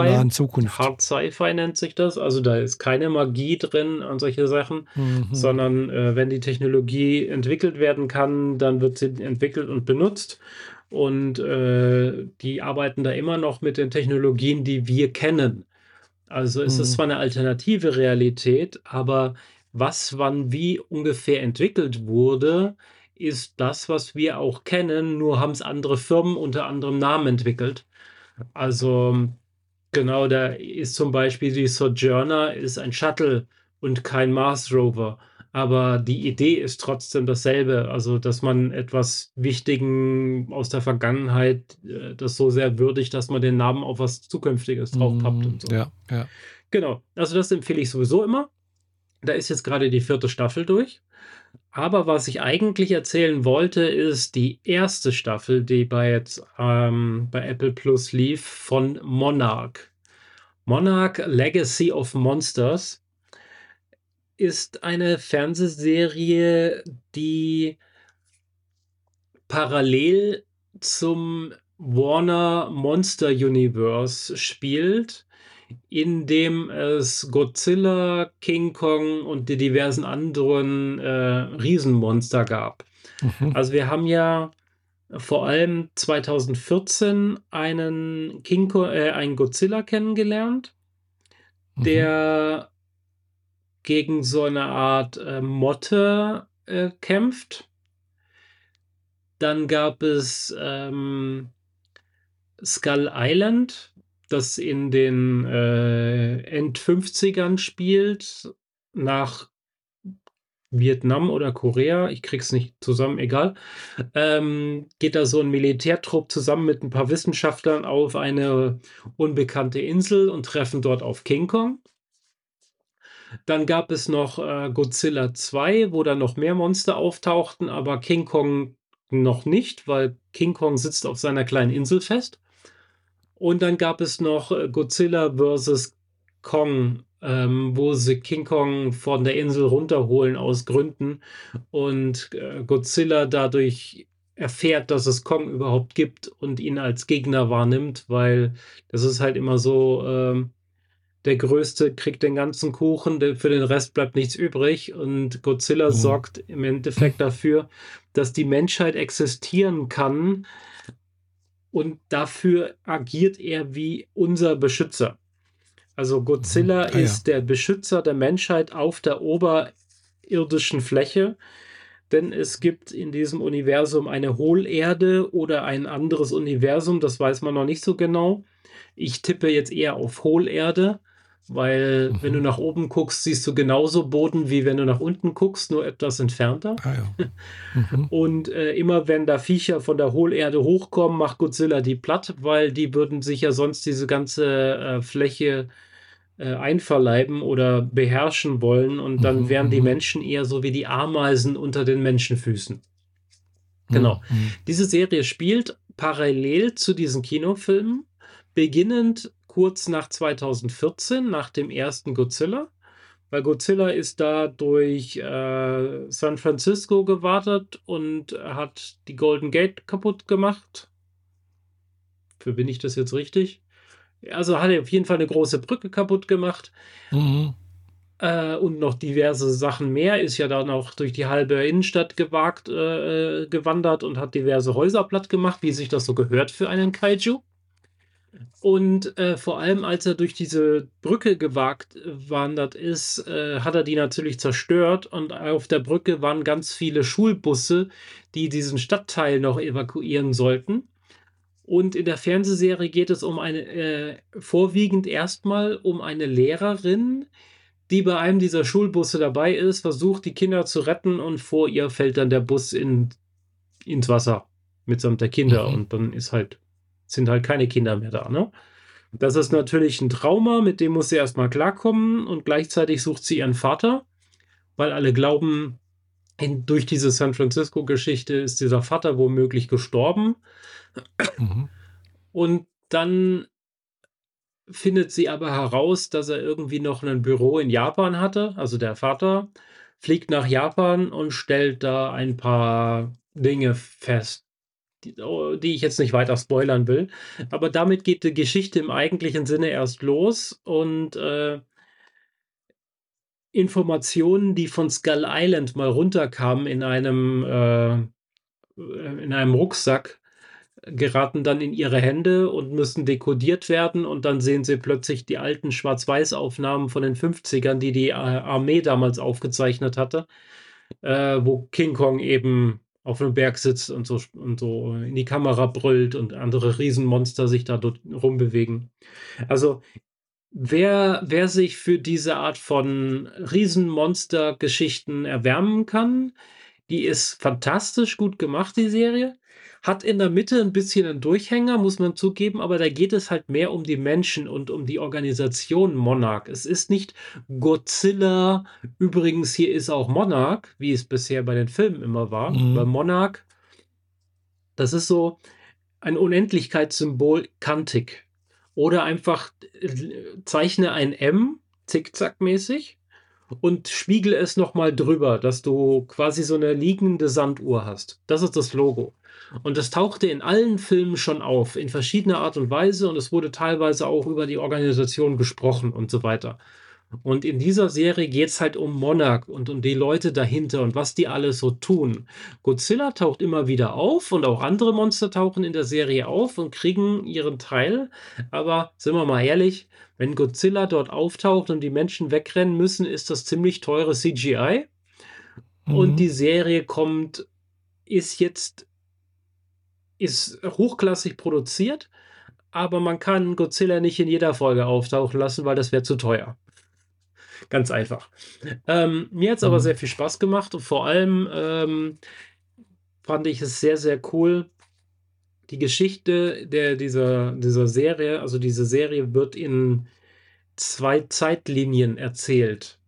Hard Sci-Fi nennt sich das. Also da ist keine Magie drin und solche Sachen, mhm. sondern äh, wenn die Technologie entwickelt werden kann, dann wird sie entwickelt und benutzt. Und äh, die arbeiten da immer noch mit den Technologien, die wir kennen. Also es mhm. ist zwar eine alternative Realität, aber was wann wie ungefähr entwickelt wurde, ist das, was wir auch kennen, nur haben es andere Firmen unter anderem Namen entwickelt. Also genau, da ist zum Beispiel die Sojourner ist ein Shuttle und kein Mars Rover. Aber die Idee ist trotzdem dasselbe. Also, dass man etwas Wichtigen aus der Vergangenheit äh, das so sehr würdigt, dass man den Namen auf was Zukünftiges draufpappt und so. Ja, ja. Genau. Also, das empfehle ich sowieso immer. Da ist jetzt gerade die vierte Staffel durch. Aber was ich eigentlich erzählen wollte, ist die erste Staffel, die bei, jetzt, ähm, bei Apple Plus lief, von Monarch. Monarch Legacy of Monsters ist eine Fernsehserie, die parallel zum Warner Monster Universe spielt in dem es Godzilla, King Kong und die diversen anderen äh, Riesenmonster gab. Mhm. Also wir haben ja vor allem 2014 einen King Kong, äh, einen Godzilla kennengelernt, mhm. der gegen so eine Art äh, Motte äh, kämpft. Dann gab es ähm, Skull Island, das in den äh, End-50ern spielt, nach Vietnam oder Korea, ich krieg's nicht zusammen, egal, ähm, geht da so ein Militärtrupp zusammen mit ein paar Wissenschaftlern auf eine unbekannte Insel und treffen dort auf King Kong. Dann gab es noch äh, Godzilla 2, wo dann noch mehr Monster auftauchten, aber King Kong noch nicht, weil King Kong sitzt auf seiner kleinen Insel fest. Und dann gab es noch äh, Godzilla vs. Kong, ähm, wo sie King Kong von der Insel runterholen aus Gründen und äh, Godzilla dadurch erfährt, dass es Kong überhaupt gibt und ihn als Gegner wahrnimmt, weil das ist halt immer so, ähm, der Größte kriegt den ganzen Kuchen, für den Rest bleibt nichts übrig und Godzilla mhm. sorgt im Endeffekt dafür, dass die Menschheit existieren kann, und dafür agiert er wie unser Beschützer. Also Godzilla mhm. ah, ist ja. der Beschützer der Menschheit auf der oberirdischen Fläche, denn es gibt in diesem Universum eine Hohlerde oder ein anderes Universum, das weiß man noch nicht so genau. Ich tippe jetzt eher auf Hohlerde, weil mhm. wenn du nach oben guckst, siehst du genauso Boden, wie wenn du nach unten guckst, nur etwas entfernter. Ah, ja. mhm. Und äh, immer wenn da Viecher von der Hohlerde hochkommen, macht Godzilla die platt, weil die würden sich ja sonst diese ganze äh, Fläche äh, einverleiben oder beherrschen wollen und dann mhm. wären die mhm. Menschen eher so wie die Ameisen unter den Menschenfüßen. Genau. Mhm. Diese Serie spielt parallel zu diesen Kinofilmen, beginnend kurz nach 2014, nach dem ersten Godzilla. Weil Godzilla ist da durch äh, San Francisco gewartet und hat die Golden Gate kaputt gemacht. Für bin ich das jetzt richtig? Also hat er auf jeden Fall eine große Brücke kaputt gemacht. Mhm. Äh, und noch diverse Sachen mehr. Ist ja dann auch durch die halbe Innenstadt gewagt, äh, äh gewandert und hat diverse Häuser platt gemacht, wie sich das so gehört für einen Kaiju. Und äh, vor allem, als er durch diese Brücke gewagt äh, wandert ist, äh, hat er die natürlich zerstört. Und auf der Brücke waren ganz viele Schulbusse, die diesen Stadtteil noch evakuieren sollten. Und in der Fernsehserie geht es um eine, äh, vorwiegend erstmal um eine Lehrerin, die bei einem dieser Schulbusse dabei ist, versucht, die Kinder zu retten und vor ihr fällt dann der Bus in, ins Wasser mitsamt der Kinder. Mhm. Und dann ist halt sind halt keine Kinder mehr da. Ne? Das ist natürlich ein Trauma, mit dem muss sie erstmal klarkommen und gleichzeitig sucht sie ihren Vater, weil alle glauben, in, durch diese San Francisco-Geschichte ist dieser Vater womöglich gestorben. Mhm. Und dann findet sie aber heraus, dass er irgendwie noch ein Büro in Japan hatte, also der Vater, fliegt nach Japan und stellt da ein paar Dinge fest, die, oh, die ich jetzt nicht weiter spoilern will. Aber damit geht die Geschichte im eigentlichen Sinne erst los und äh, Informationen, die von Skull Island mal runterkamen in einem, äh, in einem Rucksack, geraten dann in ihre Hände und müssen dekodiert werden und dann sehen sie plötzlich die alten Schwarz-Weiß-Aufnahmen von den 50ern, die die äh, Armee damals aufgezeichnet hatte, äh, wo King Kong eben auf einem Berg sitzt und so, und so in die Kamera brüllt und andere Riesenmonster sich da dort rumbewegen. Also wer, wer sich für diese Art von Riesenmonster-Geschichten erwärmen kann, die ist fantastisch gut gemacht, die Serie. Hat in der Mitte ein bisschen einen Durchhänger, muss man zugeben, aber da geht es halt mehr um die Menschen und um die Organisation Monarch. Es ist nicht Godzilla. Übrigens, hier ist auch Monarch, wie es bisher bei den Filmen immer war. Mhm. Bei Monarch, das ist so ein Unendlichkeitssymbol kantig. Oder einfach zeichne ein M, zickzackmäßig, und spiegel es nochmal drüber, dass du quasi so eine liegende Sanduhr hast. Das ist das Logo. Und das tauchte in allen Filmen schon auf, in verschiedener Art und Weise und es wurde teilweise auch über die Organisation gesprochen und so weiter. Und in dieser Serie geht es halt um Monarch und um die Leute dahinter und was die alles so tun. Godzilla taucht immer wieder auf und auch andere Monster tauchen in der Serie auf und kriegen ihren Teil. Aber sind wir mal ehrlich, wenn Godzilla dort auftaucht und die Menschen wegrennen müssen, ist das ziemlich teure CGI. Mhm. Und die Serie kommt, ist jetzt ist hochklassig produziert, aber man kann Godzilla nicht in jeder Folge auftauchen lassen, weil das wäre zu teuer. Ganz einfach. Ähm, mir hat es mhm. aber sehr viel Spaß gemacht und vor allem ähm, fand ich es sehr, sehr cool. Die Geschichte der, dieser, dieser Serie, also diese Serie wird in zwei Zeitlinien erzählt.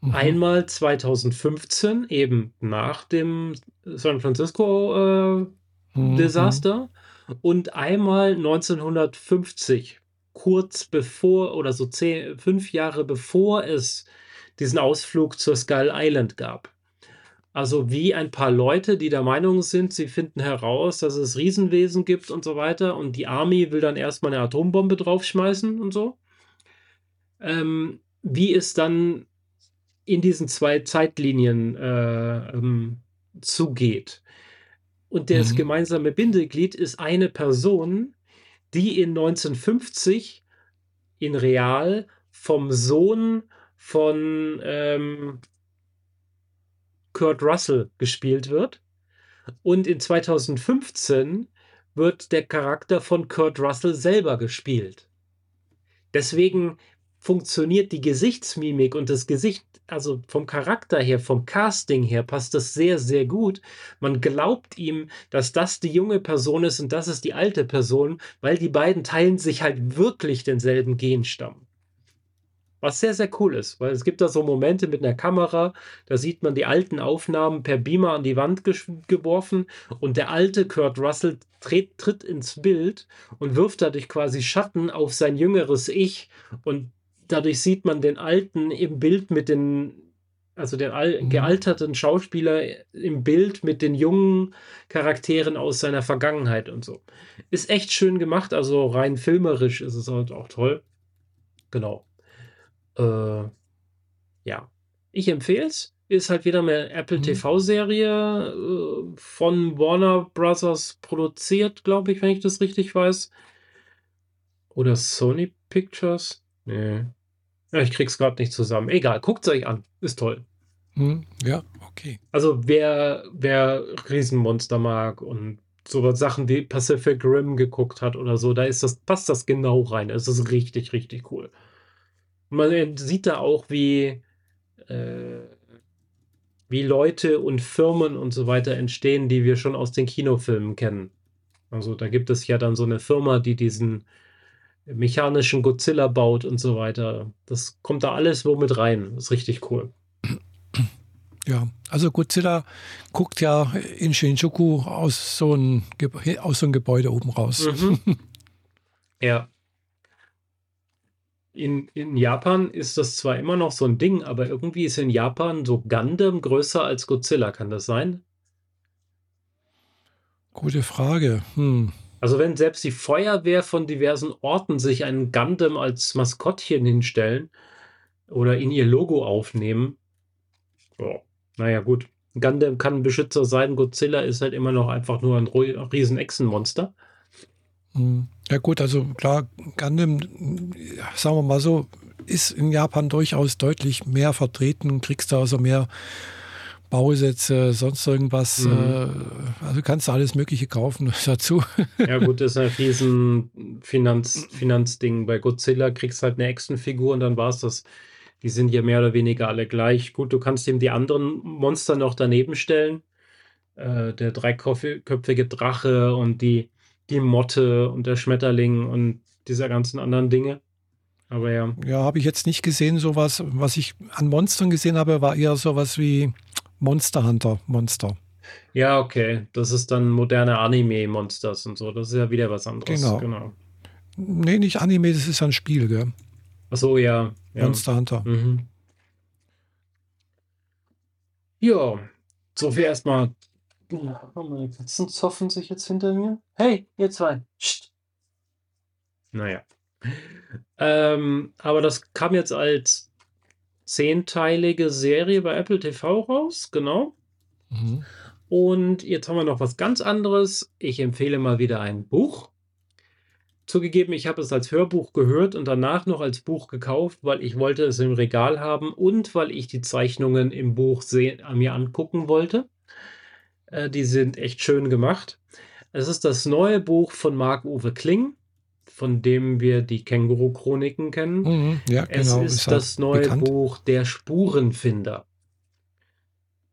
Mhm. Einmal 2015, eben nach dem San Francisco äh, mhm. Desaster und einmal 1950, kurz bevor oder so zehn, fünf Jahre bevor es diesen Ausflug zur Skull Island gab. Also wie ein paar Leute, die der Meinung sind, sie finden heraus, dass es Riesenwesen gibt und so weiter und die Army will dann erstmal eine Atombombe draufschmeißen und so. Ähm, wie es dann in diesen zwei Zeitlinien äh, ähm, zugeht. Und das mhm. gemeinsame Bindeglied ist eine Person, die in 1950 in Real vom Sohn von ähm, Kurt Russell gespielt wird. Und in 2015 wird der Charakter von Kurt Russell selber gespielt. Deswegen funktioniert die Gesichtsmimik und das Gesicht, also vom Charakter her, vom Casting her, passt das sehr, sehr gut. Man glaubt ihm, dass das die junge Person ist und das ist die alte Person, weil die beiden teilen sich halt wirklich denselben Genstamm. Was sehr, sehr cool ist, weil es gibt da so Momente mit einer Kamera, da sieht man die alten Aufnahmen per Beamer an die Wand geworfen und der alte Kurt Russell tritt, tritt ins Bild und wirft dadurch quasi Schatten auf sein jüngeres Ich und dadurch sieht man den alten im Bild mit den, also den al mhm. gealterten Schauspieler im Bild mit den jungen Charakteren aus seiner Vergangenheit und so. Ist echt schön gemacht, also rein filmerisch ist es halt auch toll. Genau. Äh, ja. Ich empfehle es. Ist halt wieder eine Apple mhm. TV-Serie äh, von Warner Brothers produziert, glaube ich, wenn ich das richtig weiß. Oder Sony Pictures. Nee. Ja, ich krieg's gerade nicht zusammen. Egal, guckt's euch an. Ist toll. Hm, ja, okay. Also wer, wer Riesenmonster mag und so Sachen wie Pacific Rim geguckt hat oder so, da ist das, passt das genau rein. Es ist richtig, richtig cool. Und man sieht da auch, wie, äh, wie Leute und Firmen und so weiter entstehen, die wir schon aus den Kinofilmen kennen. Also da gibt es ja dann so eine Firma, die diesen mechanischen Godzilla baut und so weiter. Das kommt da alles wo mit rein. Das ist richtig cool. Ja, also Godzilla guckt ja in Shinjuku aus so einem, aus so einem Gebäude oben raus. Mhm. ja. In, in Japan ist das zwar immer noch so ein Ding, aber irgendwie ist in Japan so Gundam größer als Godzilla. Kann das sein? Gute Frage. Hm. Also wenn selbst die Feuerwehr von diversen Orten sich einen Gundam als Maskottchen hinstellen oder in ihr Logo aufnehmen, oh, naja gut. Gundam kann ein Beschützer sein, Godzilla ist halt immer noch einfach nur ein riesen Echsenmonster. Hm. Ja gut, also klar, Gundam, sagen wir mal so, ist in Japan durchaus deutlich mehr vertreten, kriegst da also mehr Bausätze, sonst irgendwas. Mhm. Äh, also kannst du alles Mögliche kaufen dazu. Ja, gut, das ist ein riesen Finanz, Finanzding. Bei Godzilla kriegst du halt eine Actionfigur und dann war es das. Die sind ja mehr oder weniger alle gleich. Gut, du kannst eben die anderen Monster noch daneben stellen. Äh, der dreiköpfige Drache und die, die Motte und der Schmetterling und diese ganzen anderen Dinge. Aber ja. Ja, habe ich jetzt nicht gesehen, sowas. Was ich an Monstern gesehen habe, war eher sowas wie Monster Hunter Monster. Ja, okay. Das ist dann moderne Anime-Monsters und so. Das ist ja wieder was anderes. Genau. genau. Nee, nicht Anime, das ist ein Spiel, gell? Ach so, ja. ja. Monster Hunter. Mhm. Ja, so viel erstmal. Meine Katzen zoffen sich jetzt hinter mir. Hey, ihr zwei. Psst. Naja. Ähm, aber das kam jetzt als zehnteilige Serie bei Apple TV raus, genau. Mhm. Und jetzt haben wir noch was ganz anderes. Ich empfehle mal wieder ein Buch. Zugegeben, ich habe es als Hörbuch gehört und danach noch als Buch gekauft, weil ich wollte es im Regal haben und weil ich die Zeichnungen im Buch mir angucken wollte. Äh, die sind echt schön gemacht. Es ist das neue Buch von Marc-Uwe Kling von dem wir die Känguru-Chroniken kennen. Mhm, ja, es genau, ist, ist das neue bekannt. Buch Der Spurenfinder.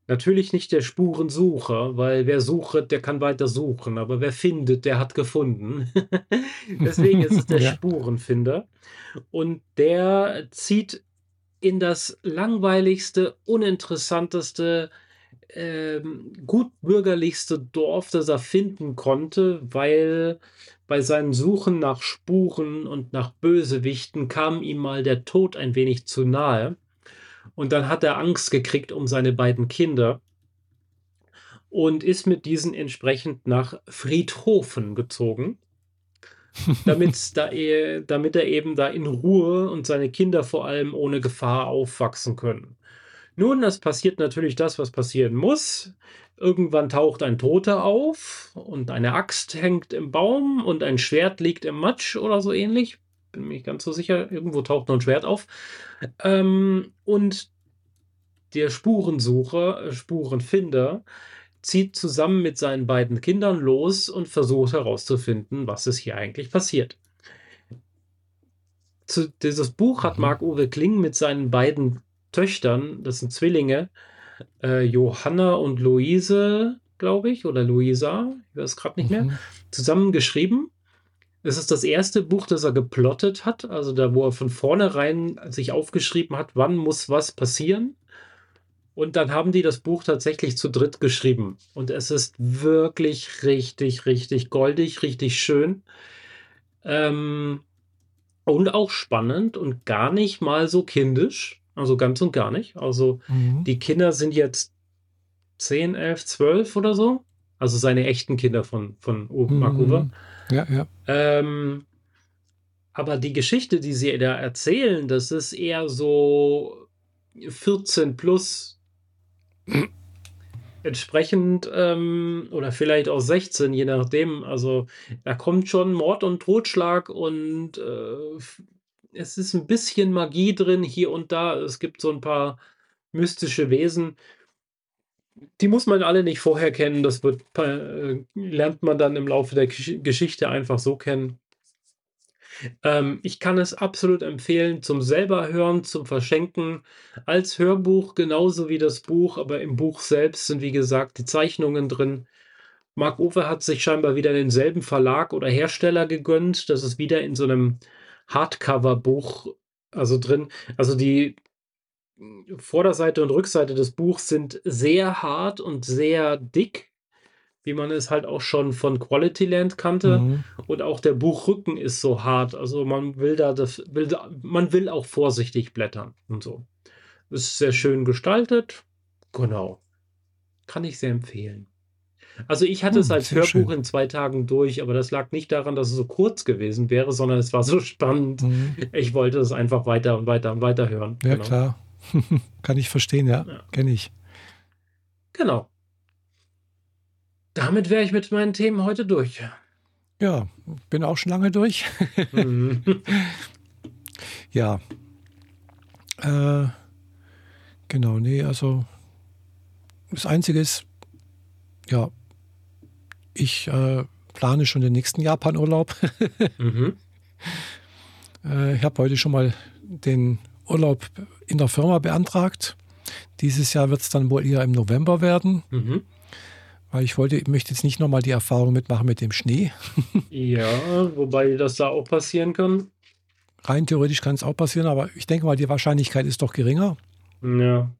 Natürlich nicht der Spurensucher, weil wer sucht, der kann weiter suchen, aber wer findet, der hat gefunden. Deswegen ist es der ja. Spurenfinder. Und der zieht in das langweiligste, uninteressanteste, ähm, gutbürgerlichste Dorf, das er finden konnte, weil bei seinen Suchen nach Spuren und nach Bösewichten kam ihm mal der Tod ein wenig zu nahe. Und dann hat er Angst gekriegt um seine beiden Kinder und ist mit diesen entsprechend nach Friedhofen gezogen, damit, da er, damit er eben da in Ruhe und seine Kinder vor allem ohne Gefahr aufwachsen können. Nun, das passiert natürlich das, was passieren muss. Irgendwann taucht ein Toter auf und eine Axt hängt im Baum und ein Schwert liegt im Matsch oder so ähnlich. Bin mir nicht ganz so sicher. Irgendwo taucht noch ein Schwert auf. Ähm, und der Spurensucher, äh, Spurenfinder, zieht zusammen mit seinen beiden Kindern los und versucht herauszufinden, was ist hier eigentlich passiert. Zu, dieses Buch hat mhm. Marc-Uwe Kling mit seinen beiden Töchtern, das sind Zwillinge, äh, Johanna und Luise, glaube ich, oder Luisa, ich weiß gerade nicht mhm. mehr, zusammen geschrieben. Es ist das erste Buch, das er geplottet hat, also da, wo er von vornherein sich aufgeschrieben hat, wann muss was passieren. Und dann haben die das Buch tatsächlich zu dritt geschrieben. Und es ist wirklich richtig, richtig goldig, richtig schön. Ähm, und auch spannend und gar nicht mal so kindisch. Also ganz und gar nicht. Also mhm. die Kinder sind jetzt 10, 11, 12 oder so. Also seine echten Kinder von, von mhm. Mark Uwe. Ja, ja. Ähm, aber die Geschichte, die sie da erzählen, das ist eher so 14 plus. Entsprechend, ähm, oder vielleicht auch 16, je nachdem. Also da kommt schon Mord und Totschlag und äh, es ist ein bisschen Magie drin hier und da. Es gibt so ein paar mystische Wesen. Die muss man alle nicht vorher kennen. Das wird, äh, lernt man dann im Laufe der Geschichte einfach so kennen. Ähm, ich kann es absolut empfehlen zum selber hören, zum Verschenken, als Hörbuch genauso wie das Buch, aber im Buch selbst sind wie gesagt die Zeichnungen drin. Marc Uwe hat sich scheinbar wieder denselben Verlag oder Hersteller gegönnt. Das ist wieder in so einem Hardcover-Buch also drin. Also die Vorderseite und Rückseite des Buchs sind sehr hart und sehr dick, wie man es halt auch schon von Quality Land kannte. Mhm. Und auch der Buchrücken ist so hart. Also man will da das, will, man will auch vorsichtig blättern und so. Ist sehr schön gestaltet. Genau. Kann ich sehr empfehlen. Also ich hatte es Hm, als sehr Hörbuch schön. in zwei Tagen durch, aber das lag nicht daran, dass es so kurz gewesen wäre, sondern es war so spannend. Mhm. Ich wollte es einfach weiter und weiter und weiter hören. Ja, Genau. klar. Kann ich verstehen, ja. Ja. Kenne ich. Genau. Damit wäre ich mit meinen Themen heute durch. Ja, bin auch schon lange durch. Mhm. Ja. Äh, genau, nee, also das Einzige ist, ja, ich äh, plane schon den nächsten Japan-Urlaub. mhm. Äh, ich habe heute schon mal den Urlaub in der Firma beantragt. Dieses Jahr wird es dann wohl eher im November werden, Mhm. weil ich wollte, ich möchte jetzt nicht nochmal die Erfahrung mitmachen mit dem Schnee. Ja, wobei das da auch passieren kann. Rein theoretisch kann es auch passieren, aber ich denke mal, die Wahrscheinlichkeit ist doch geringer. Ja.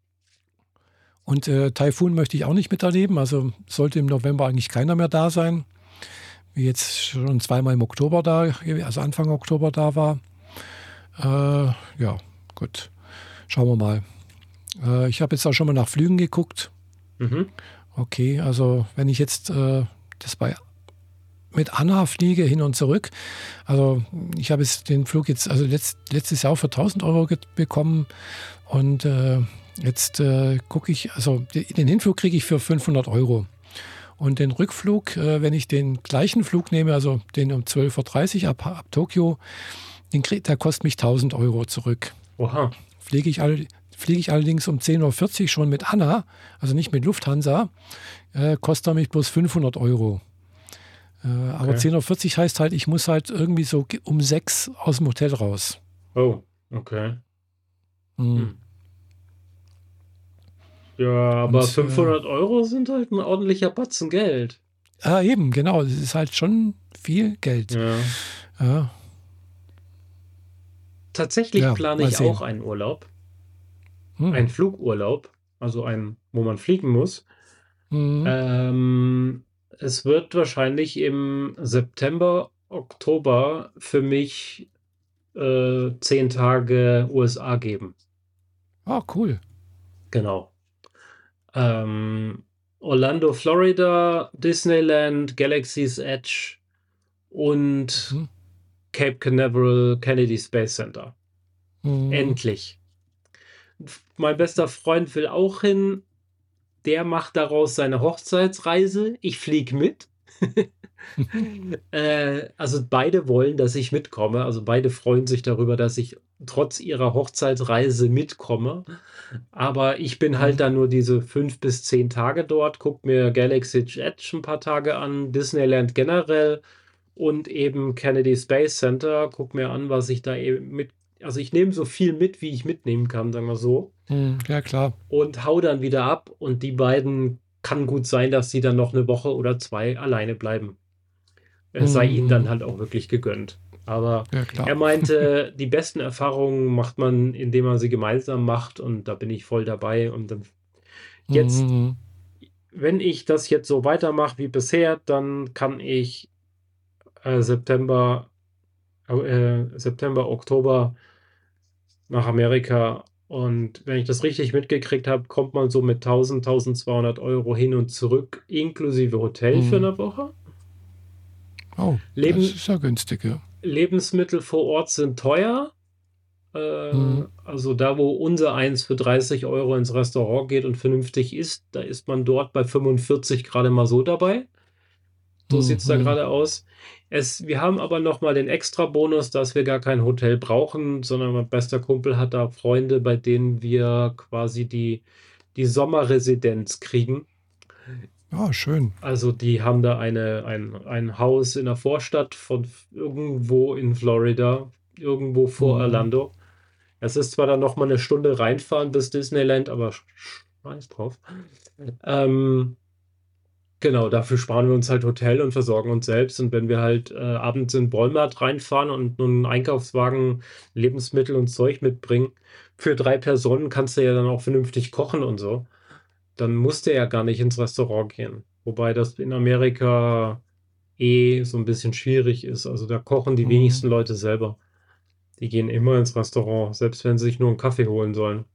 Und äh, Taifun möchte ich auch nicht miterleben. Also sollte im November eigentlich keiner mehr da sein. Wie jetzt schon zweimal im Oktober da, also Anfang Oktober da war. Äh, ja, gut. Schauen wir mal. Äh, ich habe jetzt auch schon mal nach Flügen geguckt. Mhm. Okay, also wenn ich jetzt äh, das bei mit Anna fliege hin und zurück, also ich habe jetzt den Flug jetzt, also letzt, letztes Jahr für 1000 Euro bekommen und äh, jetzt äh, gucke ich, also de- den Hinflug kriege ich für 500 Euro. Und den Rückflug, äh, wenn ich den gleichen Flug nehme, also den um 12.30 Uhr ab, ab Tokio, den krieg, der kostet mich 1000 Euro zurück. Oha. Fliege ich, all, fliege ich allerdings um 10.40 Uhr schon mit Anna, also nicht mit Lufthansa, äh, kostet er mich bloß 500 Euro. Äh, Aber Okay. 10.40 Uhr heißt halt, ich muss halt irgendwie so um 6 aus dem Hotel raus. Oh, okay. Hm. Hm. Ja, aber Und, äh, 500 Euro sind halt ein ordentlicher Batzen Geld. Ah, eben, genau. Das ist halt schon viel Geld. Ja. Ja. Tatsächlich Ja, plane ich sehen. auch einen Urlaub, Hm. einen Flugurlaub, also einen, wo man fliegen muss. Hm. Ähm, es wird wahrscheinlich im September, Oktober für mich äh, zehn Tage USA geben. Ah, cool. Genau. Ähm, Orlando, Florida, Disneyland, Galaxy's Edge und Hm. Cape Canaveral Kennedy Space Center. Hm. Endlich. Mein bester Freund will auch hin. Der macht daraus seine Hochzeitsreise. Ich fliege mit. äh, also beide wollen, dass ich mitkomme. Also beide freuen sich darüber, dass ich trotz ihrer Hochzeitsreise mitkomme. Aber ich bin halt Mhm. dann nur diese fünf bis zehn Tage dort, guck mir Galaxy Edge ein paar Tage an, Disneyland generell und eben Kennedy Space Center. Guck mir an, was ich da eben mit. Also ich nehme so viel mit, wie ich mitnehmen kann, sagen wir so Hm. Ja, klar. und hau dann wieder ab. Und die beiden kann gut sein, dass sie dann noch eine Woche oder zwei alleine bleiben. Es sei ihnen dann Mhm. halt auch wirklich gegönnt. Aber Ja, er meinte, die besten Erfahrungen macht man, indem man sie gemeinsam macht. Und da bin ich voll dabei. Und dann jetzt, Hm. wenn ich das jetzt so weitermache wie bisher, dann kann ich äh, September, äh, September, Oktober nach Amerika. Und wenn ich das richtig mitgekriegt habe, kommt man so mit 1000, 1200 Euro hin und zurück, inklusive Hotel für Mhm. eine Woche. Oh, Leben- das ist ja günstig, ja. Lebensmittel vor Ort sind teuer. Äh, Mhm. Also da, wo unser eins für 30 Euro ins Restaurant geht und vernünftig isst, da ist man dort bei 45 gerade mal so dabei. So sieht es da Mhm. gerade aus. Es, wir haben aber nochmal den extra Bonus, dass wir gar kein Hotel brauchen, sondern mein bester Kumpel hat da Freunde, bei denen wir quasi die, die Sommerresidenz kriegen. Ah, schön. Also die haben da eine, ein, ein Haus in der Vorstadt von irgendwo in Florida, irgendwo vor Mhm. Orlando. Es ist zwar dann nochmal eine Stunde reinfahren bis Disneyland, aber sch- scheiß drauf. Ähm, genau, dafür sparen wir uns halt Hotel und versorgen uns selbst. Und wenn wir halt äh, abends in Walmart reinfahren und nur einen Einkaufswagen Lebensmittel und Zeug mitbringen, für drei Personen kannst du ja dann auch vernünftig kochen und so. Dann musst du ja gar nicht ins Restaurant gehen. Wobei das in Amerika eh so ein bisschen schwierig ist. Also da kochen die Mhm. wenigsten Leute selber. Die gehen immer ins Restaurant, selbst wenn sie sich nur einen Kaffee holen sollen.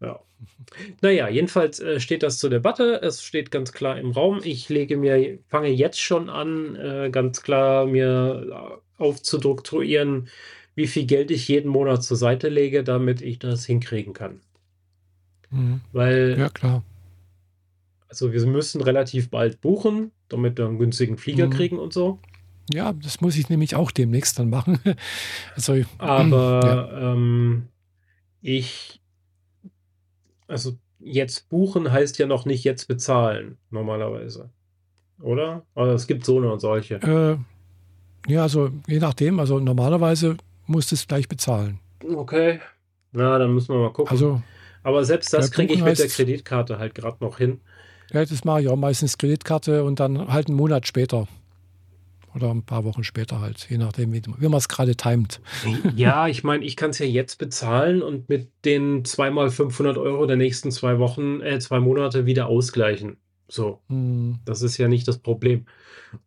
Ja. Naja, jedenfalls äh, steht das zur Debatte. Es steht ganz klar im Raum. Ich lege mir, fange jetzt schon an, äh, ganz klar mir aufzustrukturieren, wie viel Geld ich jeden Monat zur Seite lege, damit ich das hinkriegen kann. Mhm. Weil, Ja, klar. also wir müssen relativ bald buchen, damit wir einen günstigen Flieger Mhm. kriegen und so. Ja, das muss ich nämlich auch demnächst dann machen. Also, Aber ähm, ich, also jetzt buchen heißt ja noch nicht jetzt bezahlen, normalerweise. Oder? Aber es gibt so eine und solche. äh, ja, also je nachdem, also normalerweise musst du es gleich bezahlen. Okay. Na, dann müssen wir mal gucken. Also, Aber selbst das kriege ich mit der Kreditkarte halt gerade noch hin. ja, das mache ich auch meistens Kreditkarte und dann halt einen Monat später. Oder ein paar Wochen später halt, je nachdem, wie, wie man es gerade timet. Ja, ich meine, ich kann es ja jetzt bezahlen und mit den zweimal 500 Euro der nächsten zwei Wochen, äh, zwei Monate wieder ausgleichen. So. Hm, Das ist ja nicht das Problem.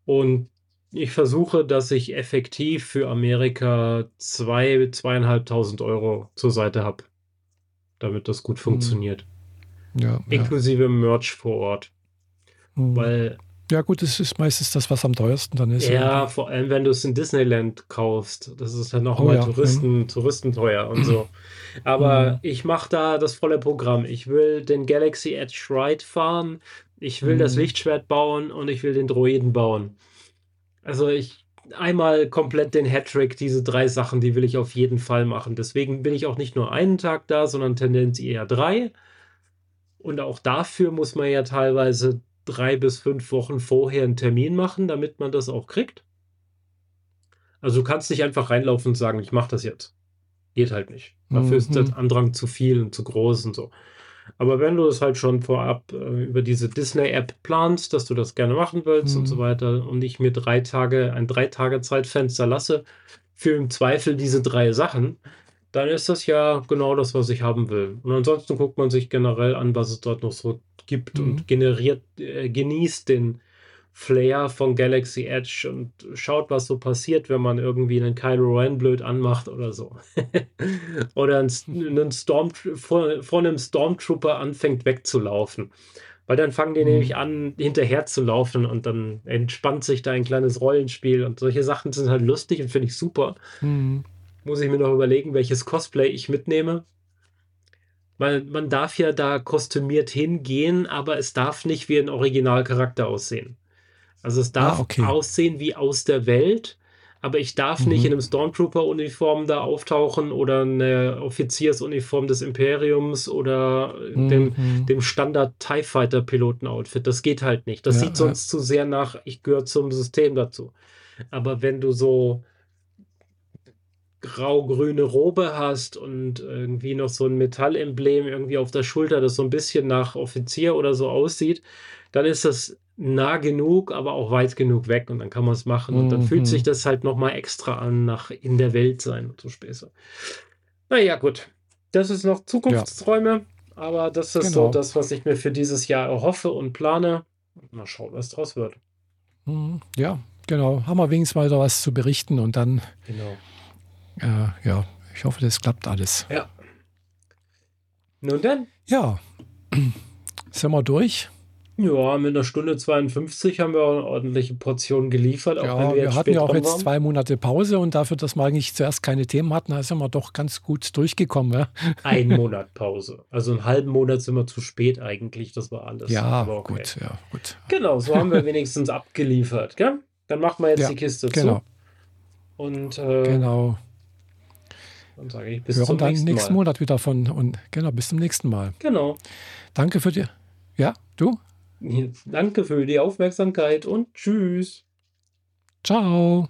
Und ich versuche, dass ich effektiv für Amerika zwei, zweieinhalbtausend Euro zur Seite habe, damit das gut funktioniert. ja, ja. Inklusive Merch vor Ort. Hm. Weil, ja, gut, das ist meistens das, was am teuersten dann ist. ja, vor allem, wenn du es in Disneyland kaufst, das ist dann nochmal Oh ja, Touristen, Touristenteuer und so. Aber Mhm. ich mache da das volle Programm. Ich will den Galaxy Edge Ride fahren, ich will das Mhm. Lichtschwert bauen und ich will den Droiden bauen. Also ich einmal komplett den Hattrick, diese drei Sachen, die will ich auf jeden Fall machen. Deswegen bin ich auch nicht nur einen Tag da, sondern Tendenz eher drei. Und auch dafür muss man ja teilweise drei bis fünf Wochen vorher einen Termin machen, damit man das auch kriegt. Also du kannst nicht einfach reinlaufen und sagen, ich mache das jetzt. Geht halt nicht. Dafür ist Mhm. der Andrang zu viel und zu groß und so. Aber wenn du es halt schon vorab äh, über diese Disney-App planst, dass du das gerne machen willst und Mhm. so weiter und ich mir drei Tage, ein drei Tage Zeitfenster lasse für im Zweifel diese drei Sachen, dann ist das ja genau das, was ich haben will. Und ansonsten guckt man sich generell an, was es dort noch so gibt Mhm. und generiert, äh, genießt den Flair von Galaxy Edge und schaut, was so passiert, wenn man irgendwie einen Kylo Ren blöd anmacht oder so. oder einen, Storm, vor, vor einem Stormtrooper anfängt wegzulaufen. Weil dann fangen die Mhm. nämlich an, hinterher zu laufen und dann entspannt sich da ein kleines Rollenspiel und solche Sachen sind halt lustig und finde ich super. Hm. Muss ich mir noch überlegen, welches Cosplay ich mitnehme. Weil man darf ja da kostümiert hingehen, aber es darf nicht wie ein Originalcharakter aussehen. Also es darf Ah, okay. aussehen wie aus der Welt, aber ich darf nicht Mhm. in einem Stormtrooper-Uniform da auftauchen oder eine Offiziersuniform des Imperiums oder dem, Mhm. dem Standard TIE Fighter Piloten-Outfit. Das geht halt nicht. Das Ja, sieht ja. sonst zu sehr nach, ich gehöre zum System dazu. Aber wenn du so grau-grüne Robe hast und irgendwie noch so ein Metallemblem irgendwie auf der Schulter, das so ein bisschen nach Offizier oder so aussieht, dann ist das nah genug, aber auch weit genug weg und dann kann man es machen. Und dann fühlt Mhm. sich das halt nochmal extra an, nach in der Welt sein und so Späße. Naja, gut. Das ist noch Zukunftsträume, aber das ist so Genau. das, was ich mir für dieses Jahr erhoffe und plane. Mal schauen, was draus wird. Mhm. Ja, genau. Haben wir wenigstens mal wieder was zu berichten und dann, Genau. äh, ja, ich hoffe, das klappt alles. Ja. Nun dann. Ja, sind wir durch? Ja, mit einer Stunde 52 haben wir auch eine ordentliche Portion geliefert, Ja, wir wir hatten ja auch jetzt waren. zwei Monate Pause und dafür, dass wir eigentlich zuerst keine Themen hatten, da sind wir doch ganz gut durchgekommen. Ja, Ein Monat Pause. Also einen halben Monat sind wir zu spät eigentlich, das war alles. ja Aber okay. gut, ja, gut. Genau, so haben wir wenigstens abgeliefert, gell? Dann machen wir jetzt Ja, die Kiste Genau, zu. Und äh, genau. dann sage ich bis Wir zum hören dann nächsten. Monat wieder von und genau, bis zum nächsten Mal. Genau. Danke für die. Ja, du? Danke für die Aufmerksamkeit und tschüss. Ciao.